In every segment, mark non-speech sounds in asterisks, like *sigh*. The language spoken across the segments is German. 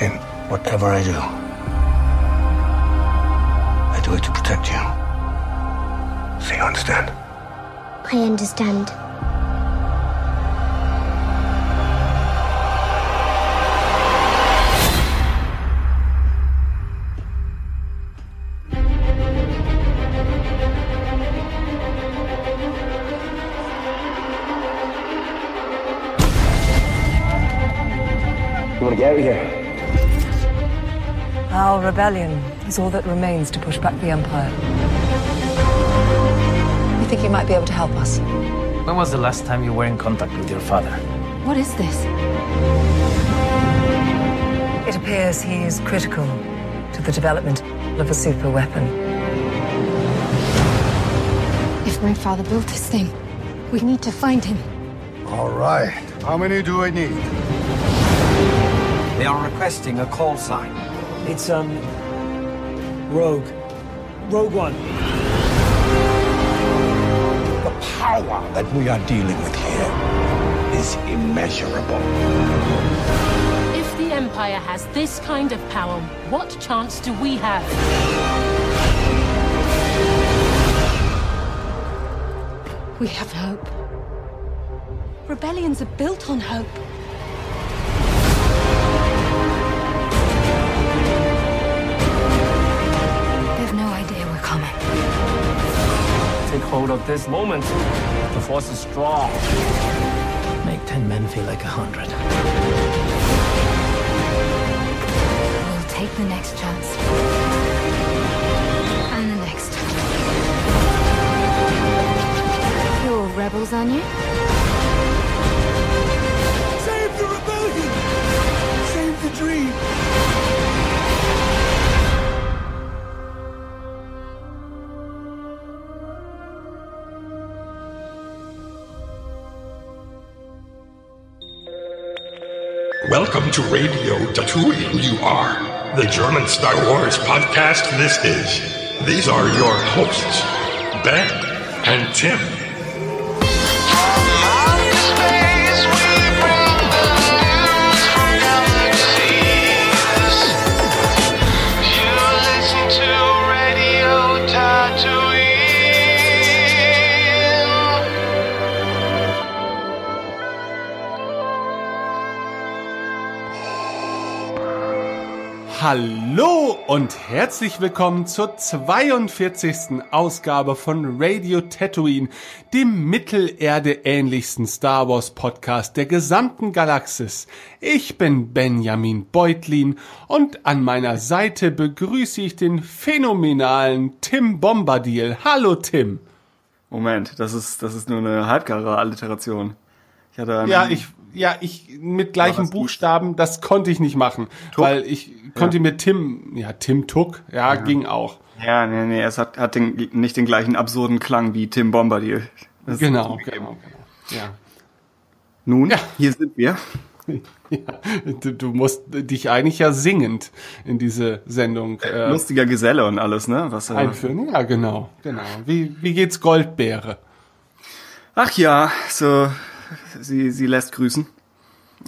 Captain, whatever I do, I do it to protect you. So you understand? I understand. You want to get out of here? Our rebellion is all that remains to push back the Empire. We think you might be able to help us. When was the last time you were in contact with your father? What is this? It appears he is critical to the development of a super weapon. If my father built this thing, we need to find him. All right. How many do I need? They are requesting a call sign. It's, um. Rogue. Rogue One. The power that we are dealing with here is immeasurable. If the Empire has this kind of power, what chance do we have? We have hope. Rebellions are built on hope. Take of this moment. The force is strong. Make ten men feel like a hundred. We'll take the next chance. And the next. You're rebels, aren't you? Save the rebellion! Save the dream! Welcome to Radio Tatooine, you are. The German Star Wars podcast this is. These are your hosts, Ben and Tim. Hallo und herzlich willkommen zur 42. Ausgabe von Radio Tatooine, dem Mittelerde-ähnlichsten Star Wars Podcast der gesamten Galaxis. Ich bin Benjamin Beutlin und an meiner Seite begrüße ich den phänomenalen Tim Bombadil. Hallo Tim. Moment, das ist, das ist nur eine halbgare Alliteration. Ich hatte einen, Ja, ich, ja, ich mit gleichen was gut. Buchstaben, das konnte ich nicht machen, Tuck? weil ich konnte mir Tim, ja, Tim Tuck, ja, ging auch. Ja, nee, nee, es hat, hat den, nicht den gleichen absurden Klang wie Tim Bombadil. Das Genau, zugegeben. genau, genau. Ja. Nun, Ja. hier sind wir. *laughs* Ja, du, du musst dich eigentlich ja singend in diese Sendung äh, Lustiger Geselle und alles, ne? Was, äh, einführen. Ja, genau, genau. Wie, wie geht's Goldbeere? ach ja, so, sie, sie lässt grüßen.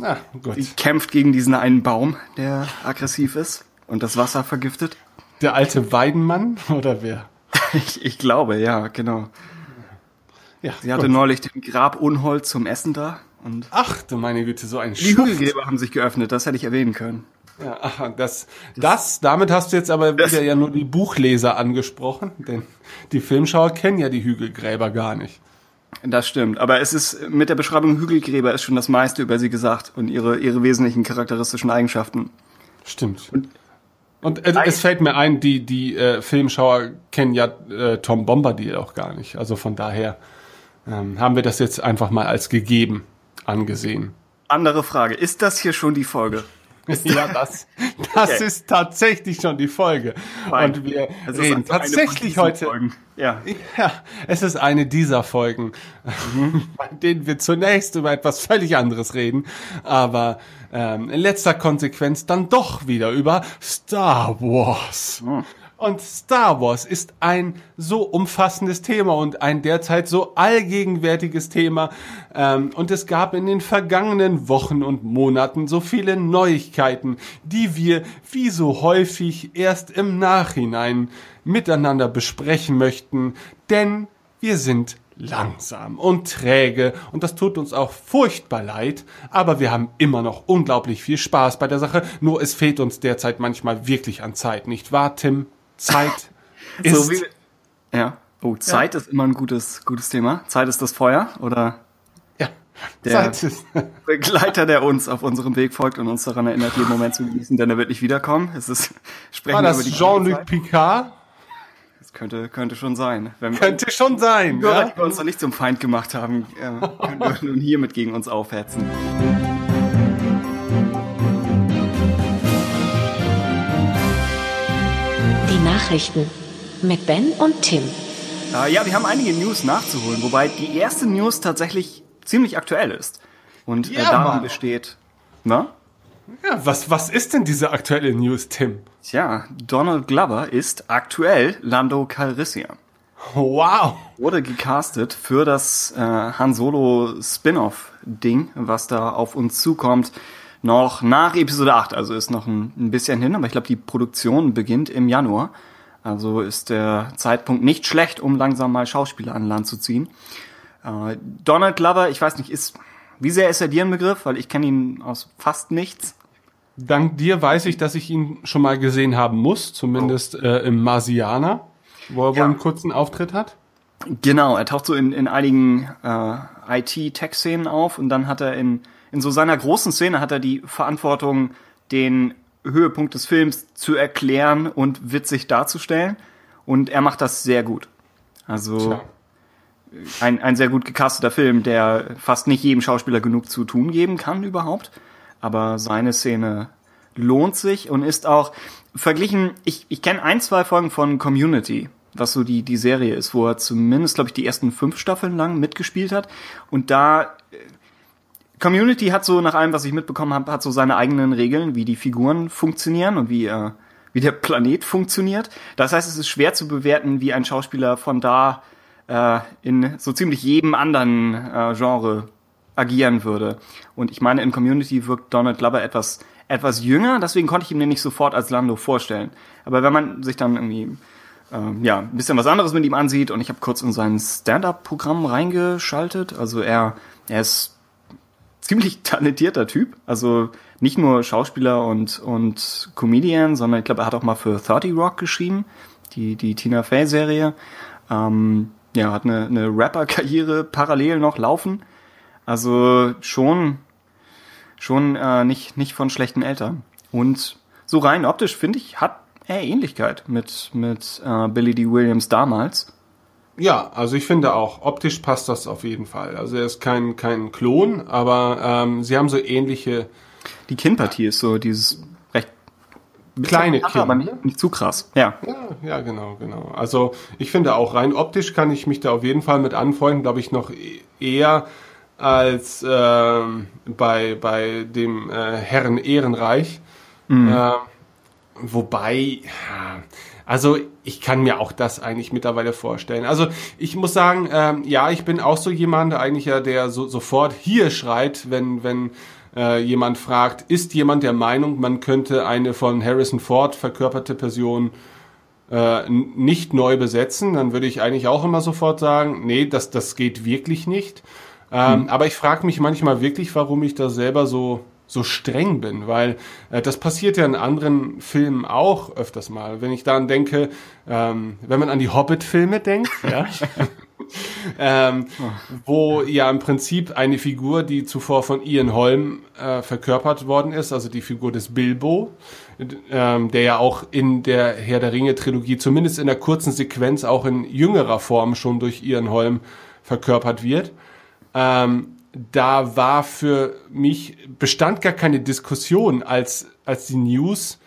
Ah, gut. Sie kämpft gegen diesen einen Baum, der aggressiv ist und das Wasser vergiftet. Der alte Weidenmann oder wer? *laughs* Ich, ich glaube, ja, genau. Ja, Sie hatte gut. neulich den Grabunhold zum Essen da und Ach du meine Güte, so ein die. Hügelgräber haben sich geöffnet, das hätte ich erwähnen können. Ja, aha, das, das, damit hast du jetzt aber wieder ja nur die Buchleser angesprochen, denn die Filmschauer kennen ja die Hügelgräber gar nicht. Das stimmt, aber es ist mit der Beschreibung Hügelgräber ist schon das meiste über sie gesagt und ihre, ihre wesentlichen charakteristischen Eigenschaften. Stimmt. Und äh, es fällt mir ein, die, die äh, Filmschauer kennen ja äh, Tom Bombadil auch gar nicht. Also von daher ähm, haben wir das jetzt einfach mal als gegeben angesehen. Andere Frage, ist das hier schon die Folge? Ja, das, *laughs* das Okay. ist tatsächlich schon die Folge. Fein. Und wir reden tatsächlich heute. Ja. Ja, es ist eine dieser Folgen, *laughs* bei denen wir zunächst über etwas völlig anderes reden, aber ähm, in letzter Konsequenz dann doch wieder über Star Wars. Und Star Wars ist ein so umfassendes Thema und ein derzeit so allgegenwärtiges Thema. Ähm, und es gab in den vergangenen Wochen und Monaten so viele Neuigkeiten, die wir wie so häufig erst im Nachhinein miteinander besprechen möchten. Denn wir sind langsam und träge und das tut uns auch furchtbar leid, aber wir haben immer noch unglaublich viel Spaß bei der Sache, nur es fehlt uns derzeit manchmal wirklich an Zeit, nicht wahr, Tim? Zeit *laughs* ist. So wie, ja. Oh, Zeit ja. ist immer ein gutes, gutes Thema. Zeit ist das Feuer, oder? Ja. Der Zeit ist. *laughs* Begleiter, der uns auf unserem Weg folgt und uns daran erinnert, jeden Moment zu genießen, denn er wird nicht wiederkommen. Es ist, *laughs* sprechen War das Jean-Luc Picard? Das könnte, könnte schon sein. Wenn könnte wir, schon sein, nur, ja. Weil wir uns noch nicht zum Feind gemacht haben, äh, können wir nun hiermit gegen uns aufhetzen. Nachrichten mit Ben und Tim. Äh, ja, wir haben einige News nachzuholen, wobei die erste News tatsächlich ziemlich aktuell ist. Und äh, ja, äh, darum Mann. besteht. Na? Ja, was, was ist denn diese aktuelle News, Tim? Tja, Donald Glover ist aktuell Lando Calrissian. Wow! Wurde gecastet für das äh, Han Solo Spin-off-Ding, was da auf uns zukommt noch nach Episode 8, also ist noch ein, ein bisschen hin, aber ich glaube, die Produktion beginnt im Januar. Also ist der Zeitpunkt nicht schlecht, um langsam mal Schauspieler an Land zu ziehen. Äh, Donald Glover, ich weiß nicht, ist, wie sehr ist er dir ein Begriff? Weil ich kenne ihn aus fast nichts. Dank dir weiß ich, dass ich ihn schon mal gesehen haben muss, zumindest oh. äh, im Marsianer, wo er ja. wohl einen kurzen Auftritt hat. Genau, er taucht so in, in einigen äh, IT-Tech-Szenen auf und dann hat er in, in so seiner großen Szene hat er die Verantwortung, den Höhepunkt des Films zu erklären und witzig darzustellen. Und er macht das sehr gut. Also ein, ein sehr gut gecasteter Film, der fast nicht jedem Schauspieler genug zu tun geben kann überhaupt. Aber seine Szene lohnt sich und ist auch verglichen, ich, ich kenne ein, zwei Folgen von Community, was so die, die Serie ist, wo er zumindest, glaube ich, die ersten fünf Staffeln lang mitgespielt hat. Und da Community hat so, nach allem, was ich mitbekommen habe, hat so seine eigenen Regeln, wie die Figuren funktionieren und wie, äh, wie der Planet funktioniert. Das heißt, es ist schwer zu bewerten, wie ein Schauspieler von da äh, in so ziemlich jedem anderen äh, Genre agieren würde. Und ich meine, in Community wirkt Donald Glover etwas, etwas jünger, deswegen konnte ich ihm den nicht sofort als Lando vorstellen. Aber wenn man sich dann irgendwie äh, ja, ein bisschen was anderes mit ihm ansieht und ich habe kurz in sein Stand-up-Programm reingeschaltet, also er, er ist ziemlich talentierter Typ. Also nicht nur Schauspieler und, und Comedian, sondern ich glaube, er hat auch mal für 30 Rock geschrieben, die, die Tina Fey-Serie. Ähm, ja, hat eine, eine Rapper-Karriere parallel noch laufen. Also schon, schon äh, nicht, nicht von schlechten Eltern. Und so rein optisch, finde ich, hat er Ähnlichkeit mit, mit äh, Billy D. Williams damals. Ja, also ich finde auch, optisch passt das auf jeden Fall. Also er ist kein, kein Klon, aber ähm, sie haben so ähnliche. Die Kinnpartie ist so dieses recht kleine Kinn. Aber nicht, nicht zu krass. Ja. ja. Ja, genau, genau. Also ich finde auch rein optisch kann ich mich da auf jeden Fall mit anfreunden, glaube ich, noch e-, eher als äh, bei, bei dem äh, Herren Ehrenreich. Mhm. Äh, wobei, also ich kann mir auch das eigentlich mittlerweile vorstellen. Also ich muss sagen, ähm, ja, ich bin auch so jemand, eigentlich ja, der so, sofort hier schreit, wenn, wenn äh, jemand fragt, ist jemand der Meinung, man könnte eine von Harrison Ford verkörperte Person äh, nicht neu besetzen, dann würde ich eigentlich auch immer sofort sagen, nee, das, das geht wirklich nicht. Ähm, hm. Aber ich frage mich manchmal wirklich, warum ich da selber so so streng bin, weil äh, das passiert ja in anderen Filmen auch öfters mal. Wenn ich daran denke, ähm, wenn man an die Hobbit-Filme denkt, ja, *laughs* ähm, wo ja im Prinzip eine Figur, die zuvor von Ian Holm äh, verkörpert worden ist, also die Figur des Bilbo, ähm, der ja auch in der Herr der Ringe Trilogie zumindest in der kurzen Sequenz auch in jüngerer Form schon durch Ian Holm verkörpert wird. Ähm, da war für mich, bestand gar keine Diskussion, als, als die News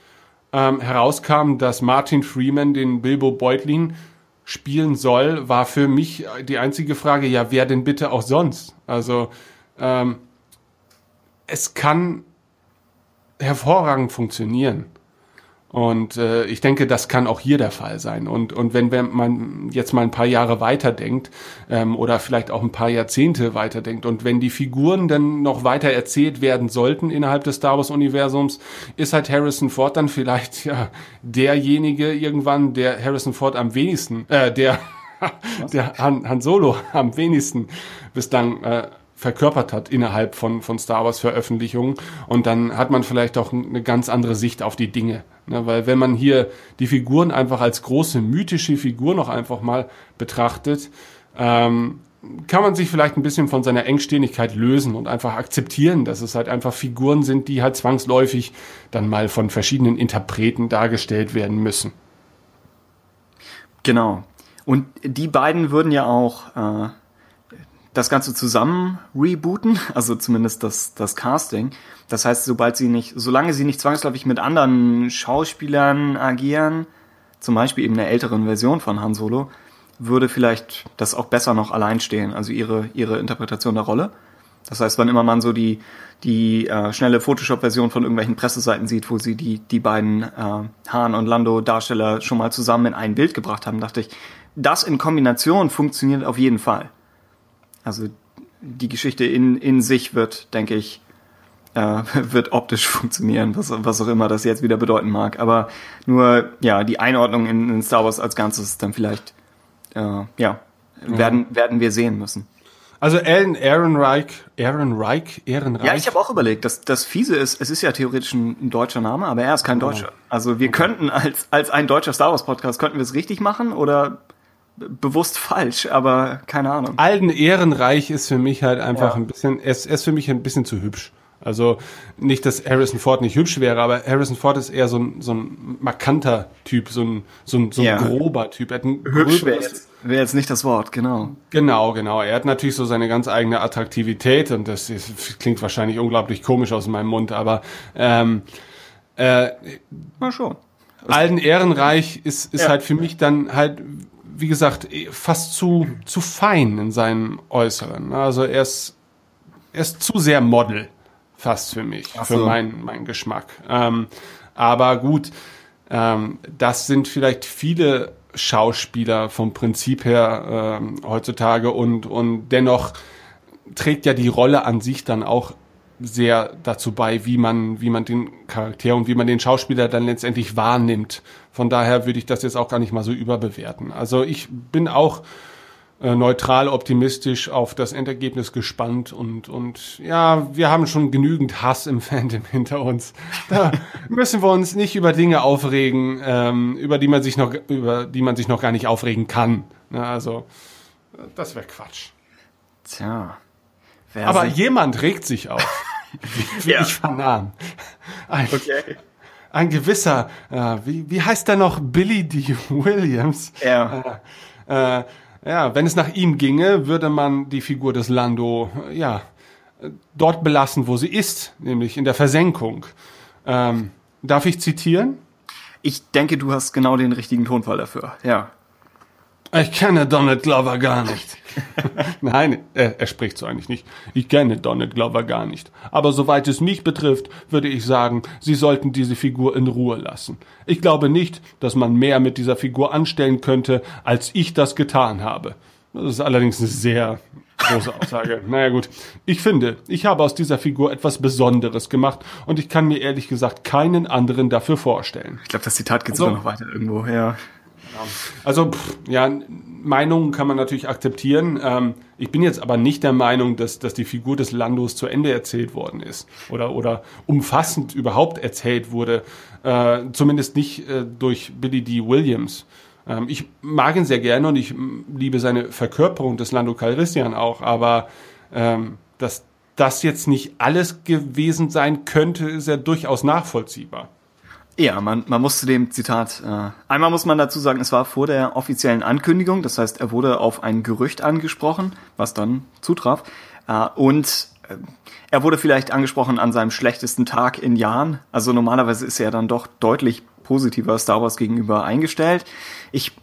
ähm, herauskam, dass Martin Freeman den Bilbo Beutlin spielen soll, war für mich die einzige Frage, ja, wer denn bitte auch sonst? Also ähm, es kann hervorragend funktionieren. Und äh, ich denke, das kann auch hier der Fall sein. Und, und wenn, wenn man jetzt mal ein paar Jahre weiterdenkt ähm, oder vielleicht auch ein paar Jahrzehnte weiterdenkt und wenn die Figuren dann noch weiter erzählt werden sollten innerhalb des Star Wars-Universums, ist halt Harrison Ford dann vielleicht ja derjenige irgendwann, der Harrison Ford am wenigsten, äh, der, *laughs* der Han, Han Solo am wenigsten bislang äh, verkörpert hat innerhalb von, von Star Wars Veröffentlichungen. Und dann hat man vielleicht auch eine ganz andere Sicht auf die Dinge. Ne? Weil wenn man hier die Figuren einfach als große mythische Figur noch einfach mal betrachtet, ähm, kann man sich vielleicht ein bisschen von seiner Engständigkeit lösen und einfach akzeptieren, dass es halt einfach Figuren sind, die halt zwangsläufig dann mal von verschiedenen Interpreten dargestellt werden müssen. Genau. Und die beiden würden ja auch äh, das Ganze zusammen rebooten, *laughs* also zumindest das, das Casting. Das heißt, sobald sie nicht, solange sie nicht zwangsläufig mit anderen Schauspielern agieren, zum Beispiel eben einer älteren Version von Han Solo, würde vielleicht das auch besser noch allein stehen, also ihre, ihre Interpretation der Rolle. Das heißt, wann immer man so die, die äh, schnelle Photoshop-Version von irgendwelchen Presseseiten sieht, wo sie die, die beiden äh, Han und Lando-Darsteller schon mal zusammen in ein Bild gebracht haben, dachte ich, das in Kombination funktioniert auf jeden Fall. Also die Geschichte in, in sich wird, denke ich, äh, *laughs* wird optisch funktionieren, was, was auch immer das jetzt wieder bedeuten mag. Aber nur, ja, die Einordnung in, in Star Wars als Ganzes dann vielleicht, äh, ja, werden, ja. werden wir sehen müssen. Also Alan Ehrenreich, Ehrenreich, Ehrenreich. Ja, ich habe auch überlegt, dass das fiese ist, es ist ja theoretisch ein, ein, deutscher Name, aber er ist kein Deutscher. Also wir okay. könnten als als ein deutscher Star Wars Podcast könnten wir es richtig machen oder bewusst falsch, aber keine Ahnung. Alten Ehrenreich ist für mich halt einfach ja. ein bisschen, er ist, er ist für mich ein bisschen zu hübsch. Also nicht, dass Harrison Ford nicht hübsch wäre, aber Harrison Ford ist eher so ein, so ein markanter Typ, so ein, so ein, so ein ja. grober Typ. hübsch wäre jetzt, wär jetzt nicht das Wort, genau. Genau, genau. Er hat natürlich so seine ganz eigene Attraktivität und das ist, klingt wahrscheinlich unglaublich komisch aus meinem Mund, aber ähm, äh, Mal schon. Alten Ehrenreich ist, ist ja. halt für mich dann halt wie gesagt, fast zu, zu fein in seinem Äußeren. Also er ist, er ist zu sehr Model, fast für mich, so. für meinen mein Geschmack. Ähm, aber gut, ähm, das sind vielleicht viele Schauspieler vom Prinzip her ähm, heutzutage und, und dennoch trägt ja die Rolle an sich dann auch sehr dazu bei, wie man, wie man den Charakter und wie man den Schauspieler dann letztendlich wahrnimmt. Von daher würde ich das jetzt auch gar nicht mal so überbewerten. Also ich bin auch äh, neutral optimistisch auf das Endergebnis gespannt und, und ja, wir haben schon genügend Hass im Fandom *laughs* hinter uns. Da müssen wir uns nicht über Dinge aufregen, ähm, über die man sich noch, über die man sich noch gar nicht aufregen kann. Also, das wäre Quatsch. Tja. Wer Aber jemand regt sich auf. *laughs* wie, wie ja. ich vernahm. Ein, okay. ein gewisser, äh, wie, wie heißt der noch? Billy D. Williams. Ja. Äh, äh, ja, wenn es nach ihm ginge, würde man die Figur des Lando, äh, ja, dort belassen, wo sie ist, nämlich in der Versenkung. Ähm, darf ich zitieren? Ich denke, du hast genau den richtigen Tonfall dafür, ja. Ich kenne Donald Glover gar nicht. *laughs* Nein, er, er, spricht so eigentlich nicht. Ich kenne Donald Glover gar nicht. Aber soweit es mich betrifft, würde ich sagen, Sie sollten diese Figur in Ruhe lassen. Ich glaube nicht, dass man mehr mit dieser Figur anstellen könnte, als ich das getan habe. Das ist allerdings eine sehr große Aussage. *laughs* naja gut. Ich finde, ich habe aus dieser Figur etwas Besonderes gemacht und ich kann mir ehrlich gesagt keinen anderen dafür vorstellen. Ich glaube, das Zitat geht also, sogar noch weiter irgendwo, ja. Also, pff, ja, Meinungen kann man natürlich akzeptieren. Ähm, ich bin jetzt aber nicht der Meinung, dass, dass die Figur des Landos zu Ende erzählt worden ist oder, oder umfassend überhaupt erzählt wurde. Äh, zumindest nicht äh, durch Billy D. Williams. Ähm, ich mag ihn sehr gerne und ich liebe seine Verkörperung des Lando Calrissian auch, aber ähm, dass das jetzt nicht alles gewesen sein könnte, ist ja durchaus nachvollziehbar. Ja, man, man muss zu dem Zitat, äh, einmal muss man dazu sagen, es war vor der offiziellen Ankündigung, das heißt, er wurde auf ein Gerücht angesprochen, was dann zutraf, äh, und äh, er wurde vielleicht angesprochen an seinem schlechtesten Tag in Jahren, also normalerweise ist er dann doch deutlich positiver Star Wars gegenüber eingestellt. Ich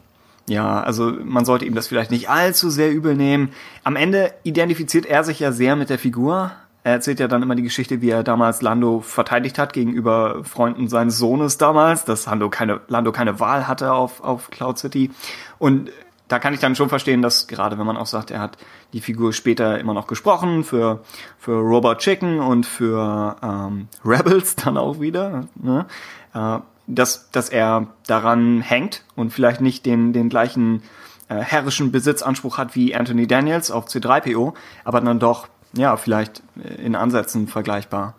ja, also man sollte ihm das vielleicht nicht allzu sehr übel nehmen. Am Ende identifiziert er sich ja sehr mit der Figur, Er erzählt ja dann immer die Geschichte, wie er damals Lando verteidigt hat gegenüber Freunden seines Sohnes damals, dass Lando keine, Lando keine Wahl hatte auf, auf Cloud City. Und da kann ich dann schon verstehen, dass gerade wenn man auch sagt, er hat die Figur später immer noch gesprochen für, für Robot Chicken und für ähm, Rebels *laughs* dann auch wieder, ne? äh, dass, dass er daran hängt und vielleicht nicht den, den gleichen äh, herrischen Besitzanspruch hat wie Anthony Daniels auf C3PO, aber dann doch, ja, vielleicht in Ansätzen vergleichbar.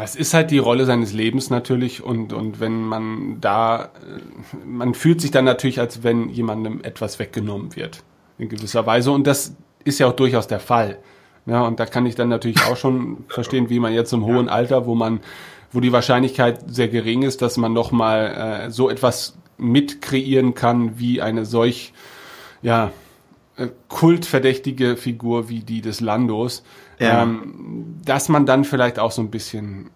Es ist halt die Rolle seines Lebens natürlich und, und wenn man da, äh, man fühlt sich dann natürlich, als wenn jemandem etwas weggenommen wird, in gewisser Weise und das ist ja auch durchaus der Fall. Ja, und da kann ich dann natürlich auch schon *laughs* verstehen, wie man jetzt im hohen Alter, wo man, wo die Wahrscheinlichkeit sehr gering ist, dass man noch mal äh, so etwas mitkreieren kann, wie eine solch, ja, äh, kultverdächtige Figur wie die des Landos, ja. ähm, dass man dann vielleicht auch so ein bisschen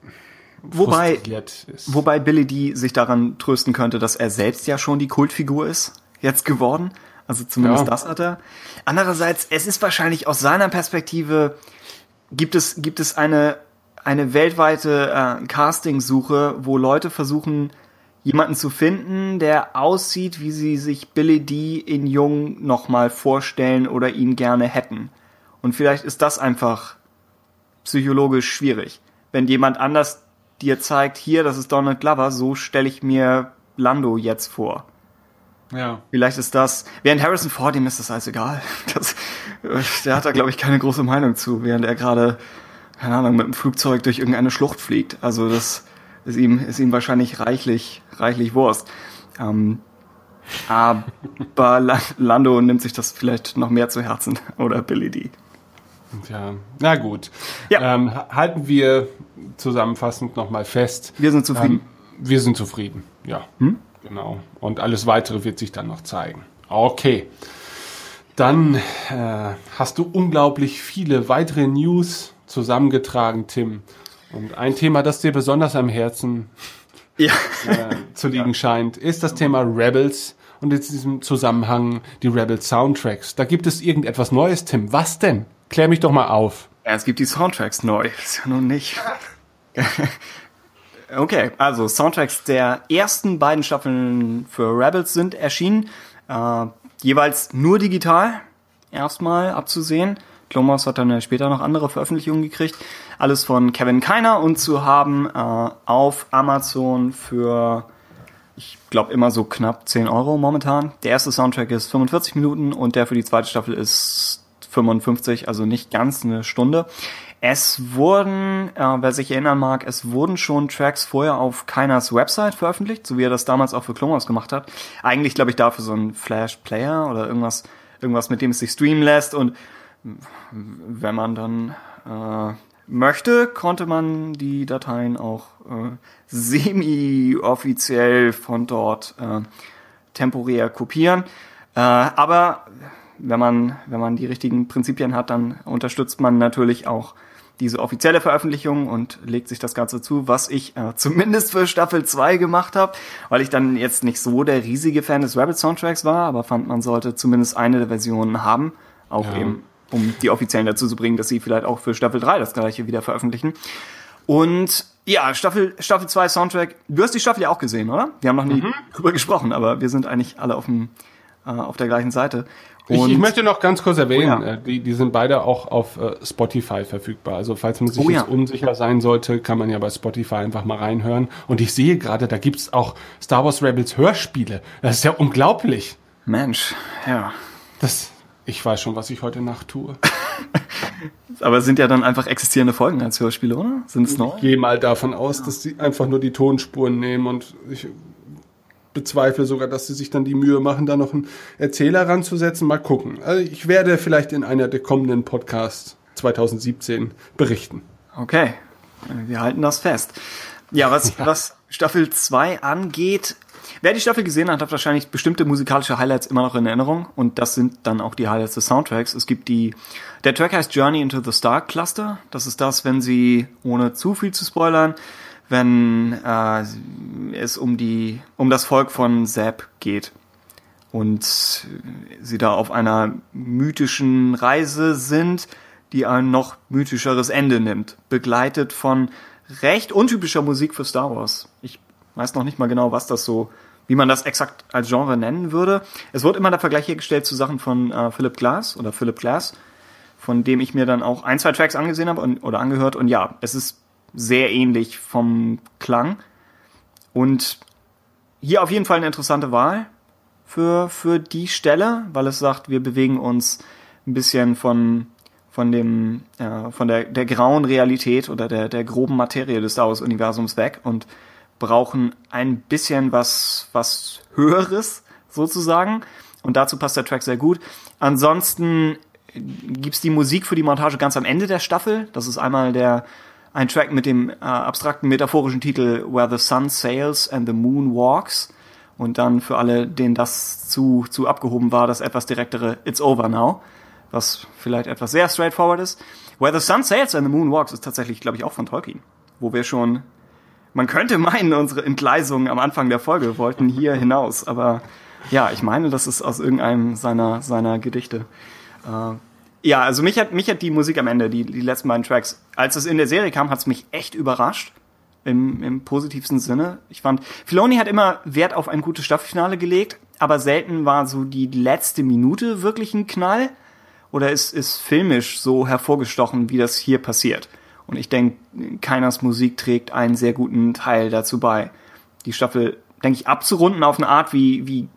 wobei, ist. Wobei Billy D sich daran trösten könnte, dass er selbst ja schon die Kultfigur ist, jetzt geworden. Also zumindest ja. das hat er. Andererseits, es ist wahrscheinlich aus seiner Perspektive, gibt es, gibt es eine, eine weltweite äh, Casting-Suche, wo Leute versuchen, jemanden zu finden, der aussieht, wie sie sich Billy D in Jung nochmal vorstellen oder ihn gerne hätten. Und vielleicht ist das einfach psychologisch schwierig. Wenn jemand anders dir zeigt, hier, das ist Donald Glover, so stelle ich mir Lando jetzt vor. Ja. Vielleicht ist das, während Harrison Ford, ihm ist das alles egal. *laughs* Das, der hat da, glaube ich, keine große Meinung zu, während er gerade, keine Ahnung, mit dem Flugzeug durch irgendeine Schlucht fliegt. Also das ist ihm, ist ihm wahrscheinlich reichlich, reichlich Wurst. Ähm, aber Lando nimmt sich das vielleicht noch mehr zu Herzen. *laughs* Oder Billy D. Ja, na gut. Ja. Ähm, halten wir zusammenfassend nochmal fest. Wir sind zufrieden. Ähm, wir sind zufrieden, ja. Hm? Genau. Und alles weitere wird sich dann noch zeigen. Okay. Dann äh, hast du unglaublich viele weitere News zusammengetragen, Tim. Und ein Thema, das dir besonders am Herzen *laughs* ja. äh, zu liegen ja. scheint, ist das Thema Rebels und in diesem Zusammenhang die Rebels Soundtracks. Da gibt es irgendetwas Neues, Tim. Was denn? Klär mich doch mal auf. Ja, es gibt die Soundtracks neu. Das *laughs* ist ja nun nicht. *laughs* Okay, also Soundtracks der ersten beiden Staffeln für Rebels sind erschienen. Äh, jeweils nur digital erstmal abzusehen. Clomos hat dann später noch andere Veröffentlichungen gekriegt. Alles von Kevin Keiner und zu haben äh, auf Amazon für, ich glaube, immer so knapp 10 Euro momentan. Der erste Soundtrack ist 45 Minuten und der für die zweite Staffel ist 55, also nicht ganz eine Stunde. Es wurden, äh, wer sich erinnern mag, es wurden schon Tracks vorher auf Keiners Website veröffentlicht, so wie er das damals auch für Klonhaus gemacht hat. Eigentlich, glaube ich, dafür so ein Flash-Player oder irgendwas, irgendwas, mit dem es sich streamen lässt. Und wenn man dann äh, möchte, konnte man die Dateien auch äh, semi-offiziell von dort äh, temporär kopieren. Äh, aber wenn man, wenn man die richtigen Prinzipien hat, dann unterstützt man natürlich auch diese offizielle Veröffentlichung und legt sich das Ganze zu, was ich äh, zumindest für Staffel 2 gemacht habe, weil ich dann jetzt nicht so der riesige Fan des Rabbit Soundtracks war, aber fand, man sollte zumindest eine der Versionen haben, auch ja. eben, um die offiziellen dazu zu bringen, dass sie vielleicht auch für Staffel 3 das gleiche wieder veröffentlichen. Und ja, Staffel, Staffel 2 Soundtrack, du hast die Staffel ja auch gesehen, oder? Wir haben noch nie mhm. drüber gesprochen, aber wir sind eigentlich alle auf dem äh, auf der gleichen Seite. Ich, ich, möchte noch ganz kurz erwähnen, oh ja. Äh, die, die sind beide auch auf äh, Spotify verfügbar. Also falls man sich oh ja. jetzt unsicher sein sollte, kann man ja bei Spotify einfach mal reinhören. Und ich sehe gerade, da gibt's auch Star Wars Rebels Hörspiele. Das ist ja unglaublich. Mensch, ja. Das, ich weiß schon, was ich heute Nacht tue. *laughs* Aber es sind ja dann einfach existierende Folgen als Hörspiele, oder? Sind es noch? Ich gehe mal davon aus, dass sie einfach nur die Tonspuren nehmen und ich bezweifle sogar, dass sie sich dann die Mühe machen, da noch einen Erzähler ranzusetzen. Mal gucken. Also ich werde vielleicht in einer der kommenden Podcasts 2017 berichten. Okay, wir halten das fest. Ja, was, *laughs* ja. was Staffel 2 angeht, wer die Staffel gesehen hat, hat wahrscheinlich bestimmte musikalische Highlights immer noch in Erinnerung und das sind dann auch die Highlights des Soundtracks. Es gibt die, der Track heißt Journey into the Star Cluster. Das ist das, wenn sie, ohne zu viel zu spoilern, wenn äh, es um die um das Volk von Zeb geht und sie da auf einer mythischen Reise sind, die ein noch mythischeres Ende nimmt, begleitet von recht untypischer Musik für Star Wars. Ich weiß noch nicht mal genau, was das so, wie man das exakt als Genre nennen würde. Es wird immer der Vergleich hergestellt zu Sachen von äh, Philip Glass oder Philip Glass, von dem ich mir dann auch ein, zwei Tracks angesehen habe oder angehört. Und ja, es ist sehr ähnlich vom Klang. Und hier auf jeden Fall eine interessante Wahl für, für die Stelle, weil es sagt, wir bewegen uns ein bisschen von, von dem, äh, von der, der grauen Realität oder der, der groben Materie des Star Wars Universums weg und brauchen ein bisschen was, was Höheres sozusagen. Und dazu passt der Track sehr gut. Ansonsten gibt's die Musik für die Montage ganz am Ende der Staffel. Das ist einmal der, ein Track mit dem äh, abstrakten metaphorischen Titel Where the Sun Sails and the Moon Walks. Und dann für alle, denen das zu, zu abgehoben war, das etwas direktere It's Over Now, was vielleicht etwas sehr straightforward ist. Where the Sun Sails and the Moon Walks ist tatsächlich, glaube ich, auch von Tolkien, wo wir schon, man könnte meinen, unsere Entgleisungen am Anfang der Folge wollten hier hinaus, aber ja, ich meine, das ist aus irgendeinem seiner, seiner Gedichte. Äh, ja, also mich hat, mich hat die Musik am Ende, die, die letzten beiden Tracks, als es in der Serie kam, hat es mich echt überrascht im, im positivsten Sinne. Ich fand, Filoni hat immer Wert auf ein gutes Staffelfinale gelegt, aber selten war so die letzte Minute wirklich ein Knall oder ist, ist filmisch so hervorgestochen, wie das hier passiert. Und ich denke, Keiners Musik trägt einen sehr guten Teil dazu bei, die Staffel, denke ich, abzurunden auf eine Art, wie, wie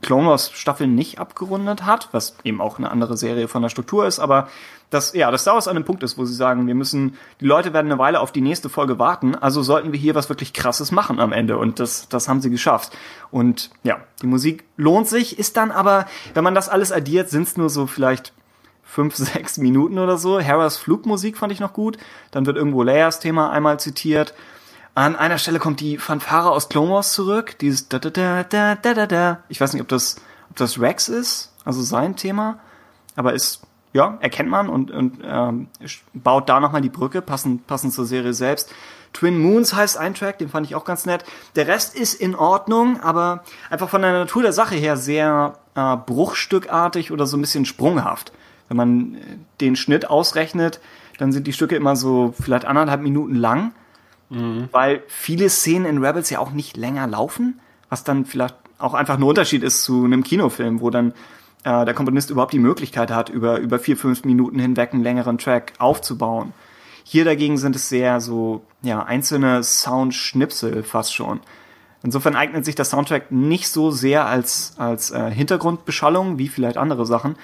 Clone Wars Staffel nicht abgerundet hat, was eben auch eine andere Serie von der Struktur ist, aber dass, ja, dass Star an einem Punkt ist, wo sie sagen, wir müssen, die Leute werden eine Weile auf die nächste Folge warten, also sollten wir hier was wirklich krasses machen am Ende. Und das, das haben sie geschafft. Und ja, die Musik lohnt sich, ist dann aber, wenn man das alles addiert, sind es nur so vielleicht fünf, *laughs* sechs Minuten oder so. Harras Flugmusik fand ich noch gut. Dann wird irgendwo Leias Thema einmal zitiert. An einer Stelle kommt die Fanfare aus Clone Wars zurück, dieses da da da da da da da. Ich weiß nicht, ob das ob das Rex ist, also sein Thema, aber ist ja erkennt man und und ähm, baut da nochmal die Brücke passend passend zur Serie selbst. Twin Moons heißt ein Track, den fand ich auch ganz nett. Der Rest ist in Ordnung, aber einfach von der Natur der Sache her sehr äh, bruchstückartig oder so ein bisschen sprunghaft. Wenn man den Schnitt ausrechnet, dann sind die Stücke immer so vielleicht anderthalb Minuten lang Mhm. Weil viele Szenen in Rebels ja auch nicht länger laufen, was dann vielleicht auch einfach ein Unterschied ist zu einem Kinofilm, wo dann äh, der Komponist überhaupt die Möglichkeit hat, über, über vier, fünf Minuten hinweg einen längeren Track aufzubauen. Hier dagegen sind es sehr so, ja, einzelne Soundschnipsel fast schon. Insofern eignet sich der Soundtrack nicht so sehr als, als äh, Hintergrundbeschallung wie vielleicht andere Sachen,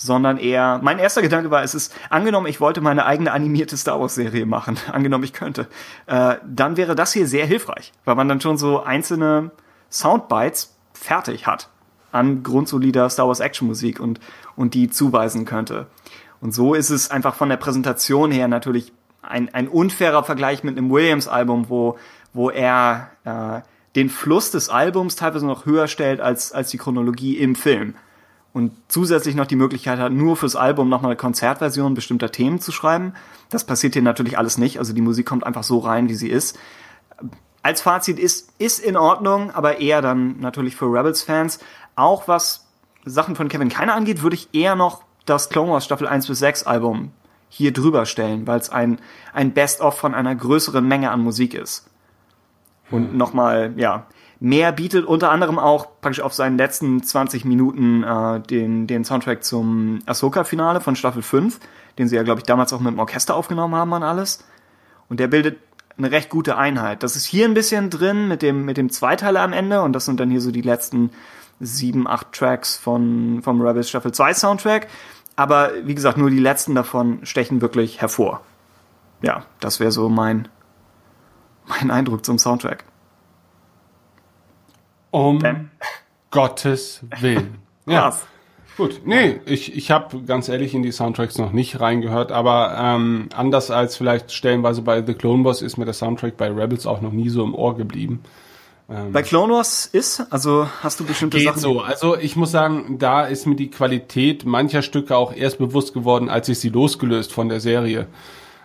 sondern eher, mein erster Gedanke war, es ist, angenommen, ich wollte meine eigene animierte Star Wars Serie machen, *laughs* angenommen, ich könnte, äh, dann wäre das hier sehr hilfreich, weil man dann schon so einzelne Soundbites fertig hat an grundsolider Star Wars Action Musik und, und die zuweisen könnte. Und so ist es einfach von der Präsentation her natürlich ein, ein unfairer Vergleich mit einem Williams-Album, wo, wo er äh, den Fluss des Albums teilweise noch höher stellt als, als die Chronologie im Film und zusätzlich noch die Möglichkeit hat, nur fürs Album nochmal eine Konzertversion bestimmter Themen zu schreiben. Das passiert hier natürlich alles nicht. Also die Musik kommt einfach so rein, wie sie ist. Als Fazit ist, ist in Ordnung, aber eher dann natürlich für Rebels-Fans. Auch was Sachen von Kevin Keiner angeht, würde ich eher noch das Clone Wars Staffel 1 bis 6 Album hier drüber stellen, weil es ein, ein Best-of von einer größeren Menge an Musik ist. Und hm. nochmal, ja, mehr bietet, unter anderem auch praktisch auf seinen letzten 20 Minuten äh, den, den Soundtrack zum Ahsoka-Finale von Staffel 5, den sie ja, glaube ich, damals auch mit dem Orchester aufgenommen haben an alles. Und der bildet eine recht gute Einheit. Das ist hier ein bisschen drin mit dem, mit dem Zweiteiler am Ende und das sind dann hier so die letzten sieben, acht Tracks von, vom Rebels Staffel 2 Soundtrack. Aber wie gesagt, nur die letzten davon stechen wirklich hervor. Ja, das wäre so mein, mein Eindruck zum Soundtrack. Um ben. Gottes Willen. Ja. Krass. Gut, nee, ich, ich habe ganz ehrlich in die Soundtracks noch nicht reingehört, aber ähm, anders als vielleicht stellenweise bei The Clone Wars ist mir der Soundtrack bei Rebels auch noch nie so im Ohr geblieben. Ähm, bei Clone Wars ist, also hast du bestimmte geht Sachen? so, also ich muss sagen, da ist mir die Qualität mancher Stücke auch erst bewusst geworden, als ich sie losgelöst von der Serie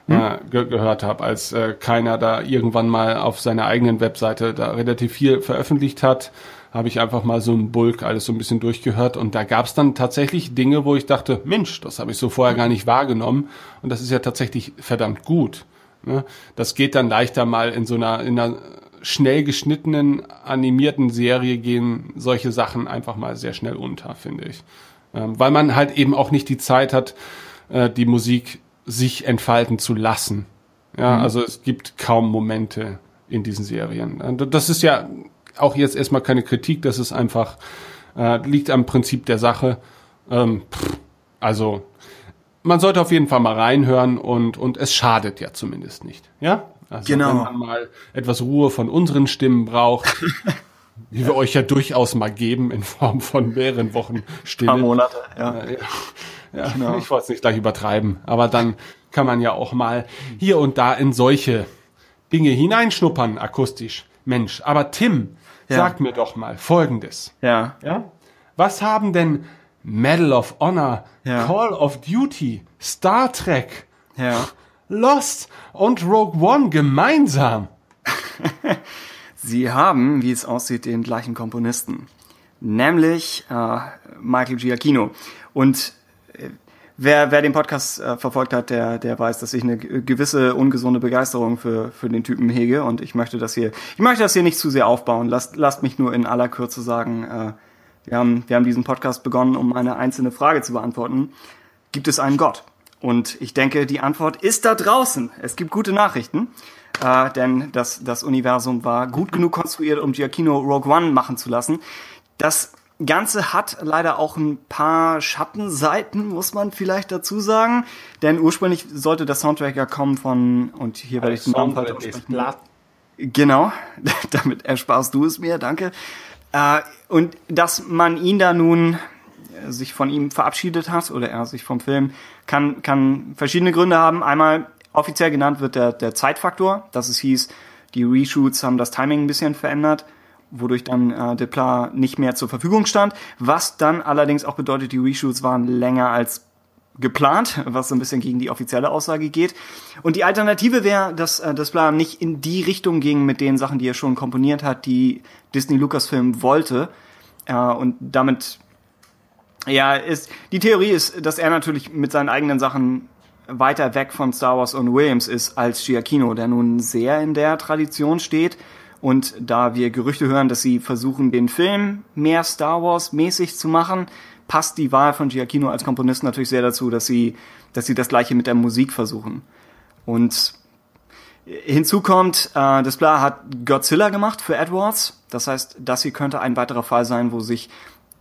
hm? äh, ge gehört habe, als äh, keiner da irgendwann mal auf seiner eigenen Webseite da relativ viel veröffentlicht hat habe ich einfach mal so einen Bulk alles so ein bisschen durchgehört und da gab es dann tatsächlich Dinge, wo ich dachte, Mensch, das habe ich so vorher gar nicht wahrgenommen und das ist ja tatsächlich verdammt gut. Ne? Das geht dann leichter mal in so einer, in einer schnell geschnittenen, animierten Serie gehen solche Sachen einfach mal sehr schnell unter, finde ich. Ähm, weil man halt eben auch nicht die Zeit hat, äh, die Musik sich entfalten zu lassen. Ja, mhm. also es gibt kaum Momente in diesen Serien. Das ist ja auch jetzt erstmal keine Kritik, das ist einfach, äh, liegt am Prinzip der Sache. Ähm, pff, also man sollte auf jeden Fall mal reinhören und, und es schadet ja zumindest nicht. Ja? Also genau. wenn man mal etwas Ruhe von unseren Stimmen braucht, *laughs* die wir euch ja durchaus mal geben in Form von mehreren Wochen Stille. Ein paar Monate, ja. ja, ja genau. Ich wollte es nicht gleich übertreiben, aber dann kann man ja auch mal hier und da in solche Dinge hineinschnuppern, akustisch. Mensch, aber Tim, ja. sag mir doch mal Folgendes. Ja. Ja? Was haben denn Medal of Honor, ja. Call of Duty, Star Trek, ja. Lost und Rogue One gemeinsam? *laughs* Sie haben, wie es aussieht, den gleichen Komponisten, nämlich äh, Michael Giacchino. Und wer, wer den Podcast äh, verfolgt hat, der, der weiß, dass ich eine gewisse ungesunde Begeisterung für, für den Typen hege. Und ich möchte das hier, ich möchte das hier nicht zu sehr aufbauen. Lasst, lasst mich nur in aller Kürze sagen, äh, wir, haben, wir haben diesen Podcast begonnen, um eine einzelne Frage zu beantworten. Gibt es einen Gott? Und ich denke, die Antwort ist da draußen. Es gibt gute Nachrichten, äh, denn das, das Universum war gut genug konstruiert, um Giacchino Rogue One machen zu lassen. Das Ganze hat leider auch ein paar Schattenseiten, muss man vielleicht dazu sagen. Denn ursprünglich sollte der Soundtrack ja kommen von, und hier werde ich den Namen aussprechen. Genau, *laughs* damit ersparst du es mir, danke. Äh, und dass man ihn da nun sich von ihm verabschiedet hat oder er sich vom Film, kann, kann verschiedene Gründe haben. Einmal offiziell genannt wird der, der Zeitfaktor, dass es hieß, die Reshoots haben das Timing ein bisschen verändert, wodurch dann äh, Depla nicht mehr zur Verfügung stand. Was dann allerdings auch bedeutet, die Reshoots waren länger als geplant, was so ein bisschen gegen die offizielle Aussage geht. Und die Alternative wäre, dass äh, das nicht in die Richtung ging mit den Sachen, die er schon komponiert hat, die Disney Lucasfilm wollte. Äh, und damit ja, ist, die Theorie ist, dass er natürlich mit seinen eigenen Sachen weiter weg von Star Wars und Williams ist als Giacchino, der nun sehr in der Tradition steht. Und da wir Gerüchte hören, dass sie versuchen, den Film mehr Star Wars mäßig zu machen, passt die Wahl von Giacchino als Komponist natürlich sehr dazu, dass sie, dass sie das gleiche mit der Musik versuchen. Und hinzu kommt, äh, das Bla hat Godzilla gemacht für Edwards. Das heißt, das hier könnte ein weiterer Fall sein, wo sich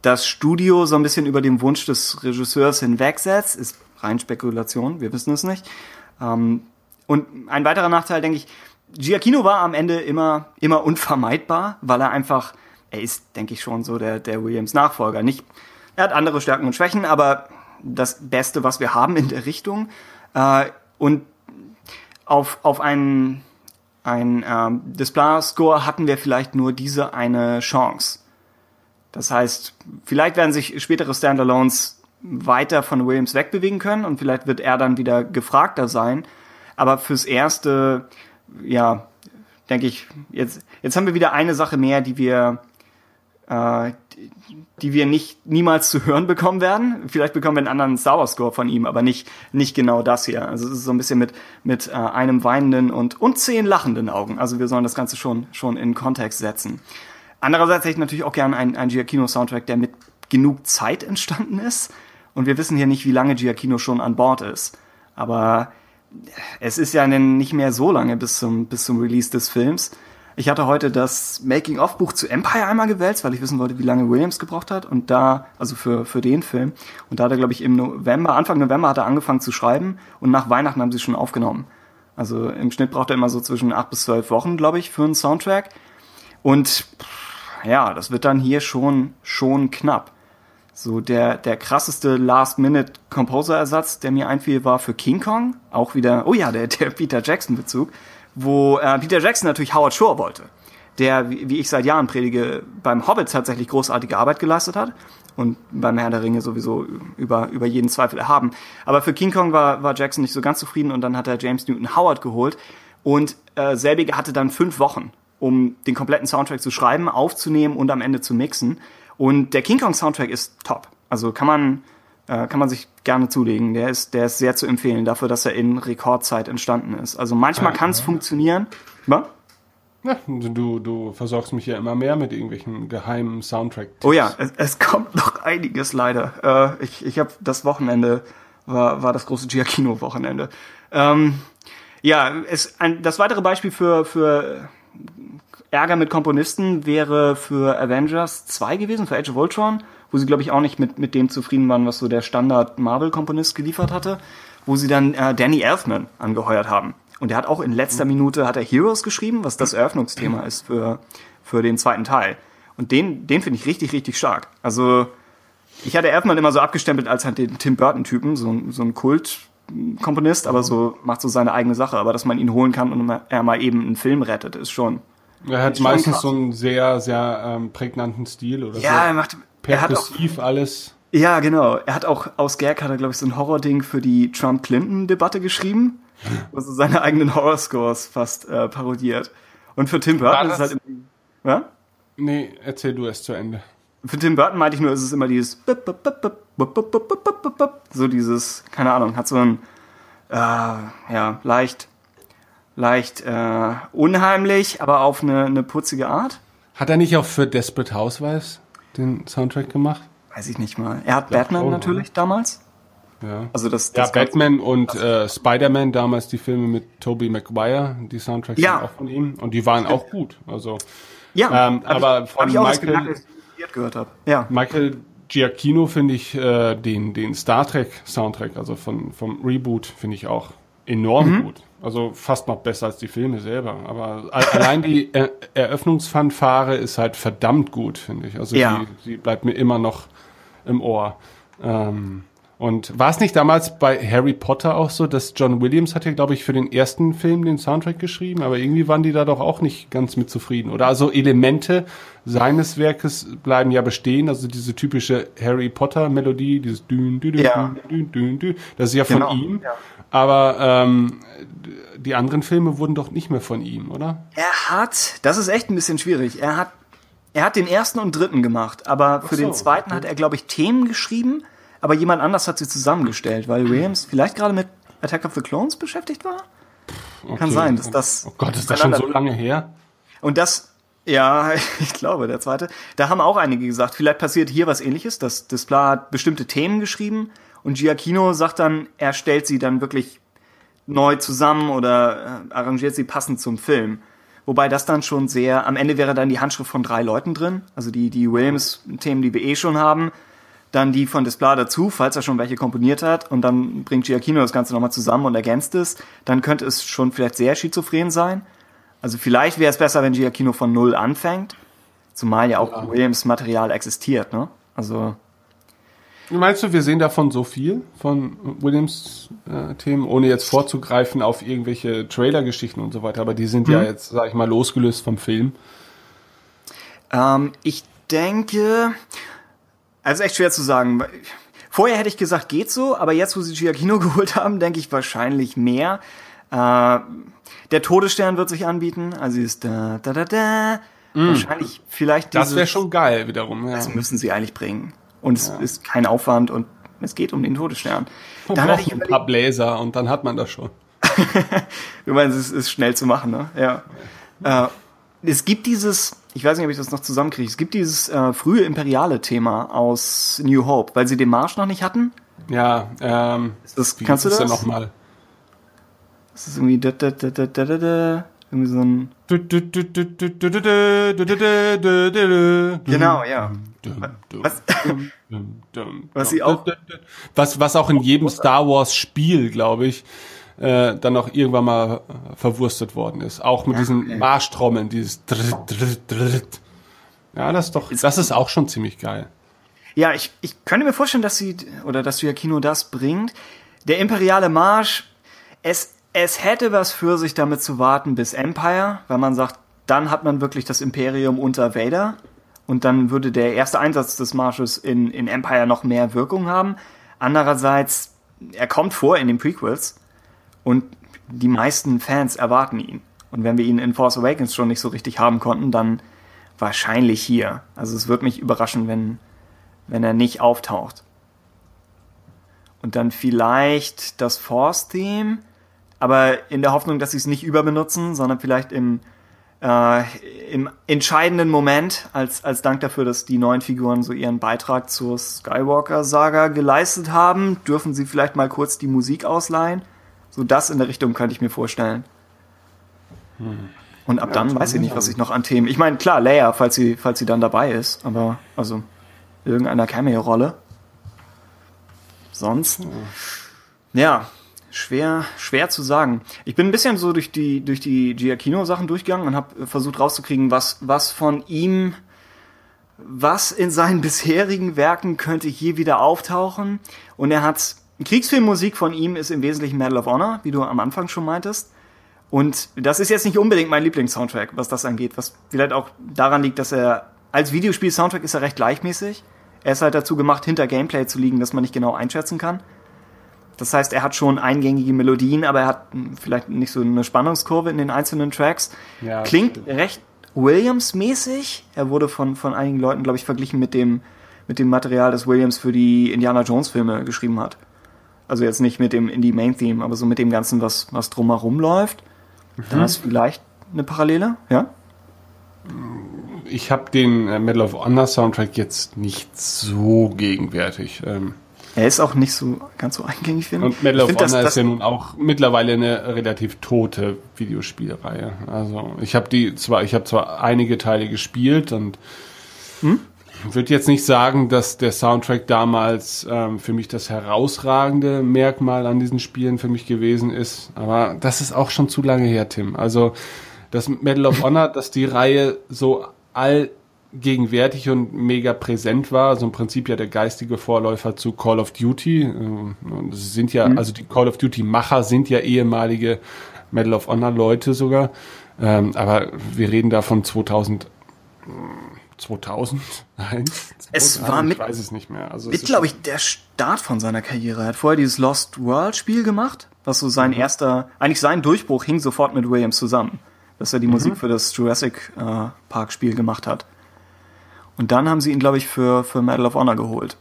das Studio so ein bisschen über den Wunsch des Regisseurs hinwegsetzt. Ist rein Spekulation, wir wissen es nicht. Ähm, und ein weiterer Nachteil, denke ich, Giacchino war am Ende immer, immer unvermeidbar, weil er einfach, er ist, denke ich, schon so der, der Williams Nachfolger. Nicht, er hat andere Stärken und Schwächen, aber das Beste, was wir haben in der Richtung. Äh, und auf, auf einen, ein ähm, Display-Score hatten wir vielleicht nur diese eine Chance. Das heißt, vielleicht werden sich spätere Standalones weiter von Williams wegbewegen können und vielleicht wird er dann wieder gefragter sein. Aber fürs Erste, ja, denke ich, jetzt, jetzt haben wir wieder eine Sache mehr, die wir, äh, die wir nicht niemals zu hören bekommen werden. Vielleicht bekommen wir einen anderen Star Wars Score von ihm, aber nicht, nicht genau das hier. Also es ist so ein bisschen mit, mit äh, einem weinenden und, und zehn lachenden Augen. Also wir sollen das Ganze schon, schon in Kontext setzen. Andererseits hätte ich natürlich auch gerne einen, einen Giacchino-Soundtrack, der mit genug Zeit entstanden ist. Und wir wissen hier nicht, wie lange Giacchino schon an Bord ist. Aber es ist ja nicht mehr so lange bis zum, bis zum Release des Films. Ich hatte heute das Making-of-Buch zu Empire einmal gewälzt, weil ich wissen wollte, wie lange Williams gebraucht hat. Und da, also für, für den Film. Und da hat er, glaube ich, im November, Anfang November hat er angefangen zu schreiben. Und nach Weihnachten haben sie schon aufgenommen. Also im Schnitt braucht er immer so zwischen acht bis zwölf Wochen, glaube ich, für einen Soundtrack. Und ja, das wird dann hier schon, schon knapp. So der, der krasseste Last-Minute-Composer-Ersatz, der mir einfiel, war für King Kong. Auch wieder, oh ja, der, der Peter Jackson-Bezug. Wo äh, Peter Jackson natürlich Howard Shore wollte. Der, wie, wie ich seit Jahren predige, beim Hobbit tatsächlich großartige Arbeit geleistet hat. Und beim Herr der Ringe sowieso über, über jeden Zweifel erhaben. Aber für King Kong war, war Jackson nicht so ganz zufrieden und dann hat er James Newton Howard geholt. Und äh, selbige hatte dann fünf Wochen um den kompletten Soundtrack zu schreiben, aufzunehmen und am Ende zu mixen. Und der King Kong Soundtrack ist top. Also kann man, äh, kann man sich gerne zulegen. Der ist, der ist sehr zu empfehlen dafür, dass er in Rekordzeit entstanden ist. Also manchmal kann es funktionieren. Was? Ja, du, du versorgst mich ja immer mehr mit irgendwelchen geheimen soundtrack -Tipps. Oh ja, es, es, kommt *laughs* noch einiges leider. Äh, ich ich habe das Wochenende, war, war das große Giacchino-Wochenende. Ähm, ja, es, ein, das weitere Beispiel für, für Ärger mit Komponisten wäre für Avengers 2 gewesen, für Age of Ultron, wo sie, glaube ich, auch nicht mit, mit dem zufrieden waren, was so der Standard-Marvel-Komponist geliefert hatte, wo sie dann äh, Danny Elfman angeheuert haben. Und der hat auch in letzter Minute hat er Heroes geschrieben, was das Eröffnungsthema ist für, für den zweiten Teil. Und den, den finde ich richtig, richtig stark. Also, ich hatte Elfman immer so abgestempelt als halt den Tim Burton-Typen, so, so ein Kult-Komponist, aber so macht so seine eigene Sache. Aber dass man ihn holen kann und er mal eben einen Film rettet, ist schon. Er hat meistens so einen sehr, sehr ähm, prägnanten Stil oder ja, so. er macht perkussiv auch, alles. Ja, genau. Er hat auch aus Gag hat er glaube ich so ein Horror-Ding für die Trump-Clinton-Debatte geschrieben, wo so seine eigenen Horror-Scores fast äh, parodiert. Und für Tim Burton ist es halt. Ja? Nee, erzähl du es zu Ende. Für Tim Burton meinte ich nur, ist es immer dieses so dieses, keine Ahnung, hat so ein äh, ja leicht leicht äh, unheimlich, aber auf eine, eine putzige Art. Hat er nicht auch für Desperate Housewives den Soundtrack gemacht? Weiß ich nicht mal. Er hat Batman auch, natürlich oder? damals. Ja. Also das, das ja, Batman und äh, Spider-Man damals die Filme mit Tobey Maguire, die Soundtracks ja. sind auch von ihm und die waren auch gut. Also ja, ähm, aber ich, von ich auch Michael gehört habe. Ja. Michael Giacchino finde ich äh, den den Star Trek Soundtrack, also von vom Reboot finde ich auch enorm mhm. gut. Also fast noch besser als die Filme selber. Aber allein die er Eröffnungsfanfare ist halt verdammt gut, finde ich. Also ja. die, die bleibt mir immer noch im Ohr. Ähm, und war es nicht damals bei Harry Potter auch so, dass John Williams hat ja, glaube ich, für den ersten Film den Soundtrack geschrieben, aber irgendwie waren die da doch auch nicht ganz mit zufrieden. Oder also Elemente seines Werkes bleiben ja bestehen, also diese typische Harry Potter Melodie, dieses dün, dün, dün, ja. dün, dün, dün, das ist ja von genau. ihm. Ja. Aber ähm, die anderen Filme wurden doch nicht mehr von ihm, oder? Er hat, das ist echt ein bisschen schwierig. Er hat, er hat den ersten und dritten gemacht, aber für so, den zweiten okay. hat er, glaube ich, Themen geschrieben, aber jemand anders hat sie zusammengestellt, weil Williams vielleicht gerade mit Attack of the Clones beschäftigt war. Okay. Kann sein, dass das. Oh Gott, ist das schon so lange her? Und das, ja, *laughs* ich glaube, der zweite. Da haben auch einige gesagt, vielleicht passiert hier was ähnliches. Das Displa hat bestimmte Themen geschrieben und Giacchino sagt dann, er stellt sie dann wirklich neu zusammen oder äh, arrangiert sie passend zum Film. Wobei das dann schon sehr, am Ende wäre dann die Handschrift von drei Leuten drin, also die, die Williams-Themen, die wir eh schon haben, dann die von Desplat dazu, falls er schon welche komponiert hat, und dann bringt Giacchino das Ganze nochmal zusammen und ergänzt es, dann könnte es schon vielleicht sehr schizophren sein. Also vielleicht wäre es besser, wenn Giacchino von Null anfängt, zumal ja auch ja. Williams-Material existiert, ne? Also Meinst du, wir sehen davon so viel von Williams äh, Themen, ohne jetzt vorzugreifen auf irgendwelche Trailer-Geschichten und so weiter, aber die sind mhm. ja jetzt, sag ich mal, losgelöst vom Film. Ähm, ich denke, also echt schwer zu sagen. Vorher hätte ich gesagt, geht so, aber jetzt, wo sie Giacchino *laughs* geholt haben, denke ich wahrscheinlich mehr. Äh, der Todesstern wird sich anbieten, also ist da, da, da, da. Mm. Wahrscheinlich vielleicht dieses, Das wäre schon geil wiederum, ja. Das müssen sie eigentlich bringen und es ja. ist kein Aufwand und es geht um den Todesstern. *laughs* Man dann braucht ein paar Bläser und dann hat man das schon. *laughs* du meinst, es ist schnell zu machen, ne? Ja. ja. Äh, es gibt dieses, ich weiß nicht, ob ich das noch zusammenkriege, es gibt dieses äh, frühe imperiale Thema aus New Hope, weil sie den Marsch noch nicht hatten. Ja, ähm, das, kannst du das? Ja noch mal? Das ist irgendwie da, da, da, da, da, da, irgendwie so ein Genau, ja. Was, was sie auch was was auch in jedem Star Wars Spiel, glaube ich, äh, dann auch irgendwann mal verwurstet worden ist, auch mit diesen Marschtrommeln, dieses Ja, das ist doch das ist auch schon ziemlich geil. Ja, ich ich könnte mir vorstellen, dass sie oder dass du ja Kino das bringt. Der imperiale Marsch es es hätte was für sich damit zu warten bis Empire, weil man sagt, dann hat man wirklich das Imperium unter Vader und dann würde der erste Einsatz des Marsches in, in Empire noch mehr Wirkung haben. Andererseits, er kommt vor in den Prequels und die meisten Fans erwarten ihn. Und wenn wir ihn in Force Awakens schon nicht so richtig haben konnten, dann wahrscheinlich hier. Also es wird mich überraschen, wenn, wenn er nicht auftaucht. Und dann vielleicht das Force-Theme, aber in der Hoffnung, dass sie es nicht überbenutzen, sondern vielleicht im, äh, im entscheidenden Moment, als, als Dank dafür, dass die neuen Figuren so ihren Beitrag zur Skywalker-Saga geleistet haben, dürfen sie vielleicht mal kurz die Musik ausleihen. So das in der Richtung könnte ich mir vorstellen. Hm. Und ab ja, dann weiß ich nicht, was ich noch an Themen. Ich meine, klar, Leia, falls sie, falls sie dann dabei ist, aber also irgendeiner Cameo-Rolle. Sonst. Hm. Ja, schwer, schwer zu sagen. Ich bin ein bisschen so durch die, durch die Giacchino-Sachen durchgegangen und habe versucht rauszukriegen, was, was von ihm, was in seinen *laughs* bisherigen Werken könnte hier wieder auftauchen. Und er hat, Kriegsfilmmusik von ihm ist im Wesentlichen Medal of Honor, wie du am Anfang schon meintest. Und das ist jetzt nicht unbedingt mein Lieblings-Soundtrack, was das angeht, was vielleicht auch daran liegt, dass er als Videospiel-Soundtrack ist er recht gleichmäßig. Er ist halt dazu gemacht, hinter Gameplay zu liegen, dass man nicht genau einschätzen kann. Das heißt, er hat schon eingängige Melodien, aber er hat vielleicht nicht so eine Spannungskurve in den einzelnen Tracks. Ja, Klingt stimmt. recht Williams-mäßig. Er wurde von, von einigen Leuten, glaube ich, verglichen mit dem, mit dem Material, das Williams für die Indiana Jones-Filme geschrieben hat. Also jetzt nicht mit dem Indie-Main-Theme, aber so mit dem Ganzen, was, was drumherum läuft. Mhm. Da ist vielleicht eine Parallele, ja? Ich habe den äh, Medal of Honor Soundtrack jetzt nicht so gegenwärtig. Ähm er ist auch nicht so ganz so eingängig, finde ich. Und Medal of Honor das, das ist ja nun auch mittlerweile eine relativ tote Videospielreihe. Also ich habe die zwar, ich habe zwar einige Teile gespielt und hm? Würde jetzt nicht sagen, dass der Soundtrack damals ähm, für mich das herausragende Merkmal an diesen Spielen für mich gewesen ist. Aber das ist auch schon zu lange her, Tim. Also das Medal of Honor, dass die Reihe so all gegenwärtig und mega präsent war, also im Prinzip ja der geistige Vorläufer zu Call of Duty. Ähm, das sind ja, mhm. also die Call of Duty Macher sind ja ehemalige Medal of Honor Leute sogar. Ähm, aber wir reden da von 2000, 2000, *laughs* nein, es war mit, ich weiß es nicht mehr. Also mit, glaube ich, der Start von seiner Karriere. Er hat vorher dieses Lost World Spiel gemacht, was so sein mhm. erster, eigentlich sein Durchbruch hing sofort mit Williams zusammen, dass er die mhm. Musik für das Jurassic äh, Park Spiel gemacht hat. Und dann haben sie ihn, glaube ich, für, für Medal of Honor geholt.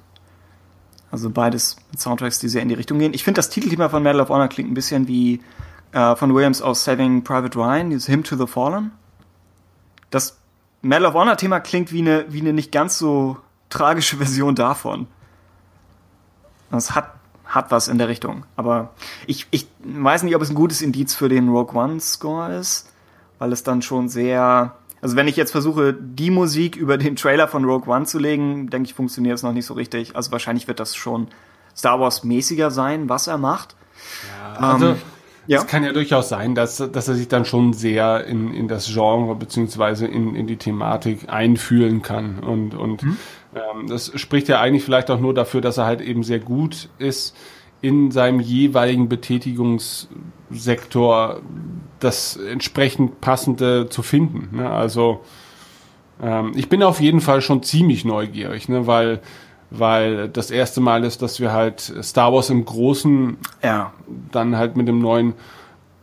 Also beides mit Soundtracks, die sehr in die Richtung gehen. Ich finde, das Titelthema von Medal of Honor klingt ein bisschen wie äh, von Williams aus Saving Private Ryan, dieses Hymn to the Fallen. Das Medal of Honor Thema klingt wie eine, wie eine nicht ganz so tragische *laughs* Version davon. Das hat, hat was in der Richtung. Aber ich, ich weiß nicht, ob es ein gutes Indiz für den Rogue One Score ist, weil es dann schon sehr also wenn ich jetzt versuche, die Musik über den Trailer von Rogue One zu legen, denke ich, funktioniert es noch nicht so richtig. Also wahrscheinlich wird das schon Star Wars mäßiger sein, was er macht. Ja, also ähm, ja. Es kann ja durchaus sein, dass, dass er sich dann schon sehr in, in das Genre beziehungsweise in, in die Thematik einfühlen kann. Und, und mhm. ähm, das spricht ja eigentlich vielleicht auch nur dafür, dass er halt eben sehr gut ist in seinem jeweiligen Betätigungssektor das entsprechend passende zu finden. Ne? Also ähm, ich bin auf jeden Fall schon ziemlich neugierig, ne? weil weil das erste Mal ist, dass wir halt Star Wars im Großen ja. dann halt mit dem neuen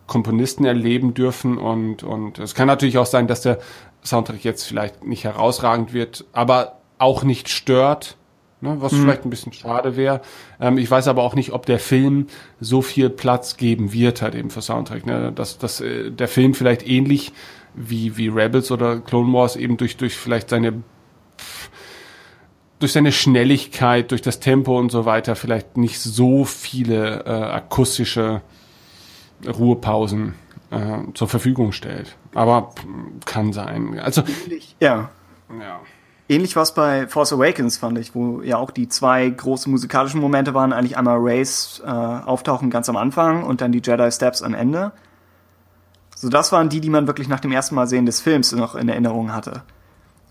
Komponisten erleben dürfen und und es kann natürlich auch sein, dass der Soundtrack jetzt vielleicht nicht herausragend wird, aber auch nicht stört ne, was mhm. vielleicht ein bisschen schade wäre. Ähm, ich weiß aber auch nicht, ob der Film so viel Platz geben wird halt eben für Soundtrack. Ne? Dass, dass äh, der Film vielleicht ähnlich wie, wie Rebels oder Clone Wars eben durch, durch vielleicht seine durch seine Schnelligkeit, durch das Tempo und so weiter vielleicht nicht so viele äh, akustische Ruhepausen äh, zur Verfügung stellt. Aber kann sein. Also ja. Ja. Ähnlich war es bei Force Awakens, fand ich, wo ja auch die zwei großen musikalischen Momente waren. Eigentlich einmal Rays äh, Auftauchen ganz am Anfang und dann die Jedi Steps am Ende. So, das waren die, die man wirklich nach dem ersten Mal sehen des Films noch in Erinnerung hatte.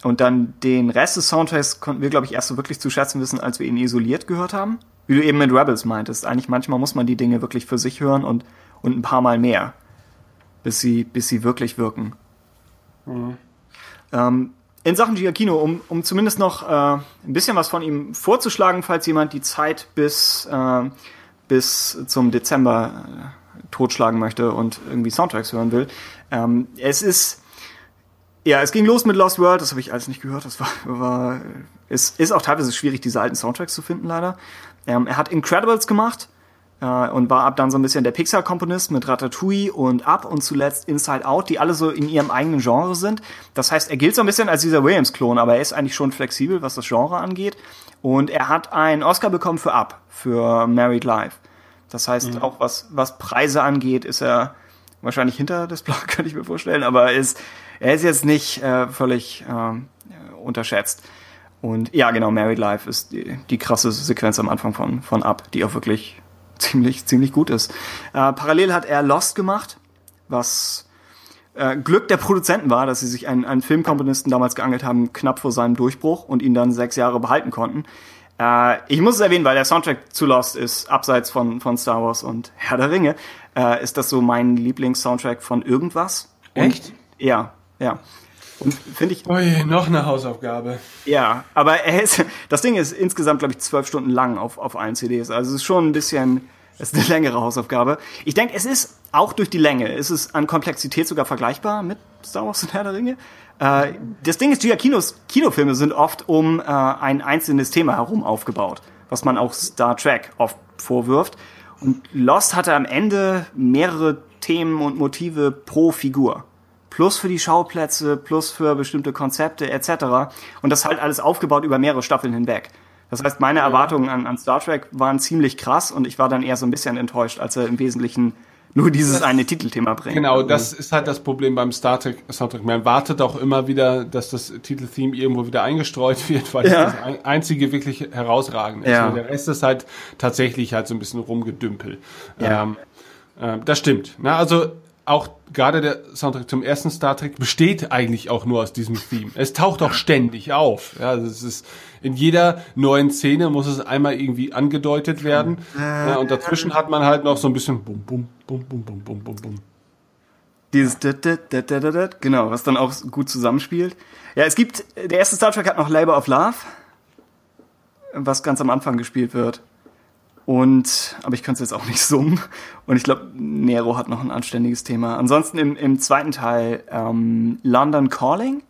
Und dann den Rest des Soundtracks konnten wir, glaube ich, erst so wirklich zu schätzen wissen, als wir ihn isoliert gehört haben. Wie du eben mit Rebels meintest. Eigentlich manchmal muss man die Dinge wirklich für sich hören und, und ein paar Mal mehr, bis sie, bis sie wirklich wirken. Mhm. Ähm, in Sachen Giacchino, um, um zumindest noch äh, ein bisschen was von ihm vorzuschlagen, falls jemand die Zeit bis, äh, bis zum Dezember totschlagen möchte und irgendwie Soundtracks hören will. Ähm, es ist ja, es ging los mit Lost World, das habe ich alles nicht gehört. Das war, war es ist auch teilweise schwierig, diese alten Soundtracks zu finden, leider. Ähm, er hat Incredibles gemacht äh, und war ab dann so ein bisschen der Pixar-Komponist mit Ratatouille und Up und zuletzt Inside Out, die alle so in ihrem eigenen Genre sind. Das heißt, er gilt so ein bisschen als dieser Williams-Klon, aber er ist eigentlich schon flexibel, was das Genre angeht. Und er hat einen Oscar bekommen für Up, für Married Life. Das heißt, mhm. auch was, was Preise angeht, ist er wahrscheinlich hinter das Blatt, *laughs* könnte ich mir vorstellen, aber er ist, er ist jetzt nicht äh, völlig äh, unterschätzt. Und ja, genau, Married Life ist die, die krasse Sequenz am Anfang von, von Up, die auch wirklich *laughs* ziemlich, ziemlich gut ist. Äh, parallel hat er Lost gemacht, was äh, Glück der Produzenten war, dass sie sich einen, einen Filmkomponisten damals geangelt haben, knapp vor seinem Durchbruch und ihn dann sechs Jahre behalten konnten. Äh, ich muss es erwähnen, weil der Soundtrack zu Lost ist, abseits von, von Star Wars und Herr der Ringe, äh, ist das so mein Lieblings-Soundtrack von irgendwas. Echt? Und, ja, ja. Und finde ich. Ui, noch eine Hausaufgabe. Ja, aber er ist, *laughs* das Ding ist insgesamt, glaube ich, zwölf Stunden lang auf, auf allen CDs. Also es ist schon ein bisschen, es ist eine längere Hausaufgabe. Ich denke, es ist auch durch die Länge, ist es an Komplexität sogar vergleichbar mit Star Wars und Herr der Ringe. Äh, das Ding ist, Giacinos Kinofilme sind oft um äh, ein einzelnes Thema herum aufgebaut, was man auch Star Trek oft vorwirft. Und Lost hatte am Ende mehrere Themen und Motive pro Figur plus für die Schauplätze, plus für bestimmte Konzepte etc. Und das halt alles aufgebaut über mehrere Staffeln hinweg. Das heißt, meine Erwartungen an, an Star Trek waren ziemlich krass und ich war dann eher so ein bisschen enttäuscht, als er im Wesentlichen nur dieses das, eine Titelthema bringt. Genau, das ist halt das Problem beim Star Trek Soundtrack. Man wartet auch immer wieder, dass das Titeltheme irgendwo wieder eingestreut wird, weil ja. das einzige wirklich herausragend ist. Ja. Der Rest ist halt tatsächlich halt so ein bisschen rumgedümpel. Ja. Ähm, äh, das stimmt. Na, also auch gerade der Soundtrack zum ersten Star Trek besteht eigentlich auch nur aus diesem Theme. Es taucht auch ständig auf. Ja, also es ist in jeder neuen Szene muss es einmal irgendwie angedeutet werden. Ja, und dazwischen hat man halt noch so ein bisschen bum bum bum bum bum bum bum bum. Dieses genau, was dann auch gut zusammenspielt. Ja, es gibt der erste Star Trek hat noch Labor of Love, was ganz am Anfang gespielt wird. Und, aber ich könnte es jetzt auch nicht *laughs* summen. Und ich glaube, Nero hat noch ein anständiges Thema. Ansonsten im, im zweiten Teil ähm, London Calling.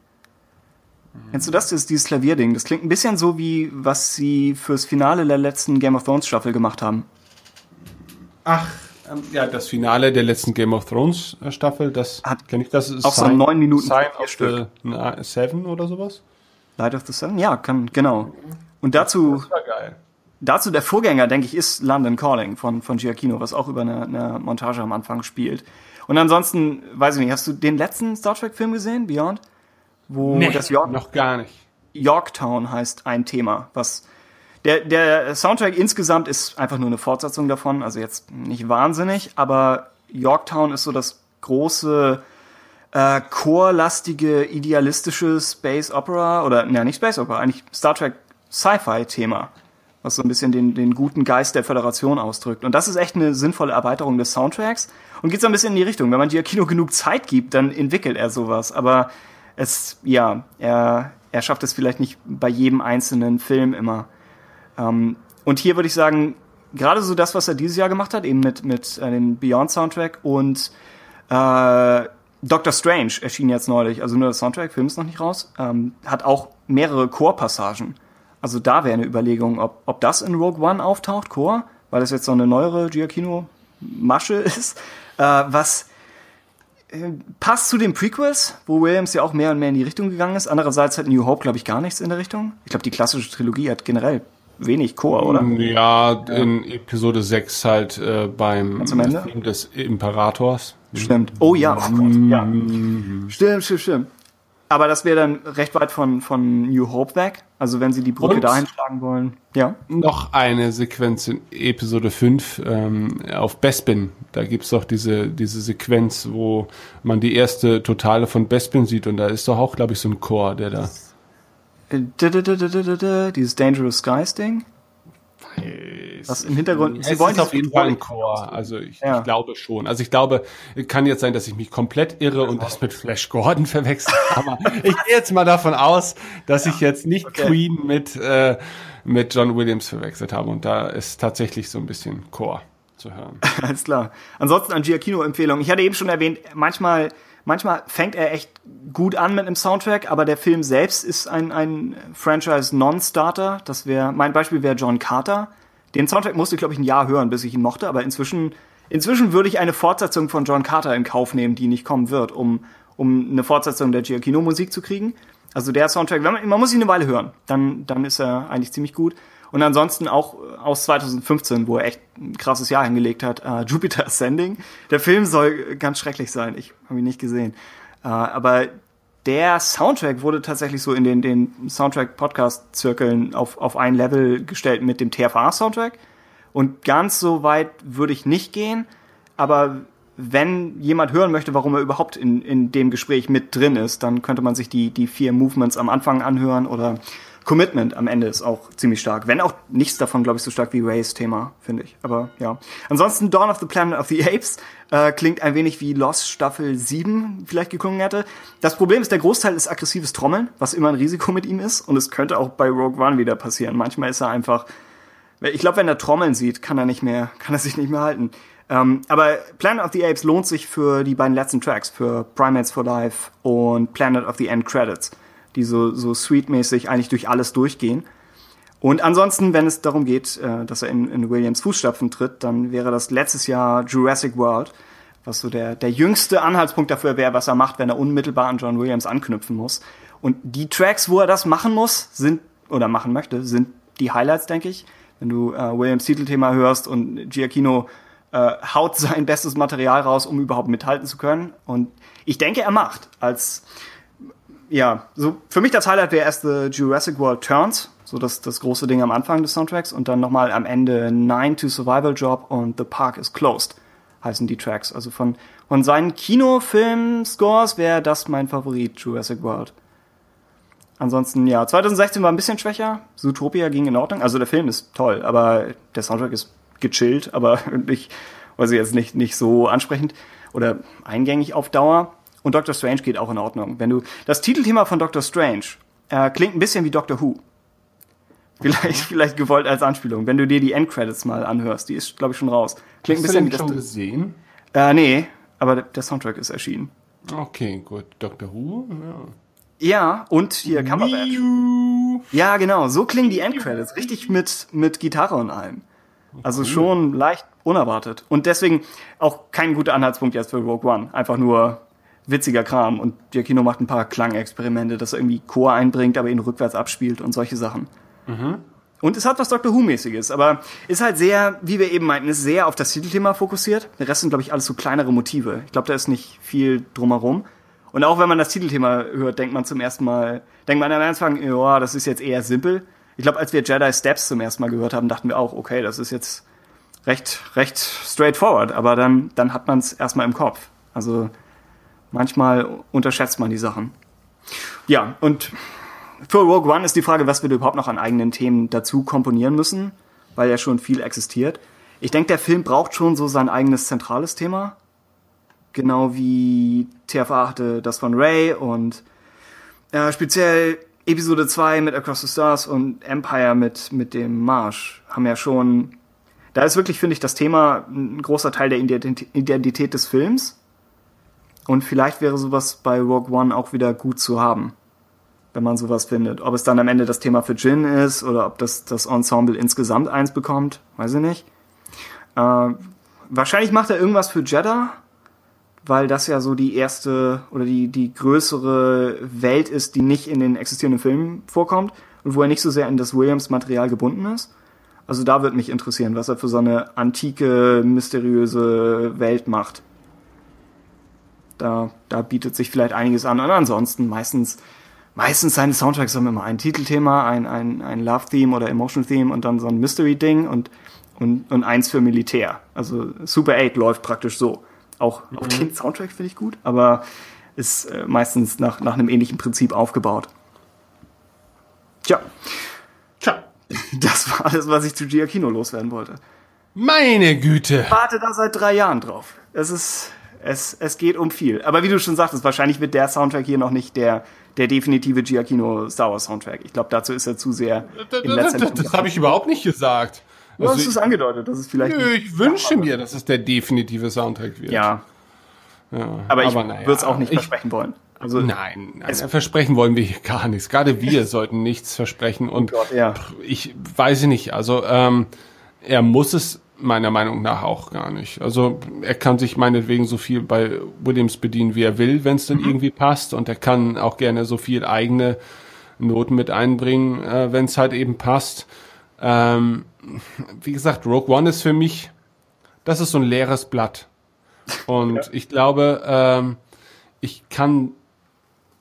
Kennst du das? Das ist dieses Klavierding. Das klingt ein bisschen so wie, was sie fürs Finale der letzten Game of Thrones Staffel gemacht haben. Ach, ähm, ja, das Finale der letzten Game of Thrones äh, Staffel, das kenne ich. Das ist auch so neun Minuten. Sign of Stück. the Seven oder sowas? Light of the Seven? Ja, kann, genau. Und dazu. Das war geil. Dazu der Vorgänger, denke ich, ist London Calling von, von Giacchino, was auch über eine, eine Montage am Anfang spielt. Und ansonsten, weiß ich nicht, hast du den letzten Star Trek-Film gesehen, Beyond? Wo nee, das York noch gar nicht. Yorktown heißt ein Thema, was der, der Soundtrack insgesamt ist einfach nur eine Fortsetzung davon, also jetzt nicht wahnsinnig, aber Yorktown ist so das große äh, chorlastige, idealistische Space Opera oder, ne, nicht Space Opera, eigentlich Star Trek Sci-Fi-Thema was so ein bisschen den, den guten Geist der Föderation ausdrückt. Und das ist echt eine sinnvolle Erweiterung des Soundtracks und geht so ein bisschen in die Richtung. Wenn man Giacchino genug Zeit gibt, dann entwickelt er sowas. Aber es, ja, er, er schafft es vielleicht nicht bei jedem einzelnen Film immer. Ähm, und hier würde ich sagen, gerade so das, was er dieses Jahr gemacht hat, eben mit, mit äh, dem Beyond Soundtrack und äh, Doctor Strange erschien jetzt neulich, also nur der Soundtrack, Film ist noch nicht raus, ähm, hat auch mehrere Chorpassagen. Also da wäre eine Überlegung, ob, ob das in Rogue One auftaucht, Core, weil das jetzt so eine neuere Giacchino-Masche *laughs* ist, äh, was äh, passt zu den Prequels, wo Williams ja auch mehr und mehr in die Richtung gegangen ist. Andererseits hat New Hope, glaube ich, gar nichts in der Richtung. Ich glaube, die klassische Trilogie hat generell wenig Chor, oder? Ja, in Episode 6 halt äh, beim Film des Imperators. Stimmt. Oh ja, oh Gott, ja. Stimmt, stimmt, stimmt. Aber das wäre dann recht weit von, von New Hope weg. Also wenn sie die Brücke Und dahin schlagen wollen. Ja. Noch eine Sequenz in Episode 5 ähm, auf Bespin. Da gibt's doch diese, diese Sequenz, wo man die erste Totale von Bespin sieht. Und da ist doch auch, glaube ich, so ein Chor, der da. Dieses Dangerous Skies Ding? Was im Hintergrund. Sie es wollen ist auf jeden Fall ein Chor. Also ich, ja. ich, glaube schon. Also ich glaube, kann jetzt sein, dass ich mich komplett irre und das mit Flash Gordon *laughs* verwechselt. Aber ich gehe jetzt mal davon aus, dass ich jetzt nicht okay. Queen mit äh, mit John Williams verwechselt habe. Und da ist tatsächlich so ein bisschen Chor. zu hören. *laughs* Alles klar. Ansonsten an Giacchino-Empfehlung. Ich hatte eben schon erwähnt, manchmal, manchmal fängt er echt gut an mit einem Soundtrack, aber der Film selbst ist ein, ein Franchise-Non-Starter. Das wäre, mein Beispiel wäre John Carter. Den Soundtrack musste ich, glaube ich, ein Jahr hören, bis ich ihn mochte, aber inzwischen, inzwischen würde ich eine Fortsetzung von John Carter in Kauf nehmen, die nicht kommen wird, um, um eine Fortsetzung der Giacchino-Musik zu kriegen. Also der Soundtrack, man, man muss ihn eine Weile hören, dann, dann ist er eigentlich ziemlich gut. Und ansonsten auch aus 2015, wo er echt ein krasses Jahr hingelegt hat, uh, Jupiter *laughs* Ascending. Der Film soll ganz schrecklich sein, ich habe ihn nicht gesehen. Uh, aber der Soundtrack wurde tatsächlich so in den, den Soundtrack-Podcast-Zirkeln auf, auf ein Level gestellt mit dem TFA-Soundtrack. Und ganz so weit würde ich nicht gehen, aber wenn jemand hören möchte, warum er überhaupt in, in dem Gespräch mit drin ist, dann könnte man sich die, die vier Movements am Anfang anhören oder Commitment am Ende ist auch ziemlich stark. Wenn auch nichts davon, glaube ich, so stark wie Rays Thema, finde ich. Aber ja. Ansonsten Dawn of the Planet of the Apes äh, klingt ein wenig wie Lost Staffel 7 vielleicht geklungen hätte. Das Problem ist, der Großteil ist aggressives Trommeln, was immer ein Risiko mit ihm ist. Und es könnte auch bei Rogue One wieder passieren. Manchmal ist er einfach. Ich glaube, wenn er Trommeln sieht, kann er nicht mehr, kann er sich nicht mehr halten. Ähm, aber Planet of the Apes lohnt sich für die beiden letzten Tracks, für Primates for Life und Planet of the End Credits, die so, so sweetmäßig eigentlich durch alles durchgehen. Und ansonsten, wenn es darum geht, äh, dass er in, in Williams Fußstapfen tritt, dann wäre das letztes Jahr Jurassic World, was so der, der jüngste Anhaltspunkt dafür wäre, was er macht, wenn er unmittelbar an John Williams anknüpfen muss. Und die Tracks, wo er das machen muss, sind, oder machen möchte, sind die Highlights, denke ich. Wenn du äh, Williams Titelthema hörst und Giacchino äh, haut sein bestes Material raus, um überhaupt mithalten zu können. Und ich denke, er macht. Als ja, so für mich das Highlight wäre erst The Jurassic World Turns, so das, das große Ding am Anfang des Soundtracks und dann nochmal am Ende Nine to Survival Job und The Park is Closed heißen die Tracks. Also von, von seinen Kinofilm-Scores wäre das mein Favorit, Jurassic World. Ansonsten, ja, 2016 war ein bisschen schwächer. Zootopia ging in Ordnung. Also der Film ist toll, aber der Soundtrack ist gechillt, aber *laughs* nicht, also jetzt nicht, nicht so ansprechend oder eingängig auf Dauer. Und Doctor Strange geht auch in Ordnung. Wenn du, das Titelthema von Doctor Strange äh, klingt ein bisschen wie Doctor Who. Vielleicht, vielleicht gewollt als Anspielung. Wenn du dir die Endcredits mal anhörst, die ist, glaube ich, schon raus. Klingt Hast ein bisschen du den wie schon das. gesehen? Äh, nee, aber der- Soundtrack ist erschienen. Okay, gut. Doctor Who? Ja. Ja, und hier Cumberbatch. Ja, genau, so klingen die Endcredits. Richtig mit, mit Gitarre und allem. Also schon leicht unerwartet. Und deswegen auch kein guter Anhaltspunkt jetzt für Rogue One. Einfach nur witziger Kram. Und Giacchino macht ein paar Klangexperimente, dass er irgendwie Chor einbringt, aber ihn rückwärts abspielt und solche Sachen. Und es hat was Doctor Who-mäßiges, aber ist halt sehr, wie wir eben meinten, ist sehr auf das Titelthema fokussiert. Der Rest sind, glaube ich, alles so kleinere Motive. Ich glaube, da ist nicht viel drumherum. Und auch wenn man das Titelthema hört, denkt man zum ersten Mal, denkt man am Anfang, ja, das ist jetzt eher simpel. Ich glaube, als wir Jedi Steps zum ersten Mal gehört haben, dachten wir auch, okay, das ist jetzt recht, recht straightforward, aber dann, dann hat man es erstmal im Kopf. Also manchmal unterschätzt man die Sachen. Ja, und für Rogue One ist die Frage, was wir überhaupt noch an eigenen Themen dazu komponieren müssen, weil ja schon viel existiert. Ich denke, der Film braucht schon so sein eigenes zentrales Thema. Genau wie TFA hatte das von Ray und äh, speziell Episode 2 mit Across the Stars und Empire mit, mit dem Marsch haben ja schon. Da ist wirklich, finde ich, das Thema ein großer Teil der Identi- Identität des Films. Und vielleicht wäre sowas bei Rogue One auch wieder gut zu haben wenn man sowas findet. Ob es dann am Ende das Thema für Jin ist oder ob das, das Ensemble insgesamt eins bekommt, weiß ich nicht. Äh, wahrscheinlich macht er irgendwas für Jeddah, weil das ja so die erste oder die, die größere Welt ist, die nicht in den existierenden Filmen vorkommt und wo er nicht so sehr in das Williams-Material gebunden ist. Also da wird mich interessieren, was er für so eine antike, mysteriöse Welt macht. Da, da bietet sich vielleicht einiges an. Und ansonsten meistens meistens seine Soundtracks haben immer ein Titelthema, ein, ein, ein Love-Theme oder Emotion-Theme und dann so ein Mystery-Ding und, und, und eins für Militär. Also Super 8 läuft praktisch so. Auch, auch den Soundtrack finde ich gut, aber ist äh, meistens nach, nach einem ähnlichen Prinzip aufgebaut. Tja. Tja. Das war alles, was ich zu Giacchino loswerden wollte. Meine Güte. Warte da seit drei Jahren drauf. Es ist, es, es geht um viel. Aber wie du schon sagtest, wahrscheinlich wird der Soundtrack hier noch nicht der, der definitive Giacchino Star Wars Soundtrack. Ich glaube, dazu ist er zu sehr in Das, letzter das, das habe ich überhaupt nicht gesagt. Also du hast es angedeutet, dass es vielleicht. Nö, ich wünsche mir, dass es der definitive Soundtrack wird. Ja. ja aber ich naja, würde es auch nicht ich, versprechen wollen. Also nein, nein versprechen wollen wir hier gar nichts. Gerade wir *laughs* sollten nichts versprechen. Und oh Gott, ja. ich weiß nicht. Also ähm, er muss es meiner Meinung nach auch gar nicht. Also er kann sich meinetwegen so viel bei Williams bedienen, wie er will, wenn es dann mhm. irgendwie passt. Und er kann auch gerne so viel eigene Noten mit einbringen, äh, wenn es halt eben passt. Ähm, wie gesagt, Rogue One ist für mich, das ist so ein leeres Blatt. Und ja. ich glaube, ähm, ich kann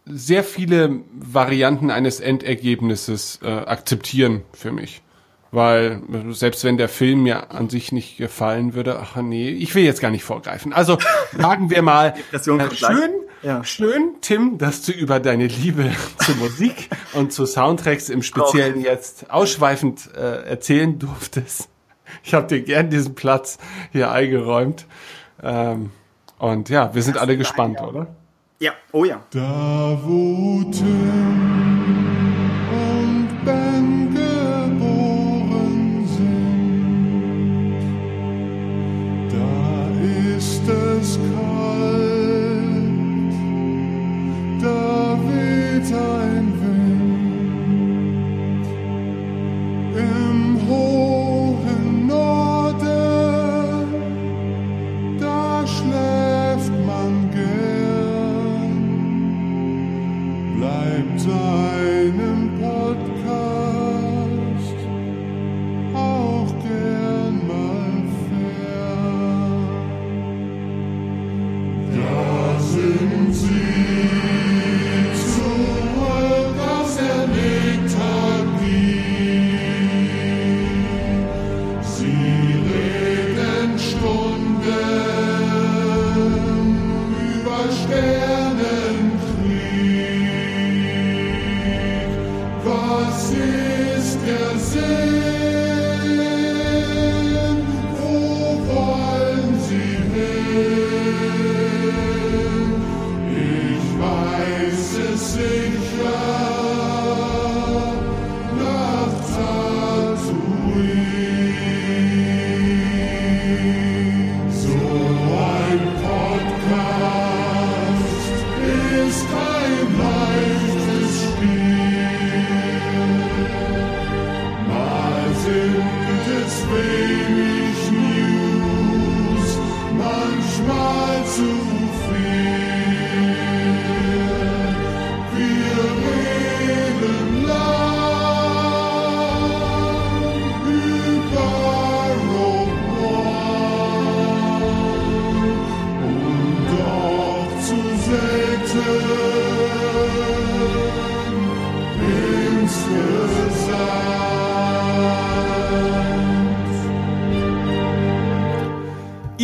sehr viele Varianten eines Endergebnisses äh, akzeptieren für mich. Weil selbst wenn der Film mir an sich nicht gefallen würde, ach nee, ich will jetzt gar nicht vorgreifen. Also sagen wir mal, äh, schön, ja. schön, Tim, dass du über deine Liebe *laughs* zur Musik und zu Soundtracks im Speziellen jetzt ausschweifend äh, erzählen durftest. Ich habe dir gern diesen Platz hier eingeräumt. Ähm, und ja, wir sind das alle gespannt, oder? Ja, oh ja. Da wo Tim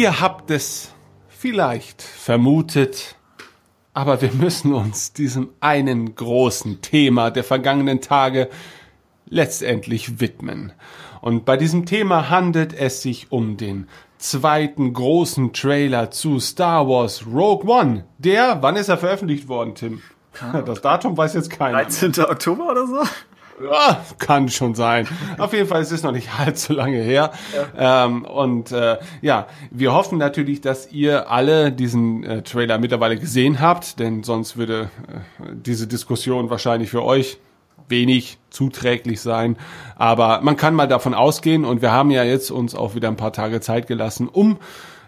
Ihr habt es vielleicht vermutet, aber wir müssen uns diesem einen großen Thema der vergangenen Tage letztendlich widmen. Und bei diesem Thema handelt es sich um den zweiten großen Trailer zu Star Wars Rogue One. Der, wann ist er veröffentlicht worden, Tim? Das Datum weiß jetzt keiner. 13. Oktober oder so? Ja, kann schon sein. Auf jeden Fall ist es noch nicht *laughs* allzu lange her. Ja. Ähm, und äh, ja, wir hoffen natürlich, dass ihr alle diesen äh, Trailer mittlerweile gesehen habt, denn sonst würde äh, diese Diskussion wahrscheinlich für euch wenig zuträglich sein. Aber man kann mal davon ausgehen und wir haben ja jetzt uns auch wieder ein paar Tage Zeit gelassen, um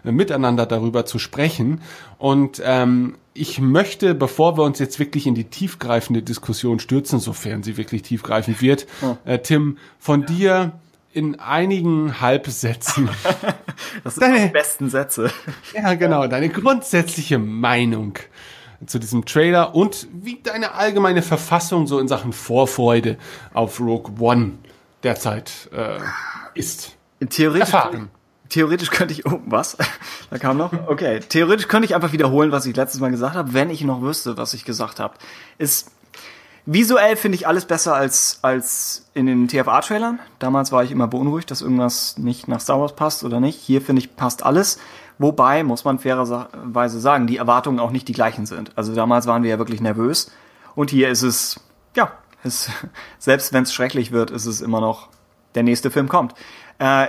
äh, miteinander darüber zu sprechen. Und ähm, ich möchte, bevor wir uns jetzt wirklich in die tiefgreifende Diskussion stürzen, sofern sie wirklich tiefgreifend wird, oh. äh, Tim, von dir in einigen Halbsätzen. *laughs* das sind deine, die besten Sätze. Ja, genau, deine grundsätzliche Meinung zu diesem Trailer und wie deine allgemeine Verfassung so in Sachen Vorfreude auf Rogue One derzeit äh, ist. Theoretisch, Erfahren theoretisch könnte ich, oh, was? *laughs* da kam noch? Okay, theoretisch könnte ich einfach wiederholen, was ich letztes Mal gesagt habe, wenn ich noch wüsste, was ich gesagt habe. Ist visuell finde ich alles besser als als in den TFA-Trailern. Damals war ich immer beunruhigt, dass irgendwas nicht nach Star Wars passt oder nicht. Hier finde ich passt alles. Wobei muss man fairerweise sagen, die Erwartungen auch nicht die gleichen sind. Also damals waren wir ja wirklich nervös und hier ist es ja, ist, *laughs* selbst wenn es schrecklich wird, ist es immer noch der nächste Film kommt. Äh,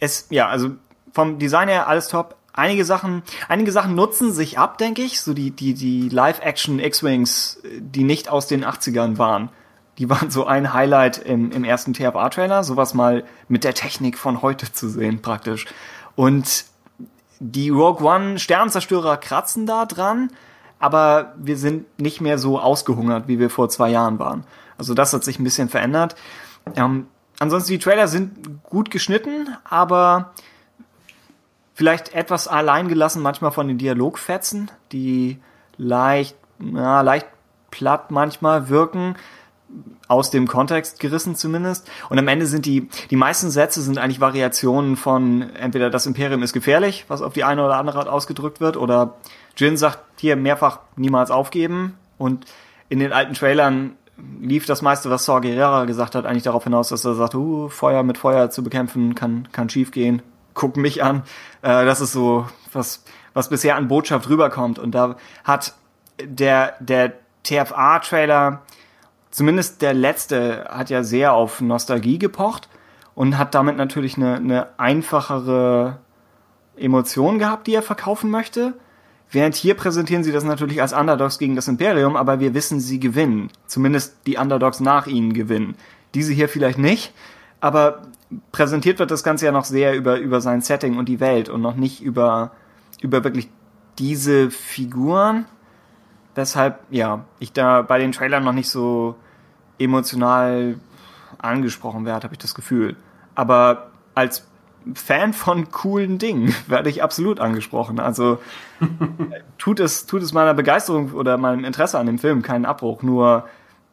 es, ja, also vom Design her alles top. Einige Sachen, einige Sachen nutzen sich ab, denke ich. So die, die, die Live-Action X-Wings, die nicht aus den 80ern waren. Die waren so ein Highlight im, im ersten TFA-Trailer. Sowas mal mit der Technik von heute zu sehen, praktisch. Und die Rogue One Sternzerstörer kratzen da dran, aber wir sind nicht mehr so ausgehungert, wie wir vor zwei Jahren waren. Also das hat sich ein bisschen verändert. Ähm, ansonsten die Trailer sind gut geschnitten, aber vielleicht etwas allein gelassen manchmal von den Dialogfetzen, die leicht, ja, leicht platt manchmal wirken aus dem Kontext gerissen zumindest. Und am Ende sind die, die meisten Sätze sind eigentlich Variationen von entweder das Imperium ist gefährlich, was auf die eine oder andere Art ausgedrückt wird, oder Jin sagt hier mehrfach niemals aufgeben. Und in den alten Trailern lief das meiste, was Saw Gerrera gesagt hat, eigentlich darauf hinaus, dass er sagt, uh, Feuer mit Feuer zu bekämpfen kann, kann schief gehen. Guck mich an. Äh, das ist so, was, was bisher an Botschaft rüberkommt. Und da hat der, der TFA-Trailer zumindest der letzte hat ja sehr auf Nostalgie gepocht und hat damit natürlich eine, eine einfachere Emotion gehabt, die er verkaufen möchte. Während hier präsentieren sie das natürlich als Underdogs gegen das Imperium, aber wir wissen, sie gewinnen. Zumindest die Underdogs nach ihnen gewinnen. Diese hier vielleicht nicht, aber präsentiert wird das Ganze ja noch sehr über, über sein Setting und die Welt und noch nicht über, über wirklich diese Figuren weshalb, ja, ich da bei den Trailern noch nicht so emotional angesprochen werde, habe ich das Gefühl. Aber als Fan von coolen Dingen *laughs* werde ich absolut angesprochen. Also tut es, tut es meiner Begeisterung oder meinem Interesse an dem Film keinen Abbruch. Nur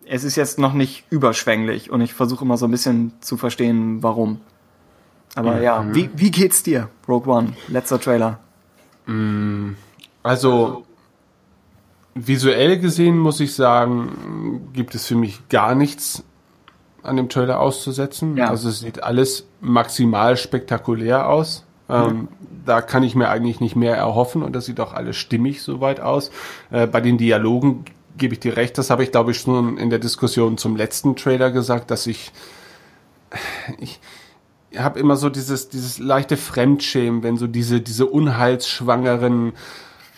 es ist jetzt noch nicht überschwänglich und ich versuche immer so ein bisschen zu verstehen, warum. Aber mhm. ja, wie, wie geht's dir, Rogue One, letzter Trailer? Mm, also visuell gesehen muss ich sagen, gibt es für mich gar nichts an dem Trailer auszusetzen. Ja. Also es sieht alles maximal spektakulär aus. Ähm, Da kann ich mir eigentlich nicht mehr erhoffen und das sieht auch alles stimmig soweit aus. Äh, bei den Dialogen gebe ich dir recht, das habe ich glaube ich schon in der Diskussion zum letzten Trailer gesagt, dass ich ich habe immer so dieses dieses leichte Fremdschämen, wenn so diese diese unheilsschwangeren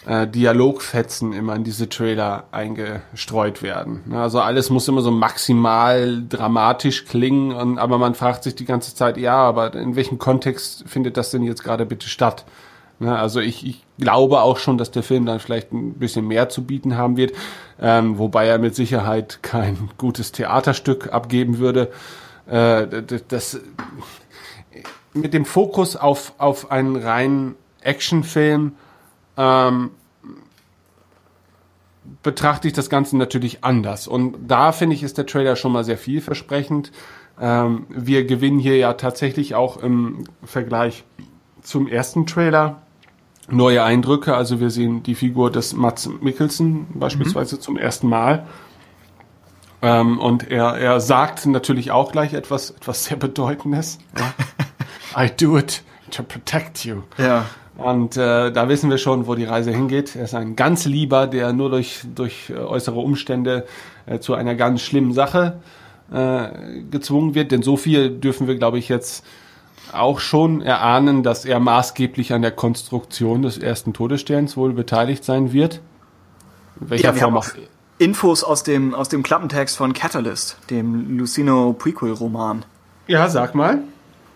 äh, Dialogfetzen immer in diese Trailer eingestreut werden. Also alles muss immer so maximal dramatisch klingen, und, aber man fragt sich die ganze Zeit, ja, aber in welchem Kontext findet das denn jetzt gerade bitte statt? Also ich, ich glaube auch schon, dass der Film dann vielleicht ein bisschen mehr zu bieten haben wird, ähm, wobei er mit Sicherheit kein gutes Theaterstück abgeben würde. Äh, das mit dem Fokus auf, auf einen reinen Actionfilm ähm, betrachte ich das Ganze natürlich anders. Und da finde ich, ist der Trailer schon mal sehr vielversprechend. Ähm, wir gewinnen hier ja tatsächlich auch im Vergleich zum ersten Trailer neue Eindrücke. Also wir sehen die Figur des Mats Mikkelsen beispielsweise mhm. zum ersten Mal. Ähm, und er, er sagt natürlich auch gleich etwas, etwas sehr Bedeutendes. *laughs* Ja. I do it to protect you. Ja. Und äh, da wissen wir schon, wo die Reise hingeht. Er ist ein ganz lieber, der nur durch, durch äh, äußere Umstände äh, zu einer ganz schlimmen Sache äh, gezwungen wird. Denn so viel dürfen wir, glaube ich, jetzt auch schon erahnen, dass er maßgeblich an der Konstruktion des ersten Todessterns wohl beteiligt sein wird. In welcher ja, Form auch Infos aus dem, aus dem Klappentext von Catalyst, dem Lucino Prequel-Roman. Ja, sag mal.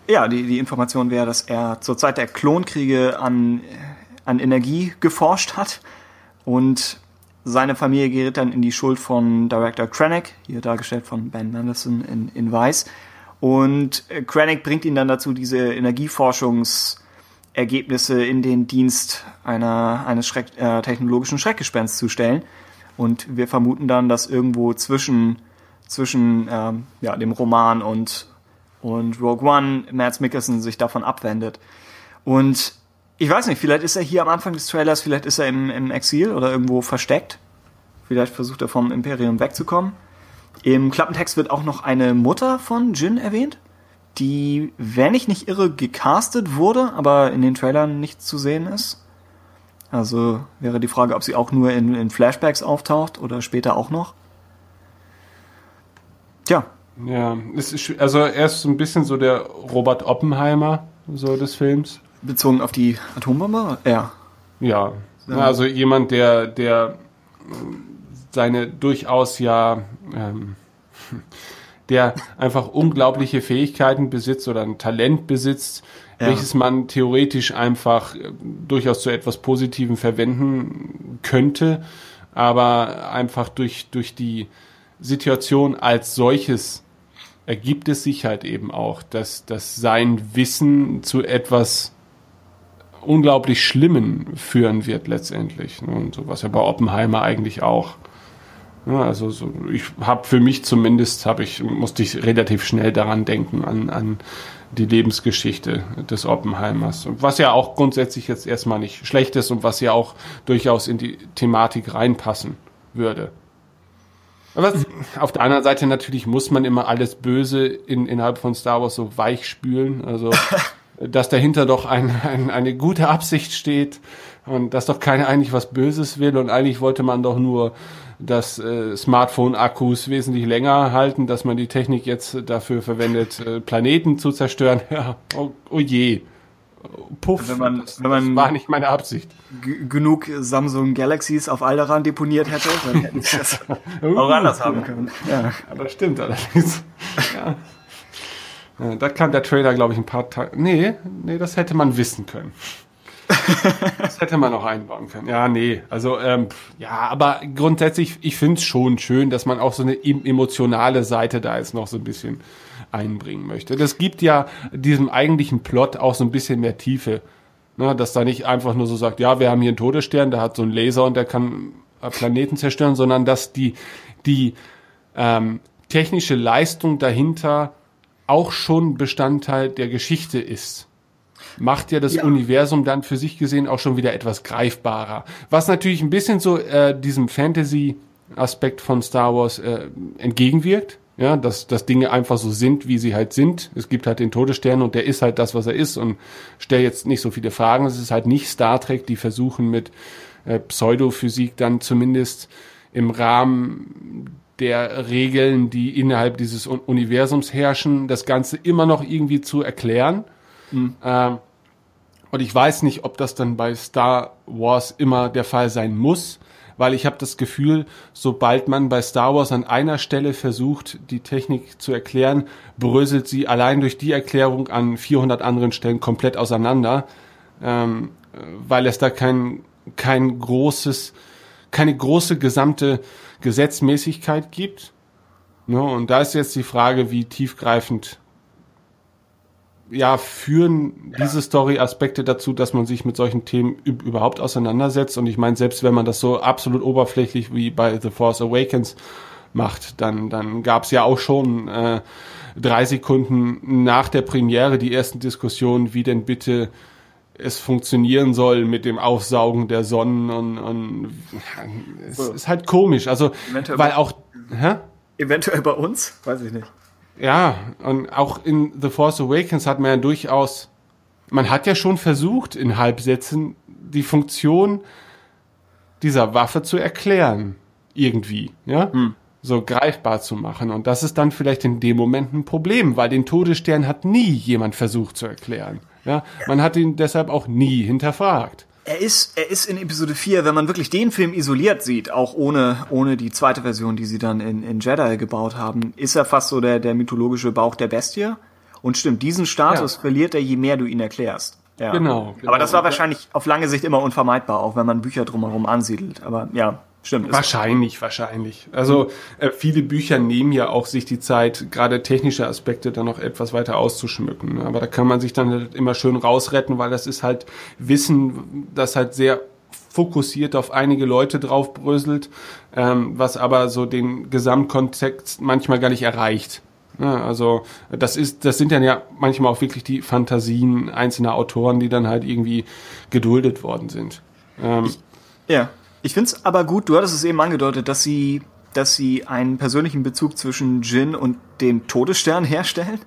Ja, die, die Information wäre, dass er zur Zeit der Klonkriege an, an Energie geforscht hat und seine Familie gerät dann in die Schuld von Director Krennic, hier dargestellt von Ben Mendelsohn in, in Weiß. Und Krennic bringt ihn dann dazu, diese Energieforschungsergebnisse in den Dienst einer, eines Schreck, äh, technologischen Schreckgespensts zu stellen. Und wir vermuten dann, dass irgendwo zwischen, zwischen ähm, ja, dem Roman und, und Rogue One Mads Mikkelsen sich davon abwendet. Und ich weiß nicht, vielleicht ist er hier am Anfang des Trailers, vielleicht ist er im, im Exil oder irgendwo versteckt. Vielleicht versucht er vom Imperium wegzukommen. Im Klappentext wird auch noch eine Mutter von Jin erwähnt, die, wenn ich nicht irre, gecastet wurde, aber in den Trailern nicht zu sehen ist. Also wäre die Frage, ob sie auch nur in, in Flashbacks auftaucht oder später auch noch. Tja, Ja, es ist, also er ist so ein bisschen so der Robert Oppenheimer so des Films. Bezogen auf die Atombombe? Ja. Ja. Also jemand, der, der seine durchaus ja, ähm, *laughs* der einfach unglaubliche Fähigkeiten besitzt oder ein Talent besitzt, ja. welches man theoretisch einfach äh, durchaus zu etwas Positivem verwenden könnte, aber einfach durch, durch die Situation als solches ergibt es sich halt eben auch, dass, dass sein Wissen zu etwas unglaublich Schlimmen führen wird letztendlich. Ne? Und so was ja bei Oppenheimer eigentlich auch. Ja, also so, ich habe für mich zumindest habe ich musste ich relativ schnell daran denken an, an die Lebensgeschichte des Oppenheimers, was ja auch grundsätzlich jetzt erstmal nicht schlecht ist und was ja auch durchaus in die Thematik reinpassen würde. Aber auf der anderen Seite natürlich muss man immer alles Böse in, innerhalb von Star Wars so weich spülen. Also, *laughs* dass dahinter doch ein, ein, eine gute Absicht steht und dass doch keiner eigentlich was Böses will und eigentlich wollte man doch nur, dass äh, Smartphone-Akkus wesentlich länger halten, dass man die Technik jetzt dafür verwendet, äh, Planeten zu zerstören. *laughs* Ja, oh, oh je. Puff, wenn man, das, wenn man war nicht meine Absicht. Genug Samsung Galaxies auf Alderan deponiert hätte, dann hätten sie das *laughs* auch anders haben können. Ja, das stimmt allerdings. Ja. ja. da kam der Trailer, glaube ich, ein paar Tage. Nee, nee, das hätte man wissen können. das hätte man noch einbauen können. Ja, nee, also ähm, ja, aber grundsätzlich, ich finde es schon schön, dass man auch so eine emotionale Seite da ist, noch so ein bisschen einbringen möchte. Das gibt ja diesem eigentlichen Plot auch so ein bisschen mehr Tiefe. Ne, dass da nicht einfach nur so sagt, ja, wir haben hier einen Todesstern, der hat so einen Laser und der kann äh, Planeten zerstören, sondern dass die, die ähm, technische Leistung dahinter auch schon Bestandteil der Geschichte ist. Macht ja das ja. Universum dann für sich gesehen auch schon wieder etwas greifbarer. Was natürlich ein bisschen so äh, diesem Fantasy-Aspekt von Star Wars äh, entgegenwirkt ja, dass, dass Dinge einfach so sind, wie sie halt sind. Es gibt halt den Todesstern und der ist halt das, was er ist und stell jetzt nicht so viele Fragen. Es ist halt nicht Star Trek, die versuchen mit äh, Pseudophysik dann zumindest im Rahmen der Regeln, die innerhalb dieses Universums herrschen, das Ganze immer noch irgendwie zu erklären. Mhm. Ähm, und ich weiß nicht, ob das dann bei Star Wars immer der Fall sein muss weil ich habe das Gefühl, sobald man bei Star Wars an einer Stelle versucht, die Technik zu erklären, bröselt sie allein durch die Erklärung an 400 anderen Stellen komplett auseinander, ähm, weil es da kein, kein großes, keine große gesamte Gesetzmäßigkeit gibt. Ne? Und da ist jetzt die Frage, wie tiefgreifend ja, führen diese Story-Aspekte dazu, dass man sich mit solchen Themen überhaupt auseinandersetzt. Und ich meine, selbst wenn man das so absolut oberflächlich wie bei The Force Awakens macht, dann, dann gab es ja auch schon äh, drei Sekunden nach der Premiere die ersten Diskussionen, wie denn bitte es funktionieren soll mit dem Aufsaugen der Sonnen und, und es ist halt komisch. Also, weil auch, hä? Eventuell bei uns? Weiß ich nicht. Ja, und auch in The Force Awakens hat man ja durchaus, man hat ja schon versucht, in Halbsätzen die Funktion dieser Waffe zu erklären. Irgendwie, ja? Hm. So greifbar zu machen. Und das ist dann vielleicht in dem Moment ein Problem, weil den Todesstern hat nie jemand versucht zu erklären. Ja? Man hat ihn deshalb auch nie hinterfragt er ist, er ist in Episode 4, wenn man wirklich den Film isoliert sieht, auch ohne, ohne die zweite Version, die sie dann in, in Jedi gebaut haben, ist er fast so der, der mythologische Bauch der Bestie. Und stimmt, diesen Status ja. verliert er, je mehr du ihn erklärst. Ja. Genau, genau. Aber das war wahrscheinlich auf lange Sicht immer unvermeidbar, auch wenn man Bücher drumherum ansiedelt. Aber ja, Stimmt. Wahrscheinlich, wahrscheinlich. Also äh, viele Bücher nehmen ja auch sich die Zeit, gerade technische Aspekte dann noch etwas weiter auszuschmücken. Aber da kann man sich dann halt immer schön rausretten, weil das ist halt Wissen, das halt sehr fokussiert auf einige Leute draufbröselt, ähm, was aber so den Gesamtkontext manchmal gar nicht erreicht. Ja, also das ist, das sind dann ja manchmal auch wirklich die Fantasien einzelner Autoren, die dann halt irgendwie geduldet worden sind. Ähm, ich, ja. Ich finde es aber gut, du hattest es eben angedeutet, dass sie, dass sie einen persönlichen Bezug zwischen Jin und dem Todesstern herstellen.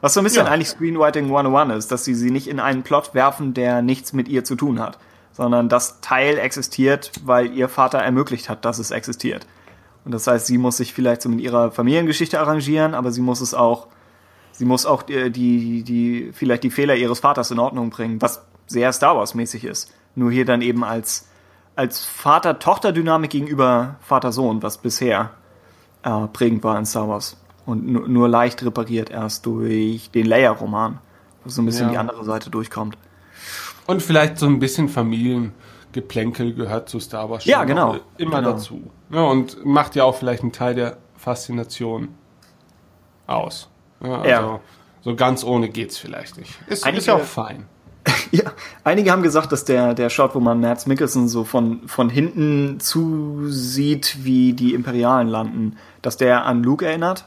Was so ein bisschen ja. eigentlich Screenwriting 101 ist, dass sie sie nicht in einen Plot werfen, der nichts mit ihr zu tun hat, sondern das Teil existiert, weil ihr Vater ermöglicht hat, dass es existiert. Und das heißt, sie muss sich vielleicht so mit ihrer Familiengeschichte arrangieren, aber sie muss es auch, sie muss auch die, die, die vielleicht die Fehler ihres Vaters in Ordnung bringen, was sehr Star Wars mäßig ist. Nur hier dann eben als, als Vater-Tochter-Dynamik gegenüber Vater-Sohn, was bisher äh, prägend war in Star Wars. Und nur, leicht repariert erst durch den Leia-Roman, wo so ein bisschen Ja. die andere Seite durchkommt. Und vielleicht so ein bisschen Familiengeplänkel gehört zu Star Wars. Ja, genau. Immer Genau. dazu. Ja, und macht ja auch vielleicht einen Teil der Faszination aus. Ja, also Ja. so ganz ohne geht's vielleicht nicht. Ist, ist ja auch fein. Ja, einige haben gesagt, dass der, der Shot, wo man Mads Mikkelsen so von, von hinten zusieht, wie die Imperialen landen, dass der an Luke erinnert.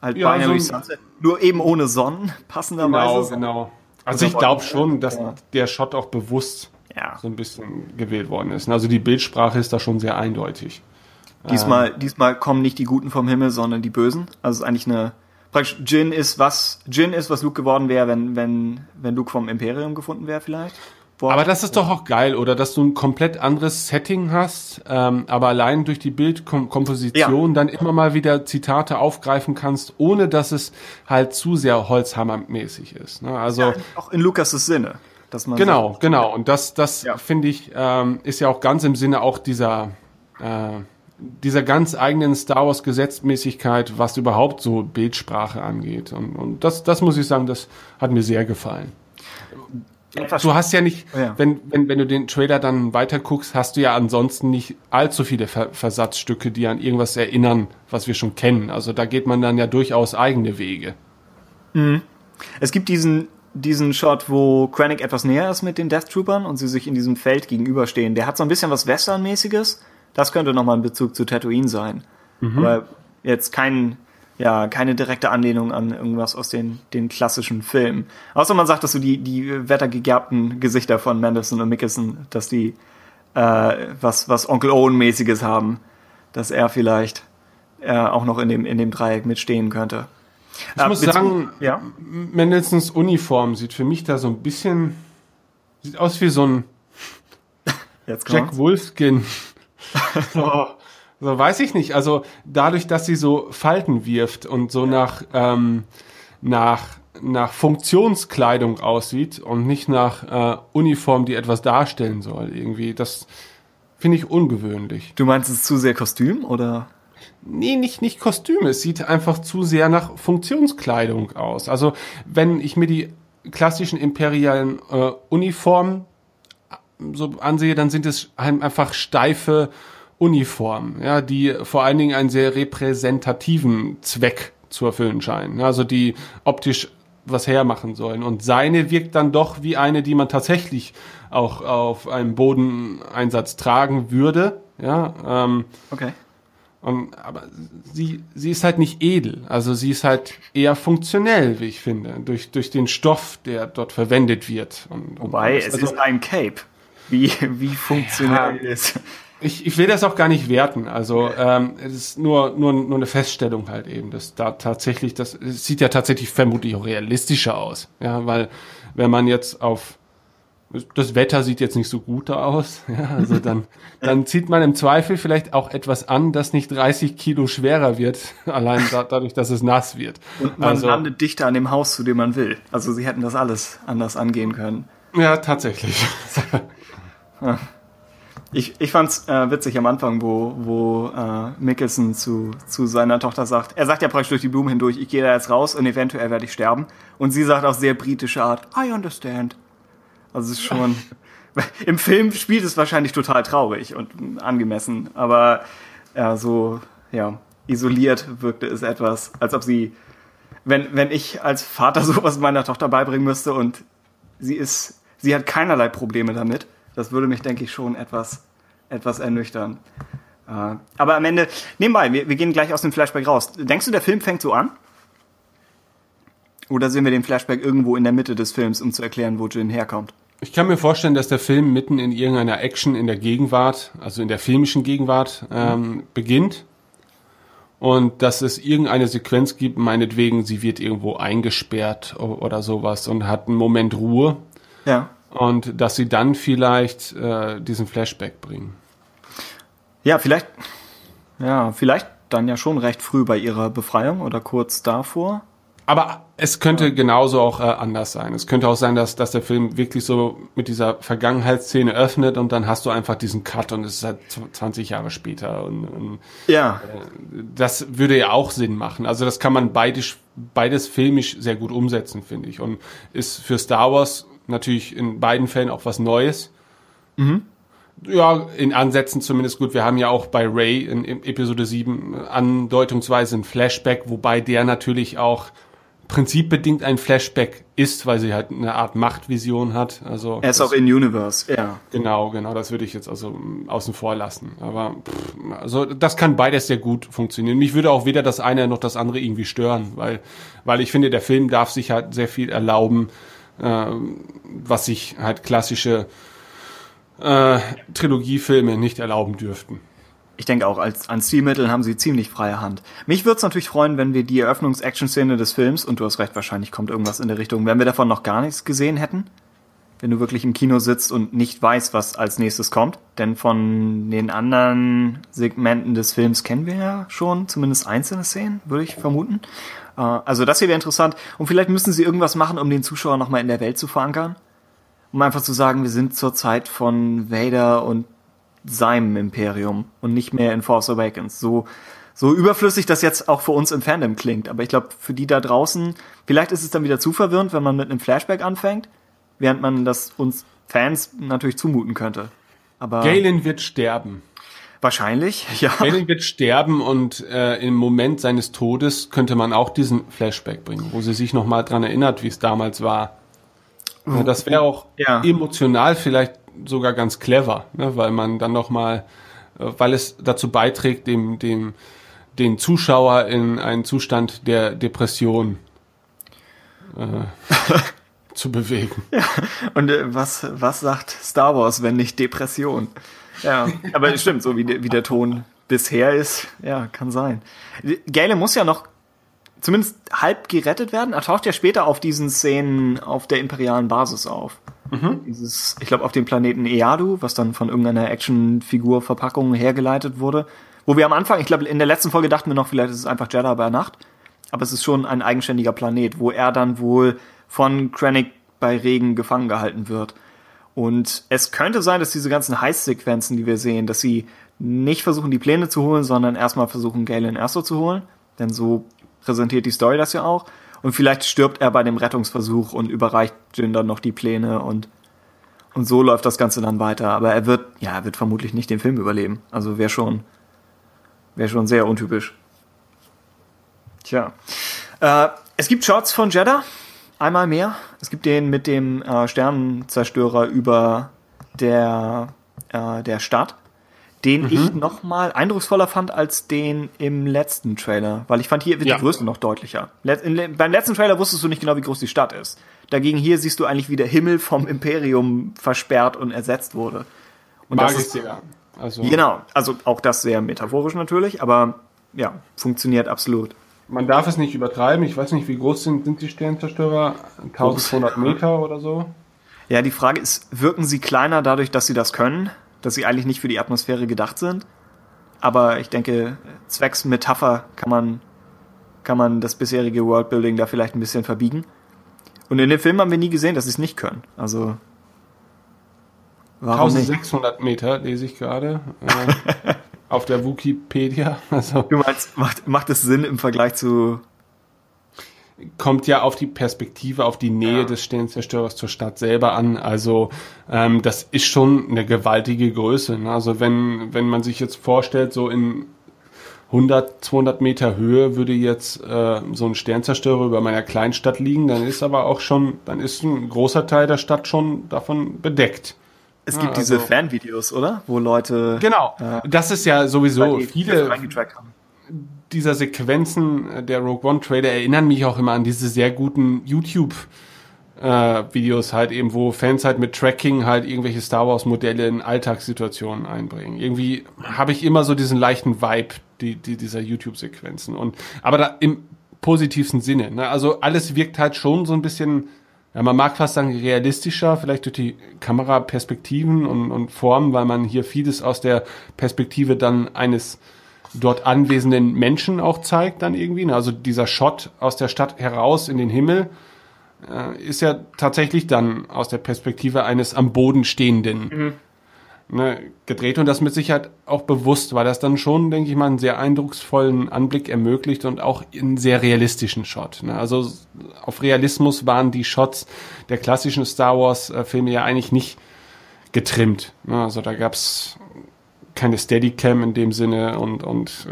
Halt Ja, Binary so Sunset. Nur eben ohne Sonnen, *laughs* passenderweise. Genau, genau. Also ich glaube schon, dass der Shot auch bewusst Ja. so ein bisschen gewählt worden ist. Also die Bildsprache ist da schon sehr eindeutig. Diesmal, Ähm. diesmal kommen nicht die Guten vom Himmel, sondern die Bösen. Also es ist eigentlich eine. Praktisch Jin ist was. Jin ist, was Luke geworden wäre, wenn, wenn, wenn Luke vom Imperium gefunden wäre, vielleicht. Boah. Aber das ist doch auch geil, oder? Dass du ein komplett anderes Setting hast, ähm, aber allein durch die Bildkomposition dann immer mal wieder Zitate aufgreifen kannst, ohne dass es halt zu sehr Holzhammer-mäßig ist. Ne? Also auch in Lukas' Sinne. Dass man genau, sagt, genau. Und das, das finde ich, ähm, ist ja auch ganz im Sinne auch dieser äh, dieser ganz eigenen Star Wars Gesetzmäßigkeit, was überhaupt so Bildsprache angeht. Und, und das, das muss ich sagen, das hat mir sehr gefallen. Du hast ja nicht, Ja. wenn, wenn, wenn du den Trailer dann weiter guckst, hast du ja ansonsten nicht allzu viele Ver Versatzstücke, die an irgendwas erinnern, was wir schon kennen. Also da geht man dann ja durchaus eigene Wege. Mhm. Es gibt diesen, diesen Shot, wo Krennic etwas näher ist mit den Death Troopern und sie sich in diesem Feld gegenüberstehen. Der hat so ein bisschen was Western-mäßiges. Das könnte nochmal ein Bezug zu Tatooine sein. Mhm. Aber jetzt kein, ja, keine direkte Anlehnung an irgendwas aus den, den klassischen Filmen. Außer man sagt, dass so die, die wettergegerbten Gesichter von Mendelssohn und Mickelson, dass die äh, was, was Onkel Owen-mäßiges haben, dass er vielleicht äh, auch noch in dem, in dem Dreieck mitstehen könnte. Ich Äh, muss sagen, ja? Mendelssohns Uniform sieht für mich da so ein bisschen, sieht aus wie so ein *laughs* Jack. Wolfskin. *laughs* so, so weiß ich nicht. Also dadurch, dass sie so Falten wirft und so nach, ähm, nach, nach Funktionskleidung aussieht und nicht nach äh, Uniform, die etwas darstellen soll, irgendwie, das finde ich ungewöhnlich. Du meinst es ist zu sehr Kostüm oder? Nee, nicht, nicht Kostüme. Es sieht einfach zu sehr nach Funktionskleidung aus. Also, wenn ich mir die klassischen imperialen äh, Uniformen so ansehe, dann sind es ein- einfach steife Uniformen, ja, die vor allen Dingen einen sehr repräsentativen Zweck zu erfüllen scheinen. Also die optisch was hermachen sollen. Und seine wirkt dann doch wie eine, die man tatsächlich auch auf einem Bodeneinsatz tragen würde. Ja, ähm, Okay. und, aber sie, sie ist halt nicht edel. Also sie ist halt eher funktionell, wie ich finde, durch, durch den Stoff, der dort verwendet wird. Und, Wobei, und es also, ist ein Cape. Wie, wie funktionell ist. ich, ich will das auch gar nicht werten. Also ähm, es ist nur, nur, nur eine Feststellung halt eben, dass da tatsächlich, das es sieht ja tatsächlich vermutlich auch realistischer aus. Ja, weil wenn man jetzt auf das Wetter sieht jetzt nicht so gut aus. *laughs* Ja, also dann, dann zieht man im Zweifel vielleicht auch etwas an, das nicht 30 Kilo schwerer wird, *laughs* allein da, dadurch, dass es nass wird. Und man also, landet dichter an dem Haus, zu dem man will. Also sie hätten das alles anders angehen können. ja, tatsächlich. *laughs* Ich, ich fand's äh, witzig am Anfang, wo, wo äh, Mickelson zu, zu seiner Tochter sagt, er sagt ja praktisch durch die Blumen hindurch, ich gehe da jetzt raus und eventuell werde ich sterben. Und sie sagt auf sehr britische Art, I understand. Also es ist schon, *laughs* im Film spielt es wahrscheinlich total traurig und angemessen, aber ja, so, ja, isoliert wirkte es etwas, als ob sie, wenn, wenn ich als Vater *laughs* sowas meiner Tochter beibringen müsste und sie ist, sie hat keinerlei Probleme damit, das würde mich, denke ich, schon etwas, etwas ernüchtern. Äh, aber am Ende, nebenbei, wir, wir gehen gleich aus dem Flashback raus. Denkst du, der Film fängt so an? Oder sehen wir den Flashback irgendwo in der Mitte des Films, um zu erklären, wo Jin herkommt? Ich kann mir vorstellen, dass der Film mitten in irgendeiner Action in der Gegenwart, also in der filmischen Gegenwart, ähm, beginnt. Und dass es irgendeine Sequenz gibt, meinetwegen, sie wird irgendwo eingesperrt oder sowas und hat einen Moment Ruhe. Ja. Und dass sie dann vielleicht äh, diesen Flashback bringen. Ja, vielleicht, Ja, vielleicht dann ja schon recht früh bei ihrer Befreiung oder kurz davor. Aber es könnte genauso auch äh, anders sein. Es könnte auch sein, dass, dass der Film wirklich so mit dieser Vergangenheitsszene öffnet und dann hast du einfach diesen Cut und es ist halt 20 Jahre später. Und, und ja. Äh, das würde ja auch Sinn machen. Also das kann man beides, beides filmisch sehr gut umsetzen, finde ich. Und ist für Star Wars natürlich in beiden Fällen auch was Neues. Mhm. Ja, in Ansätzen zumindest gut. Wir haben ja auch bei Ray in, in Episode 7 andeutungsweise ein Flashback, wobei der natürlich auch prinzipbedingt ein Flashback ist, weil sie halt eine Art Machtvision hat. Also er ist auch in Universe, ja. Genau, genau, das würde ich jetzt also mm, außen vor lassen. Aber pff, also das kann beides sehr gut funktionieren. Mich würde auch weder das eine noch das andere irgendwie stören, weil weil ich finde, der Film darf sich halt sehr viel erlauben, äh, was sich halt klassische äh, Trilogiefilme nicht erlauben dürften. Ich denke auch, als an Stilmitteln haben sie ziemlich freie Hand. Mich würde es natürlich freuen, wenn wir die Eröffnungs-Action-Szene des Films, und du hast recht, wahrscheinlich kommt irgendwas in der Richtung, wenn wir davon noch gar nichts gesehen hätten. Wenn du wirklich im Kino sitzt und nicht weißt, was als nächstes kommt. Denn von den anderen Segmenten des Films kennen wir ja schon zumindest einzelne Szenen, würde ich vermuten. Äh, also das hier wäre interessant. Und vielleicht müssen sie irgendwas machen, um den Zuschauer nochmal in der Welt zu verankern. Um einfach zu sagen, wir sind zur Zeit von Vader und seinem Imperium und nicht mehr in Force Awakens. So, so überflüssig das jetzt auch für uns im Fandom klingt. Aber ich glaube, für die da draußen, vielleicht ist es dann wieder zu verwirrend, wenn man mit einem Flashback anfängt, während man das uns Fans natürlich zumuten könnte. Aber Galen wird sterben. Wahrscheinlich, *laughs* ja. Galen wird sterben und äh, im Moment seines Todes könnte man auch diesen Flashback bringen, wo sie sich nochmal dran erinnert, wie es damals war. Ja, das wäre auch ja. emotional vielleicht sogar ganz clever, ne, weil man dann noch mal, äh, weil es dazu beiträgt, dem, dem, den Zuschauer in einen Zustand der Depression äh, *laughs* zu bewegen. Ja. Und äh, was, was sagt Star Wars, wenn nicht Depression? Ja, aber es stimmt, so wie, wie der Ton bisher ist, ja, kann sein. Gale muss ja noch zumindest halb gerettet werden. Er taucht ja später auf diesen Szenen auf der imperialen Basis auf. Mhm. Dieses, ich glaube, auf dem Planeten Eadu, was dann von irgendeiner Actionfigur-Verpackung hergeleitet wurde. Wo wir am Anfang, ich glaube, in der letzten Folge dachten wir noch, vielleicht ist es einfach Jeddah bei Nacht. Aber es ist schon ein eigenständiger Planet, wo er dann wohl von Krennic bei Regen gefangen gehalten wird. Und es könnte sein, dass diese ganzen Heißsequenzen, die wir sehen, dass sie nicht versuchen, die Pläne zu holen, sondern erstmal versuchen, Galen Erso zu holen. Denn so präsentiert die Story das ja auch. Und vielleicht stirbt er bei dem Rettungsversuch und überreicht Jin dann noch die Pläne und, und so läuft das Ganze dann weiter. Aber er wird, ja, er wird vermutlich nicht den Film überleben. Also wäre schon, wäre schon sehr untypisch. Tja. Äh, es gibt Shots von Jeddah. Einmal mehr. Es gibt den mit dem äh, Sternenzerstörer über der, äh, der Stadt den mhm. ich noch mal eindrucksvoller fand als den im letzten Trailer, weil ich fand hier wird ja. die Größe noch deutlicher. Let in, beim letzten Trailer wusstest du nicht genau, wie groß die Stadt ist. Dagegen hier siehst du eigentlich, wie der Himmel vom Imperium versperrt und ersetzt wurde. Und Mag das ist sehr. Also genau, also auch das sehr metaphorisch natürlich, aber ja, funktioniert absolut. Man darf es nicht übertreiben. Ich weiß nicht, wie groß sind, sind die Sternzerstörer? 1200 Meter oder so? Ja, die Frage ist, wirken sie kleiner dadurch, dass sie das können? dass sie eigentlich nicht für die Atmosphäre gedacht sind. Aber ich denke, zwecks Metapher kann man, kann man das bisherige Worldbuilding da vielleicht ein bisschen verbiegen. Und in dem Film haben wir nie gesehen, dass sie es nicht können. Also. Warum 1600 nicht? Meter lese ich gerade. *laughs* Auf der Wikipedia. *laughs* Also. Du meinst, macht, macht es Sinn im Vergleich zu kommt ja auf die Perspektive, auf die Nähe ja. des Sternzerstörers zur Stadt selber an. Also ähm, das ist schon eine gewaltige Größe. Ne? Also wenn, wenn man sich jetzt vorstellt, so in 100, 200 Meter Höhe würde jetzt äh, so ein Sternzerstörer über meiner Kleinstadt liegen, dann ist aber auch schon, dann ist ein großer Teil der Stadt schon davon bedeckt. Es gibt ja, also, diese Fanvideos, oder? Wo Leute. Genau. Äh, das ist ja sowieso viele. Haben dieser Sequenzen äh, der Rogue One Trailer erinnern mich auch immer an diese sehr guten YouTube äh, Videos halt eben, wo Fans halt mit Tracking halt irgendwelche Star Wars Modelle in Alltagssituationen einbringen. Irgendwie habe ich immer so diesen leichten Vibe die, die dieser YouTube Sequenzen und aber da im positivsten Sinne. Ne? Also alles wirkt halt schon so ein bisschen ja, man mag fast sagen realistischer, vielleicht durch die Kameraperspektiven und, und Formen, weil man hier vieles aus der Perspektive dann eines dort anwesenden Menschen auch zeigt dann irgendwie. Also dieser Shot aus der Stadt heraus in den Himmel äh, ist ja tatsächlich dann aus der Perspektive eines am Boden stehenden mhm. Ne, gedreht und das mit Sicherheit auch bewusst, weil das dann schon, denke ich mal, einen sehr eindrucksvollen Anblick ermöglicht und auch einen sehr realistischen Shot. Ne? Also auf Realismus waren die Shots der klassischen Star Wars äh, Filme ja eigentlich nicht getrimmt. Ne? Also da gab's keine Steadicam in dem Sinne und, und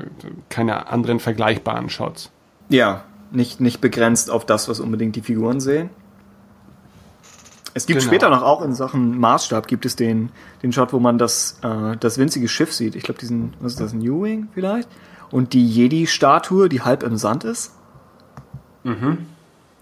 keine anderen vergleichbaren Shots. Ja, nicht, nicht begrenzt auf das, was unbedingt die Figuren sehen. Es gibt genau. später noch auch in Sachen Maßstab gibt es den, den Shot, wo man das, äh, das winzige Schiff sieht. Ich glaube, diesen, was ist das, New Wing vielleicht? Und die Jedi-Statue, die halb im Sand ist. Mhm.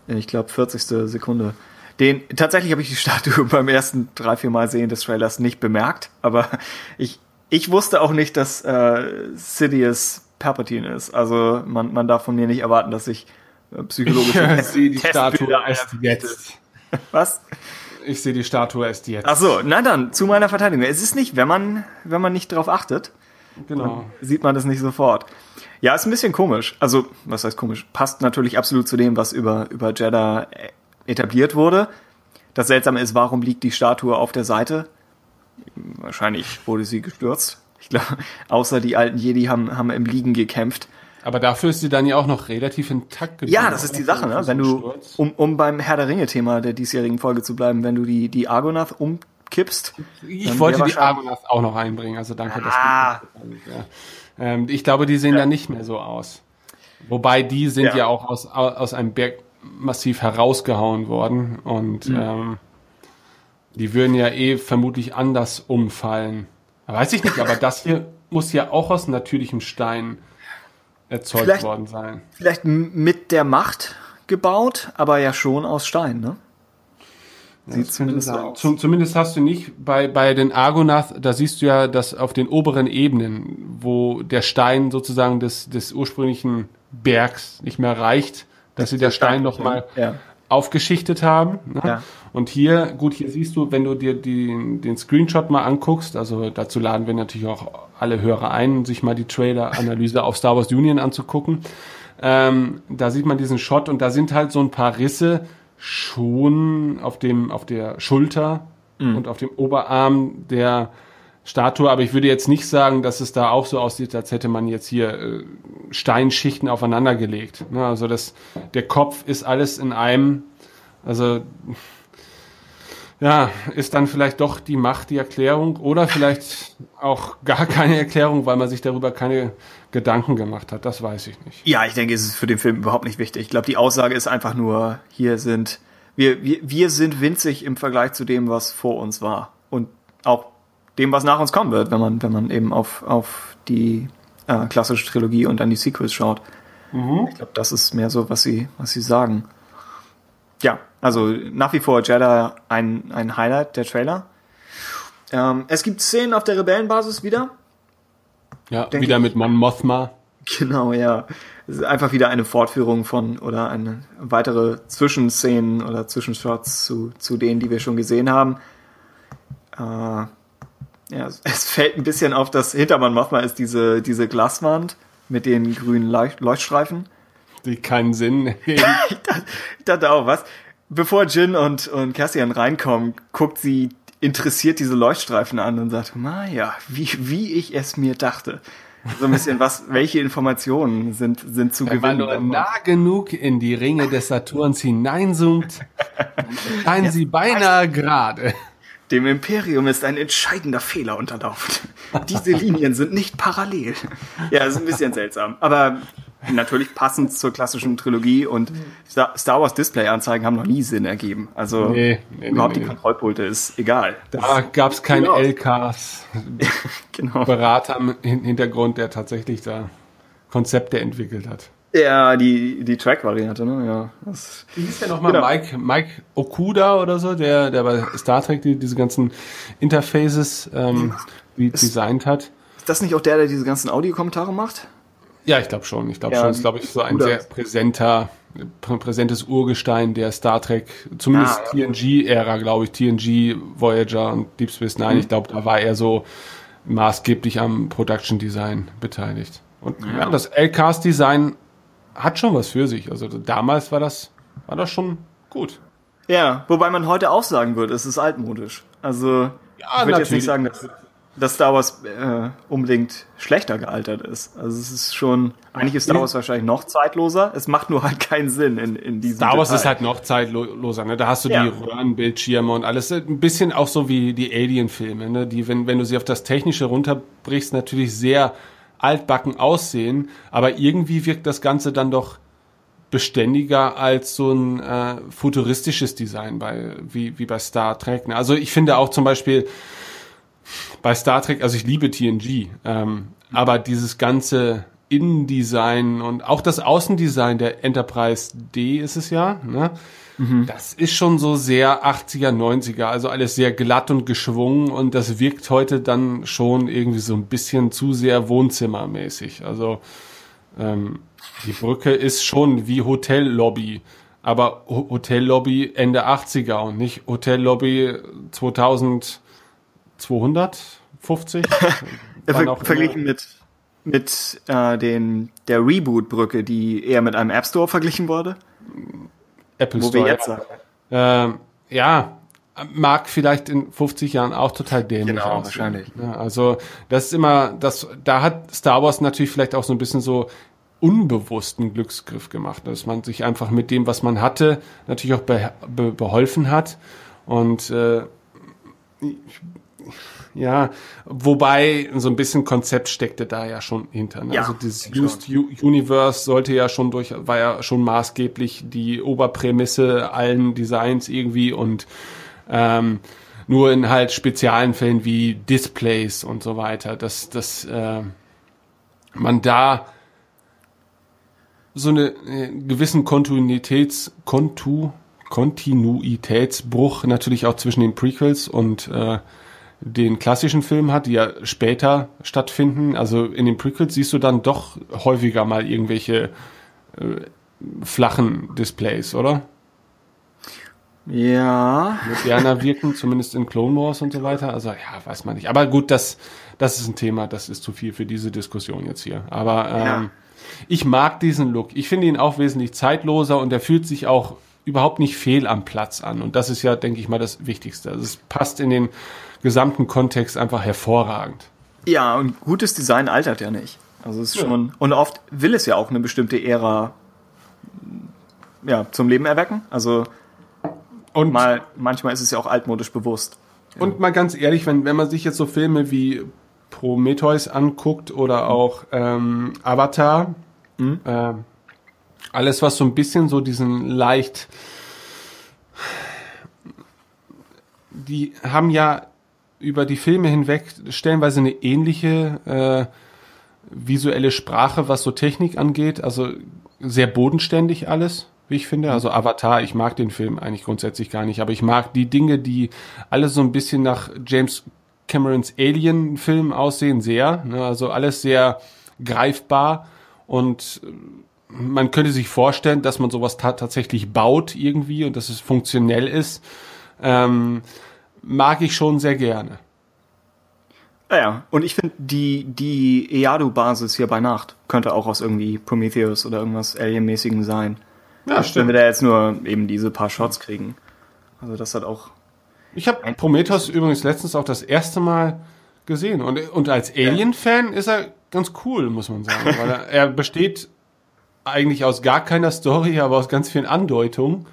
Ich glaube, 40. Sekunde. Den, tatsächlich habe ich die Statue *laughs* beim ersten drei, vier Mal sehen des Trailers nicht bemerkt, aber *laughs* ich, ich wusste auch nicht, dass äh, Sidious Palpatine ist. Also man, man darf von mir nicht erwarten, dass ich äh, psychologisch *laughs* ich sehe die Statue erst jetzt. *laughs* Was? Ich sehe die Statue erst jetzt. Ach so, na dann, zu meiner Verteidigung. Es ist nicht, wenn man, wenn man nicht drauf achtet, genau. sieht man das nicht sofort. Ja, ist ein bisschen komisch. Also, was heißt komisch? Passt natürlich absolut zu dem, was über, über Jeddah etabliert wurde. Das Seltsame ist, warum liegt die Statue auf der Seite? Wahrscheinlich wurde sie gestürzt. Ich glaube, *laughs* außer die alten Jedi haben, haben im Liegen gekämpft. Aber dafür ist sie dann ja auch noch relativ intakt geblieben. Ja, das ist die Sache, ne? Wenn du, um, um beim Herr der Ringe-Thema der diesjährigen Folge zu bleiben, wenn du die, die Argonath umkippst. Ich wollte die Argonath auch noch einbringen, also danke, ah. dass du ja. ähm, Ich glaube, die sehen ja. dann nicht mehr so aus. Wobei die sind ja, ja auch aus, aus einem Berg massiv herausgehauen worden und mhm. ähm, die würden ja eh vermutlich anders umfallen. Weiß ich nicht, aber das hier muss ja auch aus natürlichem Stein erzeugt vielleicht, worden sein. Vielleicht mit der Macht gebaut, aber ja schon aus Stein, ne? Sieht ja, zumindest. Zum, zumindest hast du nicht bei, bei den Argonath, da siehst du ja, dass auf den oberen Ebenen, wo der Stein sozusagen des, des ursprünglichen Bergs nicht mehr reicht, dass sie der Stein noch mal ja. aufgeschichtet haben. Ne? Ja. Und hier, gut, hier siehst du, wenn du dir die, den Screenshot mal anguckst, also dazu laden wir natürlich auch alle Hörer ein, sich mal die Trailer-Analyse auf Star Wars Union anzugucken. Ähm, da sieht man diesen Shot und da sind halt so ein paar Risse schon auf dem, auf der Schulter mhm. und auf dem Oberarm der Statue, aber ich würde jetzt nicht sagen, dass es da auch so aussieht, als hätte man jetzt hier äh, Steinschichten aufeinander gelegt. Ne? Also das, der Kopf ist alles in einem, also ja, ist dann vielleicht doch die Macht die Erklärung oder vielleicht auch gar keine Erklärung, weil man sich darüber keine Gedanken gemacht hat. Das weiß ich nicht. Ja, ich denke, es ist für den Film überhaupt nicht wichtig. Ich glaube, die Aussage ist einfach nur, hier sind, wir, wir, wir sind winzig im Vergleich zu dem, was vor uns war. Und auch dem, was nach uns kommen wird, wenn man, wenn man eben auf, auf die äh, klassische Trilogie und dann die Sequels schaut. Mhm. Ich glaube, das ist mehr so, was sie, was sie sagen. Ja, also nach wie vor Jeddah ein, ein Highlight der Trailer. Ähm, es gibt Szenen auf der Rebellenbasis wieder. Ja, Denk wieder ich. mit Mon Mothma. Genau, ja. Es ist einfach wieder eine Fortführung von oder eine weitere Zwischenszenen oder Zwischenshots zu, zu denen, die wir schon gesehen haben. Äh, ja, es *laughs* fällt ein bisschen auf, dass hinter Mon Mothma ist diese, diese Glaswand mit den grünen Leuchtstreifen die keinen Sinn *laughs* ich, dachte, auch, was? Bevor Jin und, und Cassian reinkommen, guckt sie interessiert diese Leuchtstreifen an und sagt, Maja, wie, wie ich es mir dachte. So ein bisschen was, welche Informationen sind, sind zu Wenn gewinnen. Wenn man nur nah genug in die Ringe des Saturns hineinzoomt, *laughs* scheinen sie beinahe gerade. Dem Imperium ist ein entscheidender Fehler unterlaufen. Diese Linien sind nicht parallel. Ja, ist ein bisschen seltsam. Aber natürlich passend zur klassischen Trilogie und Star Wars Display-Anzeigen haben noch nie Sinn ergeben. Also nee, nee, überhaupt nee, die Kontrollpulte ist egal. Da gab es keine genau. LKs, *laughs* genau. Berater im Hintergrund, der tatsächlich da Konzepte entwickelt hat. Ja, die, die Track-Variante, ne? Ja. Das, Wie hieß der nochmal? Genau. Mike, Mike Okuda oder so, der, der bei Star Trek die, diese ganzen Interfaces ähm, wie designt hat. Ist das nicht auch der, der diese ganzen Audiokommentare macht? Ja, ich glaube schon. Ich glaube ja, schon. Ist, glaube ich, so ein sehr präsenter, präsentes Urgestein der Star Trek, zumindest ah, ja. TNG-Ära, glaube ich. TNG, Voyager und Deep Space Nine. Mhm. Ich glaube, da war er so maßgeblich am Production Design beteiligt. Und ja, das L-Cast-Design hat schon was für sich. Also damals war das, war das schon gut. Ja, wobei man heute auch sagen würde, es ist altmodisch. Also ja, ich würde jetzt nicht sagen, dass, dass Star Wars äh, unbedingt schlechter gealtert ist. Also es ist schon, eigentlich ist Star Wars wahrscheinlich noch zeitloser. Es macht nur halt keinen Sinn in, in diesem Star Wars Detail. ist halt noch zeitloser. Ne? Da hast du ja. die Röhrenbildschirme und alles. Ein bisschen auch so wie die Alien-Filme, ne? die, wenn, wenn du sie auf das Technische runterbrichst, natürlich sehr altbacken aussehen, aber irgendwie wirkt das Ganze dann doch beständiger als so ein äh, futuristisches Design bei wie wie bei Star Trek. Ne? Also ich finde auch zum Beispiel bei Star Trek, also ich liebe TNG, ähm, aber dieses ganze Innendesign und auch das Außendesign der Enterprise D ist es ja, ne? Mhm. Das ist schon so sehr 80er, 90er, also alles sehr glatt und geschwungen und das wirkt heute dann schon irgendwie so ein bisschen zu sehr Wohnzimmermäßig. Also ähm, die Brücke ist schon wie Hotellobby, aber Hotellobby Ende 80er und nicht Hotellobby 2250. *laughs* Ver verglichen mit mit äh, den der Reboot Brücke, die eher mit einem App Store verglichen wurde. Apple Wo Store. Wir jetzt sagen. Ähm, ja, mag vielleicht in 50 Jahren auch total dämlich genau, aussehen. wahrscheinlich. Ja, also das ist immer, das, da hat Star Wars natürlich vielleicht auch so ein bisschen so unbewussten Glücksgriff gemacht, dass man sich einfach mit dem, was man hatte, natürlich auch be be beholfen hat und äh, ja, wobei so ein bisschen Konzept steckte da ja schon hinter. Ne? Ja, also dieses Used Universe sollte ja schon durch, war ja schon maßgeblich die Oberprämisse allen Designs irgendwie und ähm, nur in halt speziellen Fällen wie Displays und so weiter, dass, dass äh, man da so eine äh, gewissen Kontinuitäts, Kontu, Kontinuitätsbruch natürlich auch zwischen den Prequels und äh, den klassischen Film hat, die ja später stattfinden. Also in den Prequels siehst du dann doch häufiger mal irgendwelche äh, flachen Displays, oder? Ja. Moderner wirken, zumindest in Clone Wars und so weiter. Also ja, weiß man nicht. Aber gut, das, das ist ein Thema, das ist zu viel für diese Diskussion jetzt hier. Aber ähm, ja. ich mag diesen Look. Ich finde ihn auch wesentlich zeitloser und er fühlt sich auch überhaupt nicht fehl am Platz an. Und das ist ja, denke ich mal, das Wichtigste. Also es passt in den gesamten Kontext einfach hervorragend. Ja, und gutes Design altert ja nicht. Also es ist ja. schon und oft will es ja auch eine bestimmte Ära ja, zum Leben erwecken. Also und mal manchmal ist es ja auch altmodisch bewusst. Und mal ganz ehrlich, wenn wenn man sich jetzt so Filme wie Prometheus anguckt oder auch ähm, Avatar, mhm. äh, alles was so ein bisschen so diesen leicht die haben ja über die Filme hinweg stellenweise eine ähnliche äh, visuelle Sprache, was so Technik angeht. Also sehr bodenständig alles, wie ich finde. Also Avatar, ich mag den Film eigentlich grundsätzlich gar nicht, aber ich mag die Dinge, die alle so ein bisschen nach James Camerons Alien-Film aussehen, sehr. Ne? Also alles sehr greifbar und man könnte sich vorstellen, dass man sowas tatsächlich baut irgendwie und dass es funktionell ist. Ähm, mag ich schon sehr gerne. Naja, und ich finde, die, die EADU-Basis hier bei Nacht könnte auch aus irgendwie Prometheus oder irgendwas Alien-mäßigen sein. Ja, stimmt. Wenn wir da jetzt nur eben diese paar Shots kriegen. Also das hat auch. Ich habe Prometheus übrigens letztens auch das erste Mal gesehen. Und, und als Alien-Fan ist er ganz cool, muss man sagen. weil er, er besteht eigentlich aus gar keiner Story, aber aus ganz vielen Andeutungen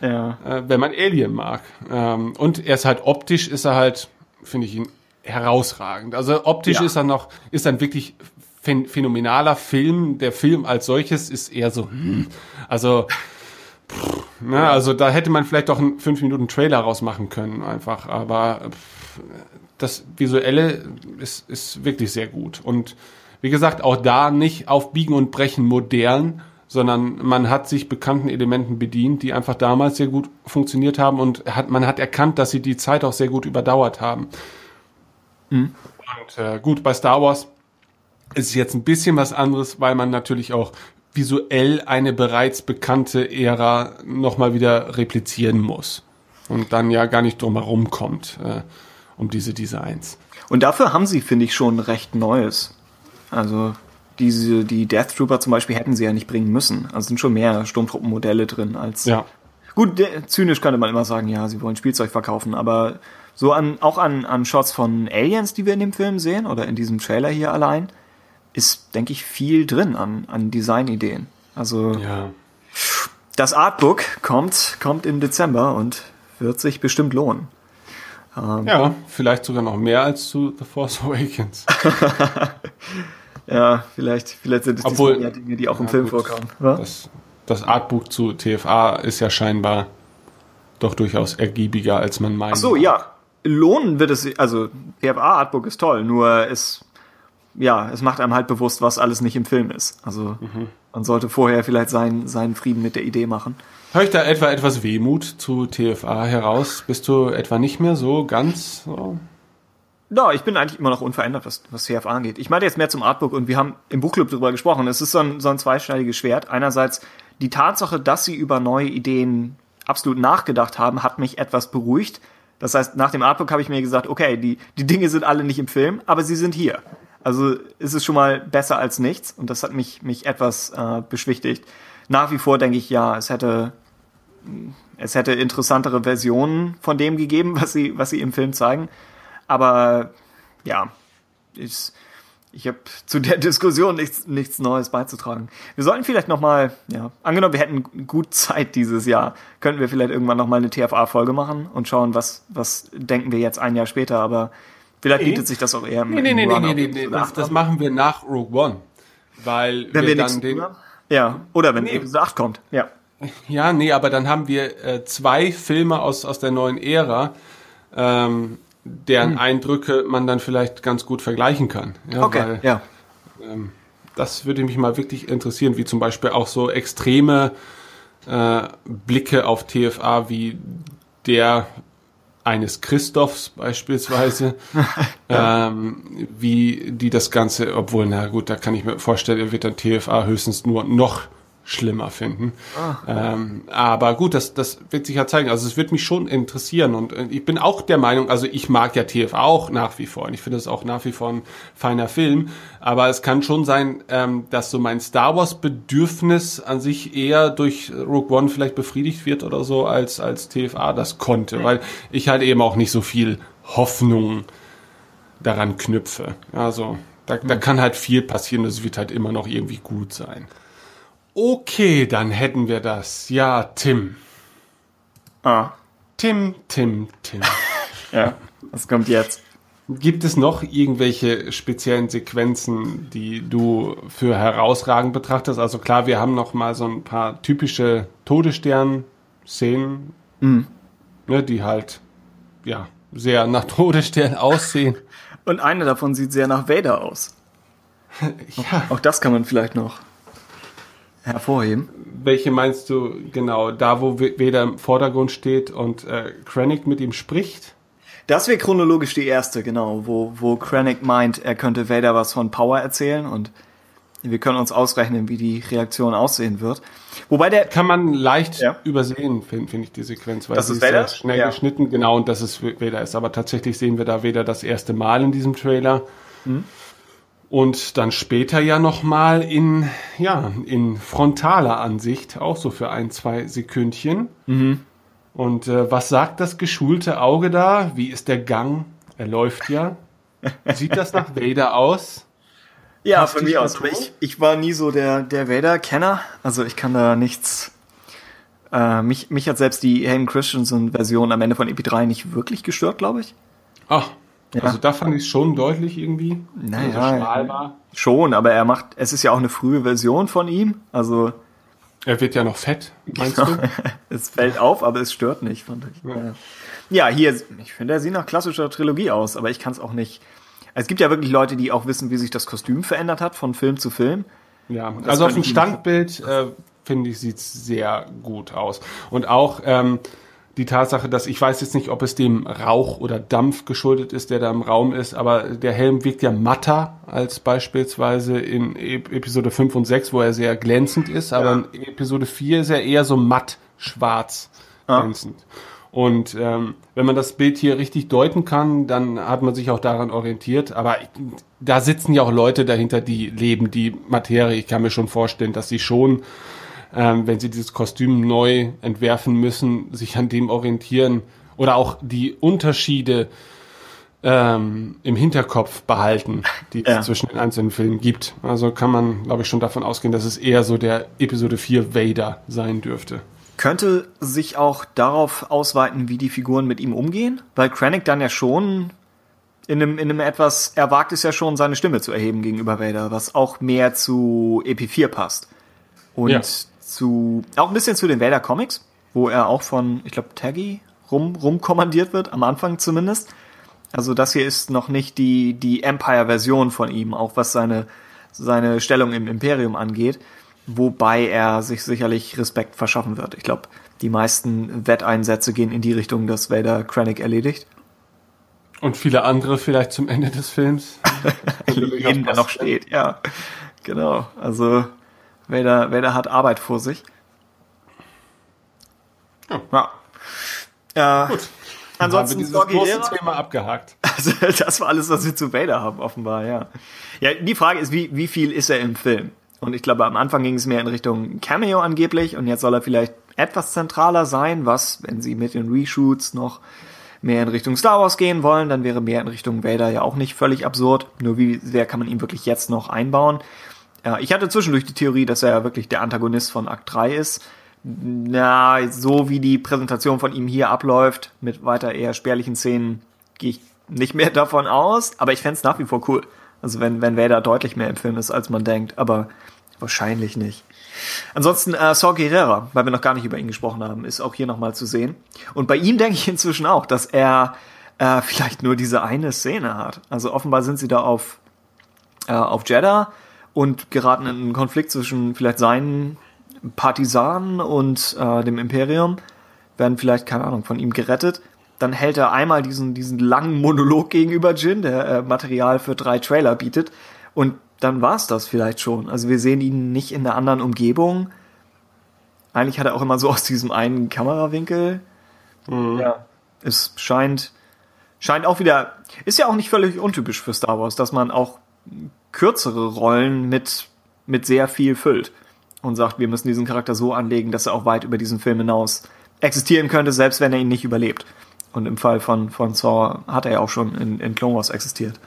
ja. äh, wenn man Alien mag. Ähm, und er ist halt optisch, ist er halt, finde ich ihn herausragend. Also optisch ja. ist er noch, ist ein wirklich phänomenaler Film. Der Film als solches ist eher so, hm, also, pff, ne, also da hätte man vielleicht auch einen fünf Minuten Trailer rausmachen können, einfach. Aber pff, das Visuelle ist, ist wirklich sehr gut. Und wie gesagt, auch da nicht auf Biegen und Brechen modern, sondern man hat sich bekannten Elementen bedient, die einfach damals sehr gut funktioniert haben und hat, man hat erkannt, dass sie die Zeit auch sehr gut überdauert haben. Mhm. Und äh, gut, bei Star Wars ist es jetzt ein bisschen was anderes, weil man natürlich auch visuell eine bereits bekannte Ära nochmal wieder replizieren muss und dann ja gar nicht drum herum kommt äh, um diese Designs. Und dafür haben sie, finde ich, schon recht Neues. Also diese, die Death Trooper zum Beispiel hätten sie ja nicht bringen müssen. Also sind schon mehr Sturmtruppenmodelle drin als. Ja. Gut, zynisch könnte man immer sagen, ja, sie wollen Spielzeug verkaufen, aber so an, auch an, an Shots von Aliens, die wir in dem Film sehen, oder in diesem Trailer hier allein, ist, denke ich, viel drin an, an Designideen. Also ja. das Artbook kommt, kommt im Dezember und wird sich bestimmt lohnen. Ähm, ja, vielleicht sogar noch mehr als zu The Force Awakens. *laughs* ja, vielleicht, vielleicht sind es Obwohl, die Dinge, die auch im ja, Film gut, vorkommen. Das, das Artbook zu TFA ist ja scheinbar doch durchaus ergiebiger, als man meint. Ach so, ja. Lohnen wird es, also TFA Artbook ist toll, nur es, ja, es macht einem halt bewusst, was alles nicht im Film ist. Also mhm. man sollte vorher vielleicht seinen, seinen Frieden mit der Idee machen. Höre ich da etwa etwas Wehmut zu TFA heraus? Bist du etwa nicht mehr so ganz so? Ja, ich bin eigentlich immer noch unverändert, was, was TFA angeht. Ich meinte jetzt mehr zum Artbook und wir haben im Buchclub darüber gesprochen. Es ist so ein, so ein zweischneidiges Schwert. Einerseits die Tatsache, dass sie über neue Ideen absolut nachgedacht haben, hat mich etwas beruhigt. Das heißt, nach dem Artbook habe ich mir gesagt, okay, die, die Dinge sind alle nicht im Film, aber sie sind hier. Also ist es schon mal besser als nichts und das hat mich, mich etwas äh, beschwichtigt. Nach wie vor denke ich, ja, es hätte, es hätte interessantere Versionen von dem gegeben, was sie, was sie im Film zeigen. Aber ja, ich, ich habe zu der *laughs* Diskussion nichts, nichts Neues beizutragen. Wir sollten vielleicht nochmal, ja, angenommen, wir hätten gut Zeit dieses Jahr, könnten wir vielleicht irgendwann nochmal eine TFA-Folge machen und schauen, was, was denken wir jetzt ein Jahr später, aber vielleicht bietet sich das auch eher Nee, nee, nee, nee, nee, nee, nee. Das, das machen wir nach Rogue One. Weil wenn wir, wir dann den. Ja, oder wenn nee. Episode 8 kommt, ja. *laughs* Ja, nee, aber dann haben wir äh, zwei Filme aus, aus der neuen Ära. Ähm, deren hm. Eindrücke man dann vielleicht ganz gut vergleichen kann. Ja, okay, weil, ja. Ähm, das würde mich mal wirklich interessieren, wie zum Beispiel auch so extreme äh, Blicke auf TFA wie der eines Christophs beispielsweise, *laughs* ja. ähm, wie die das Ganze, obwohl, na gut, da kann ich mir vorstellen, er wird dann TFA höchstens nur noch schlimmer finden. Ah. Ähm, aber gut, das, das wird sich ja zeigen. Also es wird mich schon interessieren und äh, ich bin auch der Meinung, also ich mag ja TF auch nach wie vor und ich finde es auch nach wie vor ein feiner Film, aber es kann schon sein, ähm, dass so mein Star Wars Bedürfnis an sich eher durch Rogue One vielleicht befriedigt wird oder so, als, als TFA das konnte, weil ich halt eben auch nicht so viel Hoffnung daran knüpfe. Also da, da mhm. kann halt viel passieren, es wird halt immer noch irgendwie gut sein. Okay, dann hätten wir das. Ja, Tim. Ah. Tim, Tim, Tim. *laughs* ja, was kommt jetzt? Gibt es noch irgendwelche speziellen Sequenzen, die du für herausragend betrachtest? Also klar, wir haben noch mal so ein paar typische Todesstern-Szenen, mhm. ne, die halt ja sehr nach Todesstern *laughs* aussehen. Und eine davon sieht sehr nach Vader aus. *laughs* ja. Auch das kann man vielleicht noch hervorheben. Welche meinst du genau? Da, wo Vader im Vordergrund steht und äh, Krennic mit ihm spricht? Das wäre chronologisch die erste, genau, wo, wo Krennic meint, er könnte Vader was von Power erzählen und wir können uns ausrechnen, wie die Reaktion aussehen wird. Wobei der kann man leicht ja. übersehen, finde find ich die Sequenz, weil das ist Vader? schnell ja. geschnitten, genau, und dass es Vader ist. Aber tatsächlich sehen wir da Vader das erste Mal in diesem Trailer. Mhm und dann später ja nochmal in, ja, in frontaler Ansicht, auch so für ein, zwei Sekündchen. Mhm. Und äh, was sagt das geschulte Auge da? Wie ist der Gang? Er läuft ja. Sieht das nach Vader aus? Ja, von mir aus. Ich, ich war nie so der, der Vader-Kenner. Also ich kann da nichts. Äh, mich, mich hat selbst die Hayden Christensen-Version am Ende von EP3 nicht wirklich gestört, glaube ich. Ach, ja. Also da fand ich es schon deutlich irgendwie. Naja, also schon, aber er macht, es ist ja auch eine frühe Version von ihm, also. Er wird ja noch fett, meinst genau. du? *laughs* es fällt auf, aber es stört nicht, fand ich. Ja, ja hier, ich finde, er sieht nach klassischer Trilogie aus, aber ich kann es auch nicht. Es gibt ja wirklich Leute, die auch wissen, wie sich das Kostüm verändert hat von Film zu Film. Ja, also auf dem Standbild, äh, finde ich, sieht sehr gut aus. Und auch, ähm, die Tatsache, dass ich weiß jetzt nicht, ob es dem Rauch oder Dampf geschuldet ist, der da im Raum ist, aber der Helm wirkt ja matter als beispielsweise in Episode 5 und 6, wo er sehr glänzend ist, aber ja. in Episode 4 ist er eher so matt schwarz glänzend. Ja. Und ähm, wenn man das Bild hier richtig deuten kann, dann hat man sich auch daran orientiert. Aber da sitzen ja auch Leute dahinter, die leben die Materie. Ich kann mir schon vorstellen, dass sie schon, ähm, wenn sie dieses Kostüm neu entwerfen müssen, sich an dem orientieren oder auch die Unterschiede ähm, im Hinterkopf behalten, die es Ja. zwischen den einzelnen Filmen gibt. Also kann man, glaube ich, schon davon ausgehen, dass es eher so der Episode 4 Vader sein dürfte. Könnte sich auch darauf ausweiten, wie die Figuren mit ihm umgehen, weil Krennic dann ja schon in einem, in einem etwas, er wagt es ja schon, seine Stimme zu erheben gegenüber Vader, was auch mehr zu EP4 passt. Und Ja. Zu, auch ein bisschen zu den Vader Comics, wo er auch von, ich glaube, Taggy rum, rumkommandiert wird, am Anfang zumindest. Also das hier ist noch nicht die, die Empire-Version von ihm, auch was seine, seine Stellung im Imperium angeht, wobei er sich sicherlich Respekt verschaffen wird. Ich glaube, die meisten Wetteinsätze gehen in die Richtung, dass Vader Krennic erledigt. Und viele andere vielleicht zum Ende des Films. *laughs* Jeden, der noch steht, ja. Genau. Also Vader, Vader hat Arbeit vor sich. Ja. Ja. Gut. Ansonsten haben wir dieses große Thema abgehakt. *laughs* Also, das war alles, was wir zu Vader haben, offenbar, ja. Ja, die Frage ist, wie, wie viel ist er im Film? Und ich glaube, am Anfang ging es mehr in Richtung Cameo angeblich und jetzt soll er vielleicht etwas zentraler sein, was, wenn sie mit den Reshoots noch mehr in Richtung Star Wars gehen wollen, dann wäre mehr in Richtung Vader ja auch nicht völlig absurd. Nur wie sehr kann man ihn wirklich jetzt noch einbauen? Ja, ich hatte zwischendurch die Theorie, dass er ja wirklich der Antagonist von Akt 3 ist. Na, so wie die Präsentation von ihm hier abläuft, mit weiter eher spärlichen Szenen, gehe ich nicht mehr *laughs* davon aus, aber ich fänd's nach wie vor cool. Also wenn, wenn Vader deutlich mehr im Film ist, als man denkt, aber wahrscheinlich nicht. Ansonsten äh, Saw Gerrera, weil wir noch gar nicht über ihn gesprochen haben, ist auch hier nochmal zu sehen. Und bei ihm denke ich inzwischen auch, dass er äh, vielleicht nur diese eine Szene hat. Also offenbar sind sie da auf, äh, auf Jeddah und geraten in einen Konflikt zwischen vielleicht seinen Partisanen und äh, dem Imperium, werden vielleicht, keine Ahnung, von ihm gerettet. Dann hält er einmal diesen, diesen langen Monolog gegenüber Jin, der äh, Material für drei Trailer bietet. Und dann war's das vielleicht schon. Also wir sehen ihn nicht in einer anderen Umgebung. Eigentlich hat er auch immer so aus diesem einen Kamerawinkel. Ja. Es scheint, scheint auch wieder, ist ja auch nicht völlig untypisch für Star Wars, dass man auch kürzere Rollen mit, mit sehr viel füllt und sagt, wir müssen diesen Charakter so anlegen, dass er auch weit über diesen Film hinaus existieren könnte, selbst wenn er ihn nicht überlebt. Und im Fall von, von Saw hat er ja auch schon in, in Clone Wars existiert.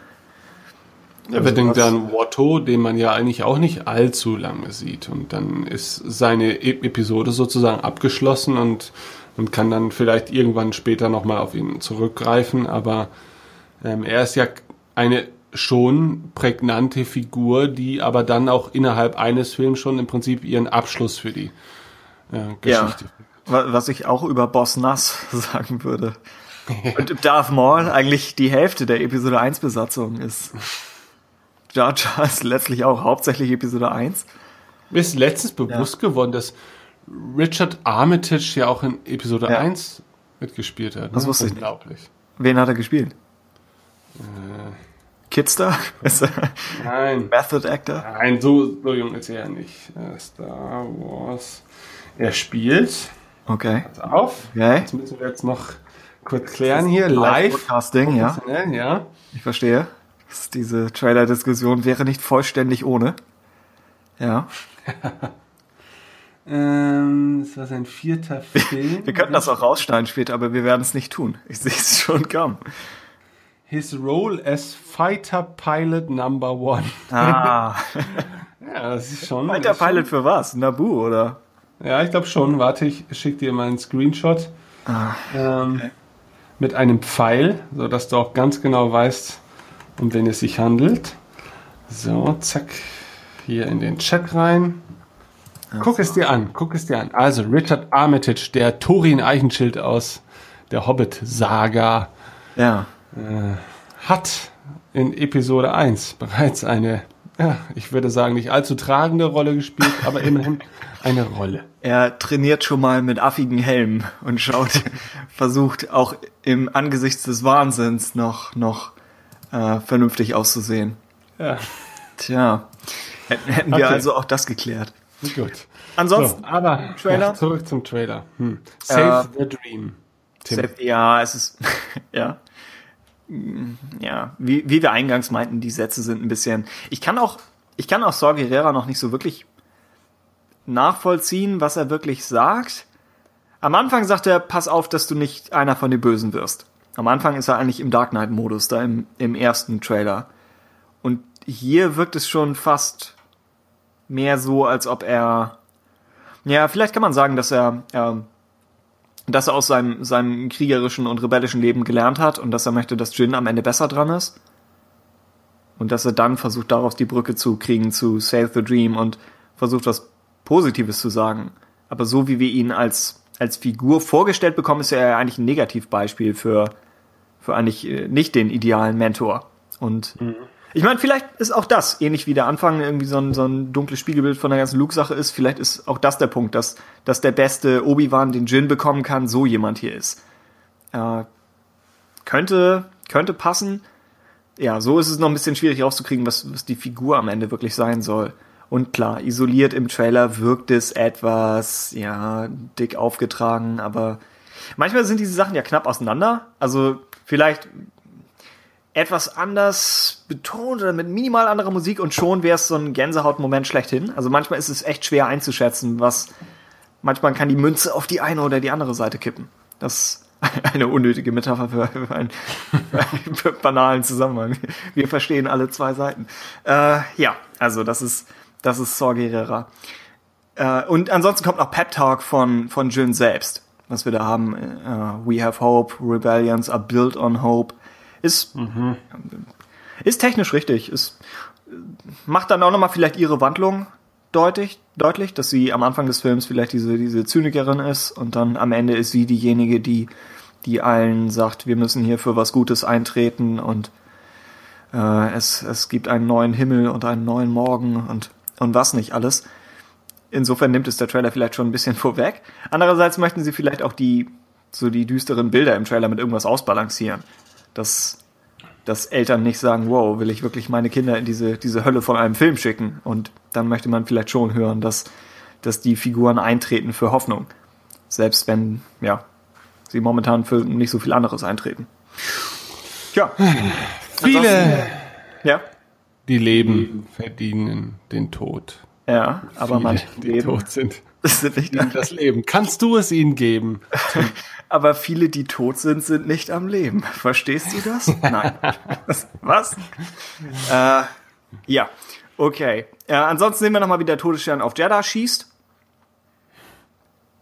Ja, wir denken dann Watto, den man ja eigentlich auch nicht allzu lange sieht. Und dann ist seine e Episode sozusagen abgeschlossen und man kann dann vielleicht irgendwann später nochmal auf ihn zurückgreifen. Aber ähm, er ist ja eine schon prägnante Figur, die aber dann auch innerhalb eines Films schon im Prinzip ihren Abschluss für die äh, Geschichte. Ja, was ich auch über Boss Nass *laughs* sagen würde. Und Darth Maul eigentlich die Hälfte der Episode 1 Besatzung ist. Jar Jar *laughs* ist letztlich auch hauptsächlich Episode 1. Mir ist letztens bewusst geworden, dass Richard Armitage ja auch in Episode Ja. 1 mitgespielt hat. Das ne? wusste ich nicht. Unglaublich. Wen hat er gespielt? Äh, Kidster? *laughs* Er nein. Method Actor? Nein, so, so jung ist er ja nicht. Äh, Star Wars. Er spielt. Okay. Pass auf. Okay. Das müssen wir jetzt noch kurz klären hier. Live. Podcasting, ja. Ja. Ich verstehe. Diese Trailer-Diskussion wäre nicht vollständig ohne. Ja. *laughs* Ähm, das war sein vierter *laughs* Film. Wir könnten das auch rausschneiden später, aber wir werden es nicht tun. Ich sehe es schon kommen. His role as Fighter Pilot Number One. Ah. *laughs* ja, das ist schon. Fighter ist schon- Pilot für was? Nabu, oder? Ja, ich glaube schon. Warte, ich schicke dir mal einen Screenshot. ähm, Mit einem Pfeil, so dass du auch ganz genau weißt, um wen es sich handelt. So, zack. Hier in den Chat rein. Guck es dir an, guck es dir an. Also Richard Armitage, der Thorin Eichenschild aus der Hobbit-Saga, Ja. Äh, hat in Episode 1 bereits eine, ja, ich würde sagen, nicht allzu tragende Rolle gespielt, aber immerhin *laughs* eine Rolle. Er trainiert schon mal mit affigen Helmen und schaut, *laughs* versucht auch im Angesichts des Wahnsinns noch, noch äh, vernünftig auszusehen. Ja. Tja, hätten, wir Okay. also auch das geklärt. Gut. Ansonsten, so, aber Trailer? Ja, zurück zum Trailer. Hm. Save the Dream. Tim. Ja, es ist, *laughs* ja. Ja, wie, wie wir eingangs meinten, die Sätze sind ein bisschen. Ich kann auch, ich kann auch Saw Gerrera noch nicht so wirklich nachvollziehen, was er wirklich sagt. Am Anfang sagt er, pass auf, dass du nicht einer von den Bösen wirst. Am Anfang ist er eigentlich im Dark Knight-Modus, da im, im ersten Trailer. Und hier wirkt es schon fast mehr so, als ob er, ja, vielleicht kann man sagen, dass er, äh, dass er aus seinem, seinem kriegerischen und rebellischen Leben gelernt hat und dass er möchte, dass Jin am Ende besser dran ist. Und dass er dann versucht, daraus die Brücke zu kriegen zu Save the Dream und versucht, was Positives zu sagen. Aber so wie wir ihn als, als Figur vorgestellt bekommen, ist er ja eigentlich ein Negativbeispiel für, für eigentlich äh, nicht den idealen Mentor. Und mhm. Ich meine, vielleicht ist auch das, ähnlich wie der Anfang irgendwie so ein, so ein dunkles Spiegelbild von der ganzen Luke-Sache ist, vielleicht ist auch das der Punkt, dass, dass der beste Obi-Wan den Jin bekommen kann, so jemand hier ist. Äh, könnte, könnte passen. Ja, so ist es noch ein bisschen schwierig rauszukriegen, was, was die Figur am Ende wirklich sein soll. Und klar, isoliert im Trailer wirkt es etwas, ja, dick aufgetragen, aber manchmal sind diese Sachen ja knapp auseinander. Also vielleicht etwas anders betont oder mit minimal anderer Musik und schon wäre es so ein Gänsehautmoment schlechthin. Also manchmal ist es echt schwer einzuschätzen, was manchmal kann die Münze auf die eine oder die andere Seite kippen. Das ist *laughs* eine unnötige Metapher für, einen, für einen *laughs* banalen Zusammenhang. Wir verstehen alle zwei Seiten. Äh, ja, also das ist das ist Saw Gerrera. Äh, und ansonsten kommt noch Pep Talk von von Jin selbst, was wir da haben. Uh, We have hope, rebellions are built on hope. Ist, mhm. ist technisch richtig. Ist, macht dann auch nochmal vielleicht ihre Wandlung deutlich, deutlich, dass sie am Anfang des Films vielleicht diese, diese Zynikerin ist und dann am Ende ist sie diejenige, die, die allen sagt, wir müssen hier für was Gutes eintreten und äh, es, es gibt einen neuen Himmel und einen neuen Morgen und, und was nicht alles. Insofern nimmt es der Trailer vielleicht schon ein bisschen *laughs* vorweg. Andererseits möchten sie vielleicht auch die, so die düsteren Bilder im Trailer mit irgendwas ausbalancieren dass, dass Eltern nicht sagen, wow, will ich wirklich meine Kinder in diese, diese Hölle von einem Film schicken? Und dann möchte man vielleicht schon hören, dass, dass die Figuren eintreten für Hoffnung. Selbst wenn, ja, sie momentan für nicht so viel anderes eintreten. Tja. Viele, ja? die leben, verdienen den Tod. Ja, aber Viele, manche die leben. tot sind, *laughs* sind nicht verdienen das Leben. Kannst du es ihnen geben? *laughs* aber viele, die tot sind, sind nicht am Leben. Verstehst du das? *laughs* Nein. Was? äh, ja, okay. Äh, ansonsten sehen wir nochmal, wie der Todesstern auf Jeddah schießt.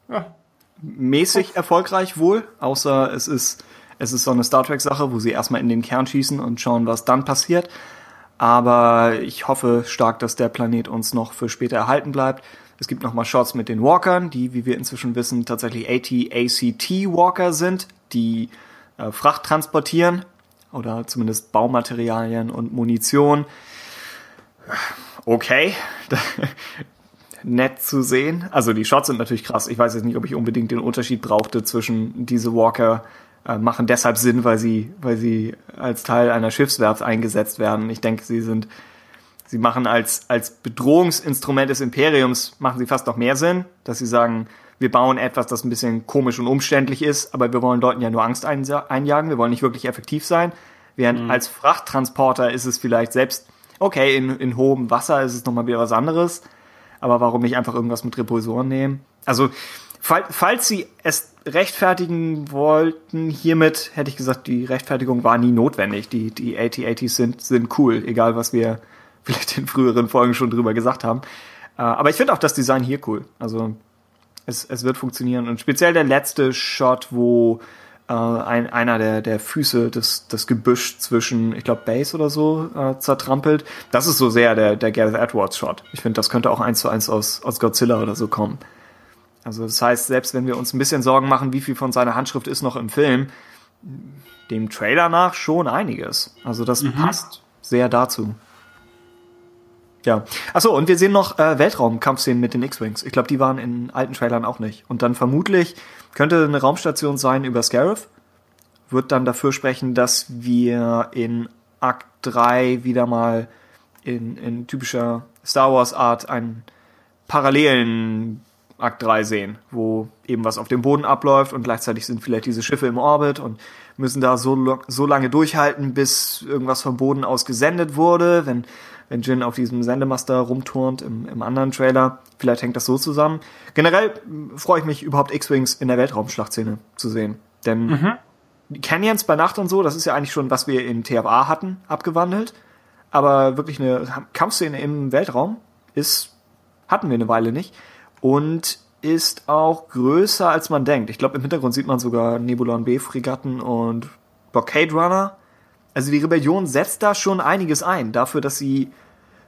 Ja. Mäßig erfolgreich wohl, außer es ist, es ist so eine Star Trek-Sache, wo sie erstmal in den Kern schießen und schauen, was dann passiert. Aber ich hoffe stark, dass der Planet uns noch für später erhalten bleibt. Es gibt nochmal Shots mit den Walkern, die, wie wir inzwischen wissen, tatsächlich AT-ACT-Walker sind, die äh, Fracht transportieren oder zumindest Baumaterialien und Munition. Okay, *laughs* nett zu sehen. Also die Shots sind natürlich krass. Ich weiß jetzt nicht, ob ich unbedingt den Unterschied brauchte zwischen diese Walker machen deshalb Sinn, weil sie, weil sie als Teil einer Schiffswerft eingesetzt werden. Ich denke, sie sind sie machen als, als Bedrohungsinstrument des Imperiums, machen sie fast noch mehr Sinn, dass sie sagen, wir bauen etwas, das ein bisschen komisch und umständlich ist, aber wir wollen Leuten ja nur Angst einjagen, wir wollen nicht wirklich effektiv sein. Während mhm. als Frachttransporter ist es vielleicht selbst, okay, in, in hohem Wasser ist es nochmal wieder was anderes, aber warum nicht einfach irgendwas mit Repulsoren nehmen? Also, fall, falls sie es rechtfertigen wollten, hiermit hätte ich gesagt, die Rechtfertigung war nie notwendig. Die, die AT-ATs sind, sind cool, egal was wir *laughs* vielleicht in früheren Folgen schon drüber gesagt haben. Äh, aber ich finde auch das Design hier cool. Also es, es wird funktionieren. Und speziell der letzte Shot, wo äh, ein, einer der, der Füße des, das Gebüsch zwischen, ich glaube, Base oder so äh, zertrampelt. Das ist so sehr der, der Gareth Edwards Shot. Ich finde, das könnte auch eins zu eins aus, aus Godzilla oder so kommen. Also das heißt, selbst wenn wir uns ein bisschen Sorgen machen, wie viel von seiner Handschrift ist noch im Film, dem Trailer nach schon einiges. Also das mhm. passt sehr dazu. Ja. Achso, und wir sehen noch äh, Weltraumkampfszenen mit den X-Wings. Ich glaube, die waren in alten Trailern auch nicht. Und dann vermutlich könnte eine Raumstation sein über Scarif. Wird dann dafür sprechen, dass wir in Akt 3 wieder mal in, in typischer Star Wars Art einen parallelen Akt 3 sehen, wo eben was auf dem Boden abläuft und gleichzeitig sind vielleicht diese Schiffe im Orbit und müssen da so, so lange durchhalten, bis irgendwas vom Boden aus gesendet wurde, wenn, wenn Jin auf diesem Sendemaster rumturnt im, im anderen Trailer. Vielleicht hängt das so zusammen. Generell freue ich mich überhaupt X-Wings in der Weltraumschlachtszene zu sehen. Denn mhm. Canyons bei Nacht und so, das ist ja eigentlich schon, was wir in TFA hatten, abgewandelt. Aber wirklich eine Kampfszene im Weltraum ist, hatten wir eine Weile nicht. Und ist auch größer als man denkt. Ich glaube, im Hintergrund sieht man sogar Nebulon B-Fregatten und Blockade Runner. Also die Rebellion setzt da schon einiges ein, dafür, dass sie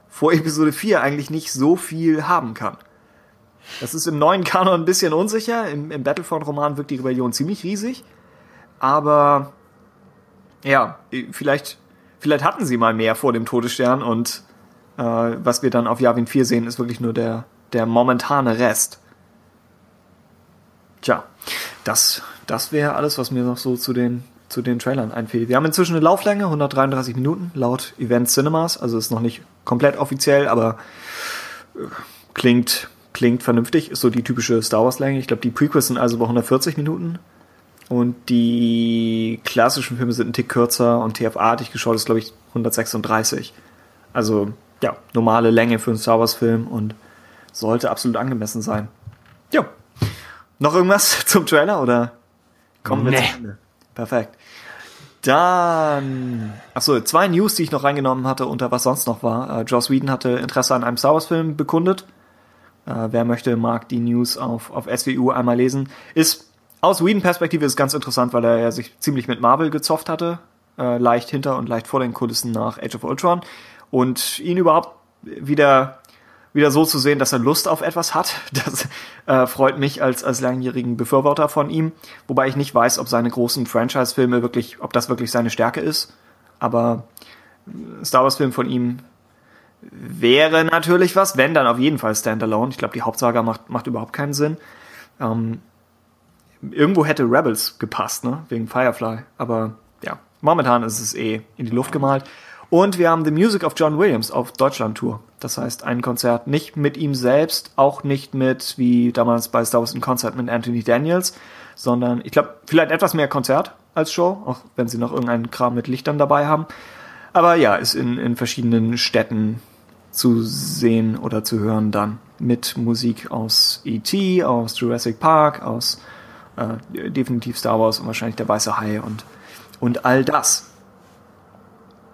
vor Episode 4 eigentlich nicht so viel haben kann. Das ist im neuen Kanon ein bisschen unsicher. Im, im Battlefront-Roman wirkt die Rebellion ziemlich riesig. Aber ja, vielleicht, vielleicht hatten sie mal mehr vor dem Todesstern und äh, was wir dann auf Yavin 4 sehen, ist wirklich nur der, der momentane Rest. Tja, das, das wäre alles, was mir noch so zu den, zu den Trailern einfällt. Wir haben inzwischen eine Lauflänge, 133 Minuten, laut Event Cinemas. Also ist noch nicht komplett offiziell, aber äh, klingt, klingt vernünftig. Ist so die typische Star Wars-Länge. Ich glaube, die Prequels sind also bei 140 Minuten. Und die klassischen Filme sind ein Tick kürzer und TFA-artig geschaut ist, glaube ich, 136. Also, ja, normale Länge für einen Star Wars-Film und sollte absolut angemessen sein. Ja. Noch irgendwas *laughs* zum Trailer oder kommen wir nee. zum Ende? Perfekt. Dann, achso, zwei News, die ich noch reingenommen hatte, unter was sonst noch war. Äh, Joss Whedon hatte Interesse an einem Star Wars Film bekundet. Äh, wer möchte, mag die News auf, auf SWU einmal lesen. Ist, aus Whedon-Perspektive ist ganz interessant, weil er ja sich ziemlich mit Marvel gezofft hatte. Äh, leicht hinter und leicht vor den Kulissen nach Age of Ultron. Und ihn überhaupt wieder wieder so zu sehen, dass er Lust auf etwas hat. Das äh, freut mich als, als langjährigen Befürworter von ihm. Wobei ich nicht weiß, ob seine großen Franchise-Filme wirklich, ob das wirklich seine Stärke ist. Aber Star Wars-Film von ihm wäre natürlich was, wenn dann auf jeden Fall Standalone. Ich glaube, die Hauptsaga macht, macht überhaupt keinen Sinn. Ähm, irgendwo hätte Rebels gepasst, ne? Wegen Firefly. Aber ja, momentan ist es eh in die Luft gemalt. Und wir haben The Music of John Williams auf Deutschland-Tour. Das heißt, ein Konzert nicht mit ihm selbst, auch nicht mit, wie damals bei Star Wars, ein Konzert mit Anthony Daniels, sondern ich glaube, vielleicht etwas mehr Konzert als Show, auch wenn sie noch irgendeinen Kram mit Lichtern dabei haben. Aber ja, ist in, in verschiedenen Städten zu sehen oder zu hören dann. Mit Musik aus E.T., aus Jurassic Park, aus äh, definitiv Star Wars und wahrscheinlich der Weiße Hai und, und all das.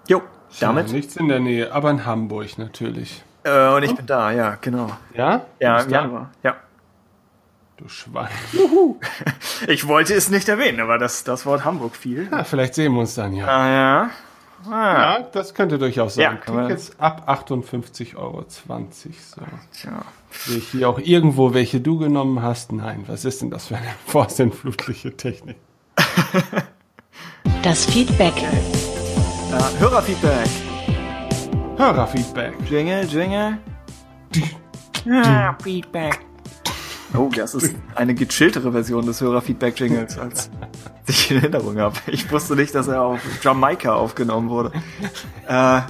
Jo, damit? Ja, nichts in der Nähe, aber in Hamburg natürlich. Äh, und ich bin da, ja, genau. Ja? Ja, im Januar, ja. Du Schwein. *laughs* *laughs* Ich wollte es nicht erwähnen, aber das, das Wort Hamburg fiel. Ja, vielleicht sehen wir uns dann ja. Ah, ja. Ah. Ja, das könnte durchaus sein. Ja, Tickets ab 58,20 Euro. So. Tja. Sehe ich hier auch irgendwo, welche du genommen hast? Nein, was ist denn das für eine *laughs* vorsintflutliche Technik? Das Feedback. Ja, Hörerfeedback. Hörerfeedback. Jingle, Jingle. Hörerfeedback. Oh, das ist eine gechilltere Version des Hörerfeedback-Jingles, als ich in Erinnerung habe. Ich wusste nicht, dass er auf Jamaika aufgenommen wurde. Äh,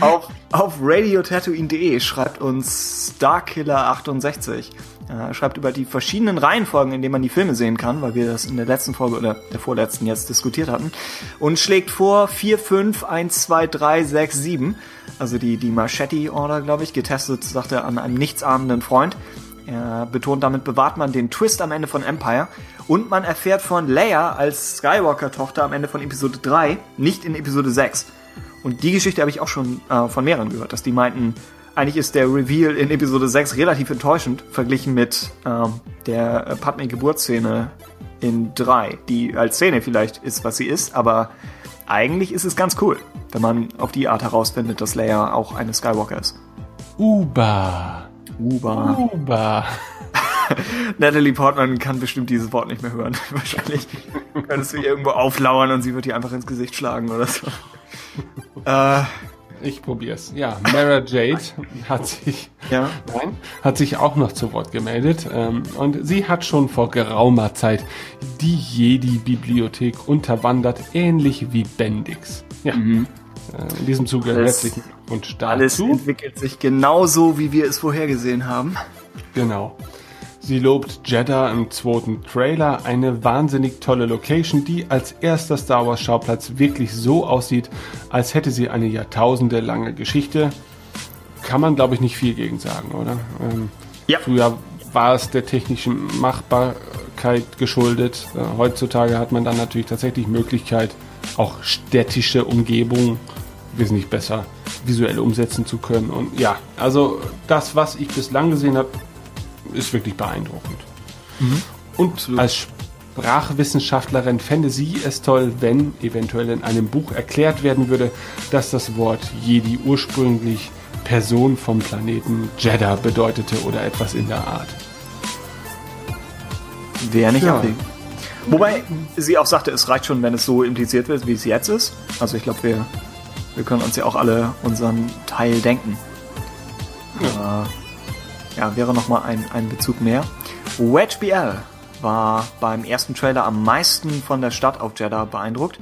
auf, auf radiotatooine.de schreibt uns Starkiller68. Äh, schreibt über die verschiedenen Reihenfolgen, in denen man die Filme sehen kann, weil wir das in der letzten Folge oder der vorletzten jetzt diskutiert hatten. Und schlägt vor 4, 5, 1, 2, 3, 6, 7. Also die, die Marchetti-Order, glaube ich, getestet, sagt er, an einem nichtsahnenden Freund. Er betont, damit bewahrt man den Twist am Ende von Empire und man erfährt von Leia als Skywalker-Tochter am Ende von Episode 3, nicht in Episode 6. Und die Geschichte habe ich auch schon äh, von mehreren gehört, dass die meinten, eigentlich ist der Reveal in Episode 6 relativ enttäuschend, verglichen mit ähm, der äh, Padme-Geburtsszene in 3, die als Szene vielleicht ist, was sie ist, aber eigentlich ist es ganz cool, wenn man auf die Art herausfindet, dass Leia auch eine Skywalker ist. Uba. Uba. Uba. *laughs* Natalie Portman kann bestimmt dieses Wort nicht mehr hören. *laughs* Wahrscheinlich könntest du ihr irgendwo auflauern und sie wird dir einfach ins Gesicht schlagen oder so. *laughs* äh, ich probier's. Ja, Mara Jade hat sich, ja? nein, hat sich auch noch zu Wort gemeldet. Ähm, und sie hat schon vor geraumer Zeit die Jedi-Bibliothek unterwandert, ähnlich wie Bendix. Ja. Mhm. Äh, in diesem Zuge herzlichen Glückwunsch dazu. Alles entwickelt sich genauso, wie wir es vorhergesehen haben. Genau. Sie lobt Jeddah im zweiten Trailer, eine wahnsinnig tolle Location, die als erster Star Wars Schauplatz wirklich so aussieht, als hätte sie eine Jahrtausende lange Geschichte. Kann man, glaube ich, nicht viel gegen sagen, oder? Ähm, ja. Früher war es der technischen Machbarkeit geschuldet. Äh, heutzutage hat man dann natürlich tatsächlich Möglichkeit, auch städtische Umgebungen wesentlich besser visuell umsetzen zu können. Und ja, also das, was ich bislang gesehen habe, ist wirklich beeindruckend. Mhm. Und Absolut. als Sprachwissenschaftlerin fände sie es toll, wenn eventuell in einem Buch erklärt werden würde, dass das Wort Jedi ursprünglich Person vom Planeten Jeddah bedeutete oder etwas in der Art. Wäre nicht ja. abwegig. Wobei sie auch sagte, es reicht schon, wenn es so impliziert wird, wie es jetzt ist. Also ich glaube, wir, wir können uns ja auch alle unseren Teil denken. Ja, äh, ja wäre nochmal ein, ein Bezug mehr. Wedge BL war beim ersten Trailer am meisten von der Stadt auf Jeddah beeindruckt.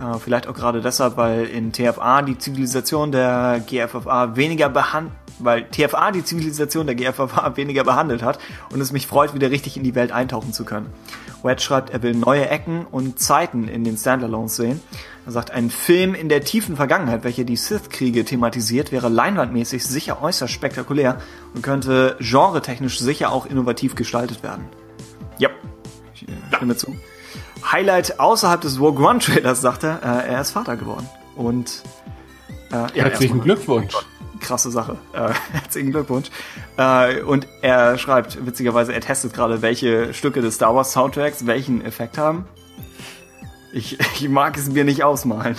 Äh, vielleicht auch gerade deshalb, weil in TFA die Zivilisation der GFFA weniger behandelt, weil TFA die Zivilisation der GFFA weniger behandelt hat und es mich freut, wieder richtig in die Welt eintauchen zu können. Wedge schreibt, er will neue Ecken und Zeiten in den Standalones sehen. Er sagt, ein Film in der tiefen Vergangenheit, welcher die Sith-Kriege thematisiert, wäre leinwandmäßig sicher äußerst spektakulär und könnte genretechnisch sicher auch innovativ gestaltet werden. Ja, ich stimme zu. Highlight außerhalb des Rogue One Trailers, sagt er, äh, er ist Vater geworden. Und äh, herzlichen Glückwunsch. Krasse Sache. Äh, *laughs* herzlichen Glückwunsch. Äh, und er schreibt, witzigerweise, er testet gerade, welche Stücke des Star Wars Soundtracks welchen Effekt haben. Ich, *laughs* ich mag es mir nicht ausmalen.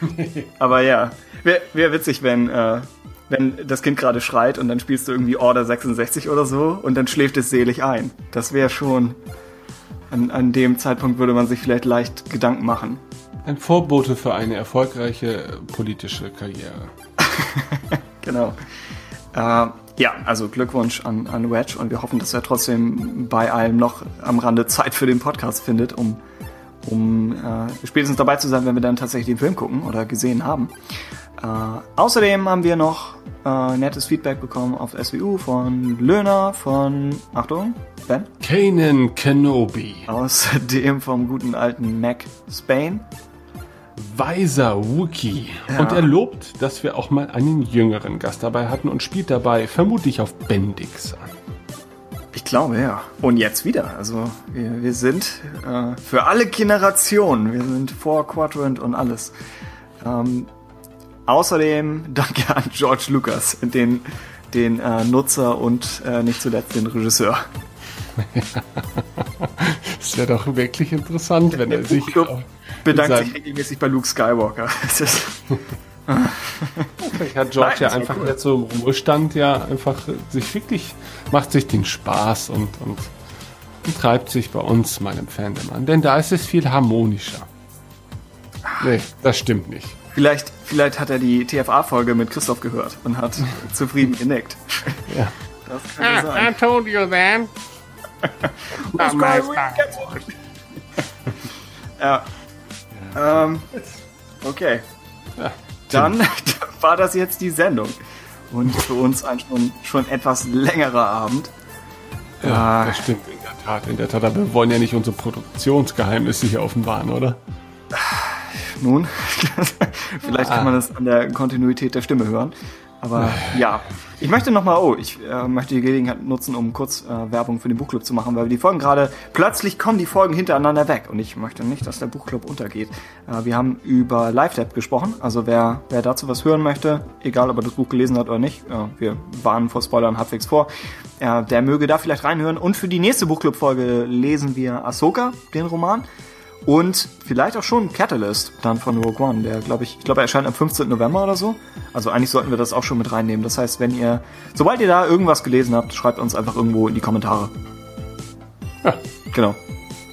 *laughs* Aber ja, wäre wär witzig, wenn, äh, wenn das Kind gerade schreit und dann spielst du irgendwie Order 66 oder so und dann schläft es selig ein. Das wäre schon an, an dem Zeitpunkt würde man sich vielleicht leicht Gedanken machen. Ein Vorbote für eine erfolgreiche politische Karriere. Genau. Äh, ja, also Glückwunsch an, an Wedge und wir hoffen, dass er trotzdem bei allem noch am Rande Zeit für den Podcast findet, um, um äh, spätestens dabei zu sein, wenn wir dann tatsächlich den Film gucken oder gesehen haben. Äh, außerdem haben wir noch äh, nettes Feedback bekommen auf SWU von Löhner, von, Achtung, Ben? Kanan Kenobi. Außerdem vom guten alten Mac Spain. Weiser Wookie. Ja. Und er lobt, dass wir auch mal einen jüngeren Gast dabei hatten und spielt dabei vermutlich auf Bendix an. Ich glaube, ja. Und jetzt wieder. Also wir, wir sind äh, für alle Generationen. Wir sind vor Quadrant und alles. Ähm, Außerdem *laughs* danke an George Lucas, den, den äh, Nutzer und äh, nicht zuletzt den Regisseur. *laughs* das wäre doch wirklich interessant, wenn er sich bedankt sich regelmäßig bei Luke Skywalker. *laughs* Vielleicht hat George Nein, ja einfach cool. jetzt so im Ruhestand ja einfach sich wirklich, macht sich den Spaß und, und, und treibt sich bei uns, meinem Fandom an. Denn da ist es viel harmonischer. Nee, das stimmt nicht. Vielleicht, vielleicht hat er die TFA-Folge mit Christoph gehört und hat *laughs* zufrieden genickt. Ja. Das kann ah, sein. I told you then. *laughs* Not my ja. Ähm, okay. Ja, Dann *laughs* war das jetzt die Sendung. Und für uns ein schon, schon etwas längerer Abend. Ja, äh, das stimmt in der Tat. In der Tat, aber wir wollen ja nicht unsere Produktionsgeheimnisse hier offenbaren, oder? nun. *laughs* Vielleicht kann man das an der Kontinuität der Stimme hören. Aber ja, ich möchte nochmal, oh, ich äh, möchte die Gelegenheit nutzen, um kurz äh, Werbung für den Buchclub zu machen, weil die Folgen gerade, plötzlich kommen die Folgen hintereinander weg und ich möchte nicht, dass der Buchclub untergeht. Äh, wir haben über LiveTap gesprochen, also wer, wer dazu was hören möchte, egal ob er das Buch gelesen hat oder nicht, äh, wir warnen vor Spoilern halbwegs vor, äh, der möge da vielleicht reinhören und für die nächste Buchclub-Folge lesen wir Ahsoka, den Roman. Und vielleicht auch schon Catalyst dann von Rogue One, der glaube ich, ich glaube er erscheint am 15. November oder so. Also eigentlich sollten wir das auch schon mit reinnehmen. Das heißt, wenn ihr, sobald ihr da irgendwas gelesen habt, schreibt uns einfach irgendwo in die Kommentare. Ja. Genau.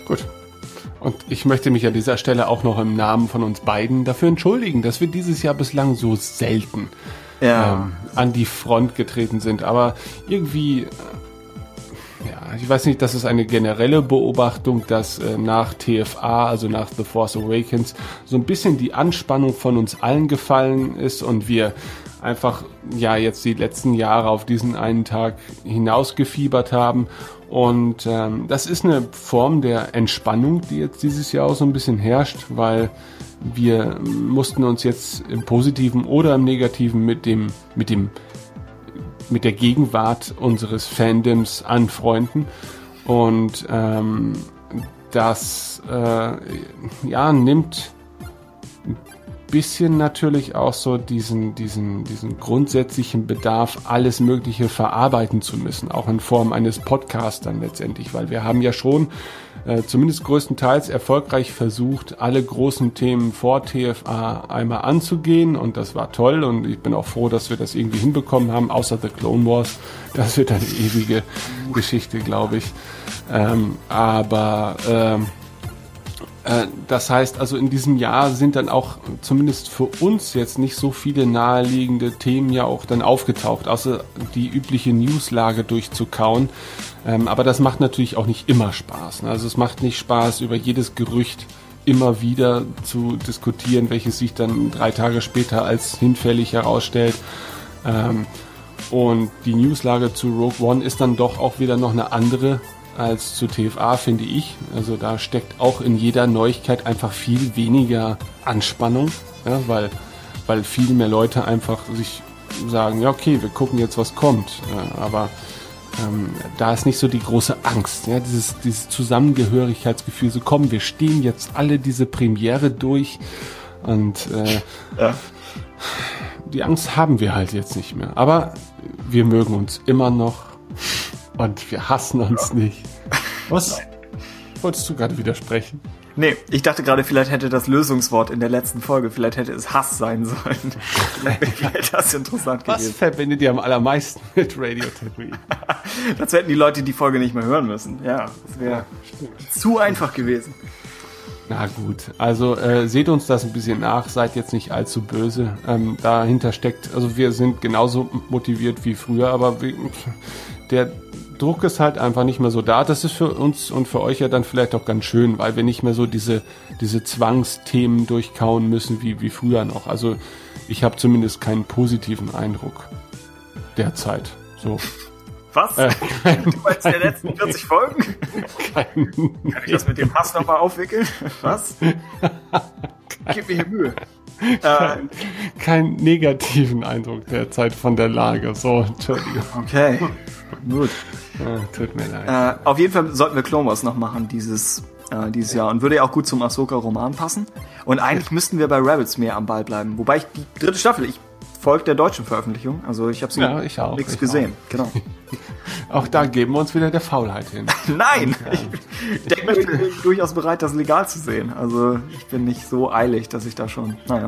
Gut. Und ich möchte mich an dieser Stelle auch noch im Namen von uns beiden dafür entschuldigen, dass wir dieses Jahr bislang so selten ja. ähm, an die Front getreten sind. Aber irgendwie, äh, ja, ich weiß nicht, das ist eine generelle Beobachtung, dass äh, nach TFA, also nach The Force Awakens, so ein bisschen die Anspannung von uns allen gefallen ist und wir einfach ja jetzt die letzten Jahre auf diesen einen Tag hinausgefiebert haben. Und ähm, das ist eine Form der Entspannung, die jetzt dieses Jahr auch so ein bisschen herrscht, weil wir mussten uns jetzt im Positiven oder im Negativen mit dem, mit dem, mit der Gegenwart unseres Fandoms anfreunden. Und ähm, das äh, ja nimmt bisschen natürlich auch so diesen, diesen, diesen grundsätzlichen Bedarf, alles Mögliche verarbeiten zu müssen, auch in Form eines Podcasts dann letztendlich, weil wir haben ja schon äh, zumindest größtenteils erfolgreich versucht, alle großen Themen vor TFA einmal anzugehen und das war toll und ich bin auch froh, dass wir das irgendwie hinbekommen haben, außer The Clone Wars. *laughs* Das wird eine ewige Geschichte, glaube ich. Ähm, aber ähm, äh, das heißt also, in diesem Jahr sind dann auch zumindest für uns jetzt nicht so viele naheliegende Themen ja auch dann aufgetaucht, außer die übliche Newslage durchzukauen. Ähm, aber das macht natürlich auch nicht immer Spaß. Ne? Also es macht nicht Spaß, über jedes Gerücht immer wieder zu diskutieren, welches sich dann drei Tage später als hinfällig herausstellt. Ähm, und die Newslage zu Rogue One ist dann doch auch wieder noch eine andere als zu TFA, finde ich. Also da steckt auch in jeder Neuigkeit einfach viel weniger Anspannung, ja, weil, weil viel mehr Leute einfach sich sagen, ja okay, wir gucken jetzt, was kommt. Ja, aber ähm, da ist nicht so die große Angst, ja, dieses, dieses Zusammengehörigkeitsgefühl, so komm, wir stehen jetzt alle diese Premiere durch und äh, ja. die Angst haben wir halt jetzt nicht mehr. Aber wir mögen uns immer noch und wir hassen uns nicht. *laughs* Was? Wolltest du gerade widersprechen? Nee, ich dachte gerade, vielleicht hätte das Lösungswort in der letzten Folge, vielleicht hätte es Hass sein sollen. *laughs* vielleicht wäre das interessant Was gewesen. Was verbindet ihr am allermeisten *laughs* mit Radio Tatooine? das hätten die Leute die Folge nicht mehr hören müssen. Ja, das wäre ja, zu einfach gewesen. Na gut, also äh, seht uns das ein bisschen nach, seid jetzt nicht allzu böse. Ähm, dahinter steckt, also wir sind genauso motiviert wie früher, aber wir, der Druck ist halt einfach nicht mehr so da. Das ist für uns und für euch ja dann vielleicht auch ganz schön, weil wir nicht mehr so diese, diese Zwangsthemen durchkauen müssen wie, wie früher noch. Also ich habe zumindest keinen positiven Eindruck derzeit. So. Was? Äh, kein, *laughs* du meinst der letzten 40 Folgen? Kein, Kann ich das mit dem Hass nochmal aufwickeln? Was? *laughs* Gib mir hier Mühe. Kein, keinen negativen Eindruck derzeit von der Lage. So, Entschuldigung. Okay. Gut. Ja, tut mir leid. Äh, auf jeden Fall sollten wir Clone Wars noch machen dieses, äh, dieses Jahr und würde ja auch gut zum Ahsoka-Roman passen. Und eigentlich müssten wir bei Rebels mehr am Ball bleiben. Wobei ich die dritte Staffel, ich folge der deutschen Veröffentlichung. Also ich habe sie ja, ich auch, nichts gesehen. Auch. Genau. *laughs* auch da geben wir uns wieder der Faulheit hin. *laughs* Nein! Und, ähm, ich denke, ich bin *laughs* durchaus bereit, das legal zu sehen. Also ich bin nicht so eilig, dass ich da schon. Naja.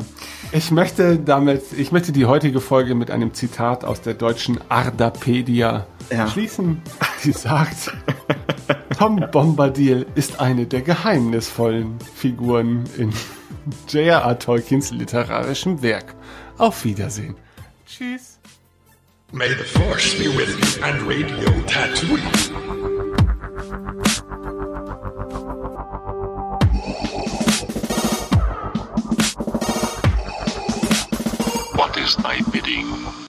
Ich möchte damit, ich möchte die heutige Folge mit einem Zitat aus der deutschen Ardapedia ja. schließen, die sagt, Tom Bombadil ist eine der geheimnisvollen Figuren in J.R.R. Tolkiens literarischem Werk. Auf Wiedersehen. Tschüss. May the Force be with you and Radio Tattooing. What is thy bidding?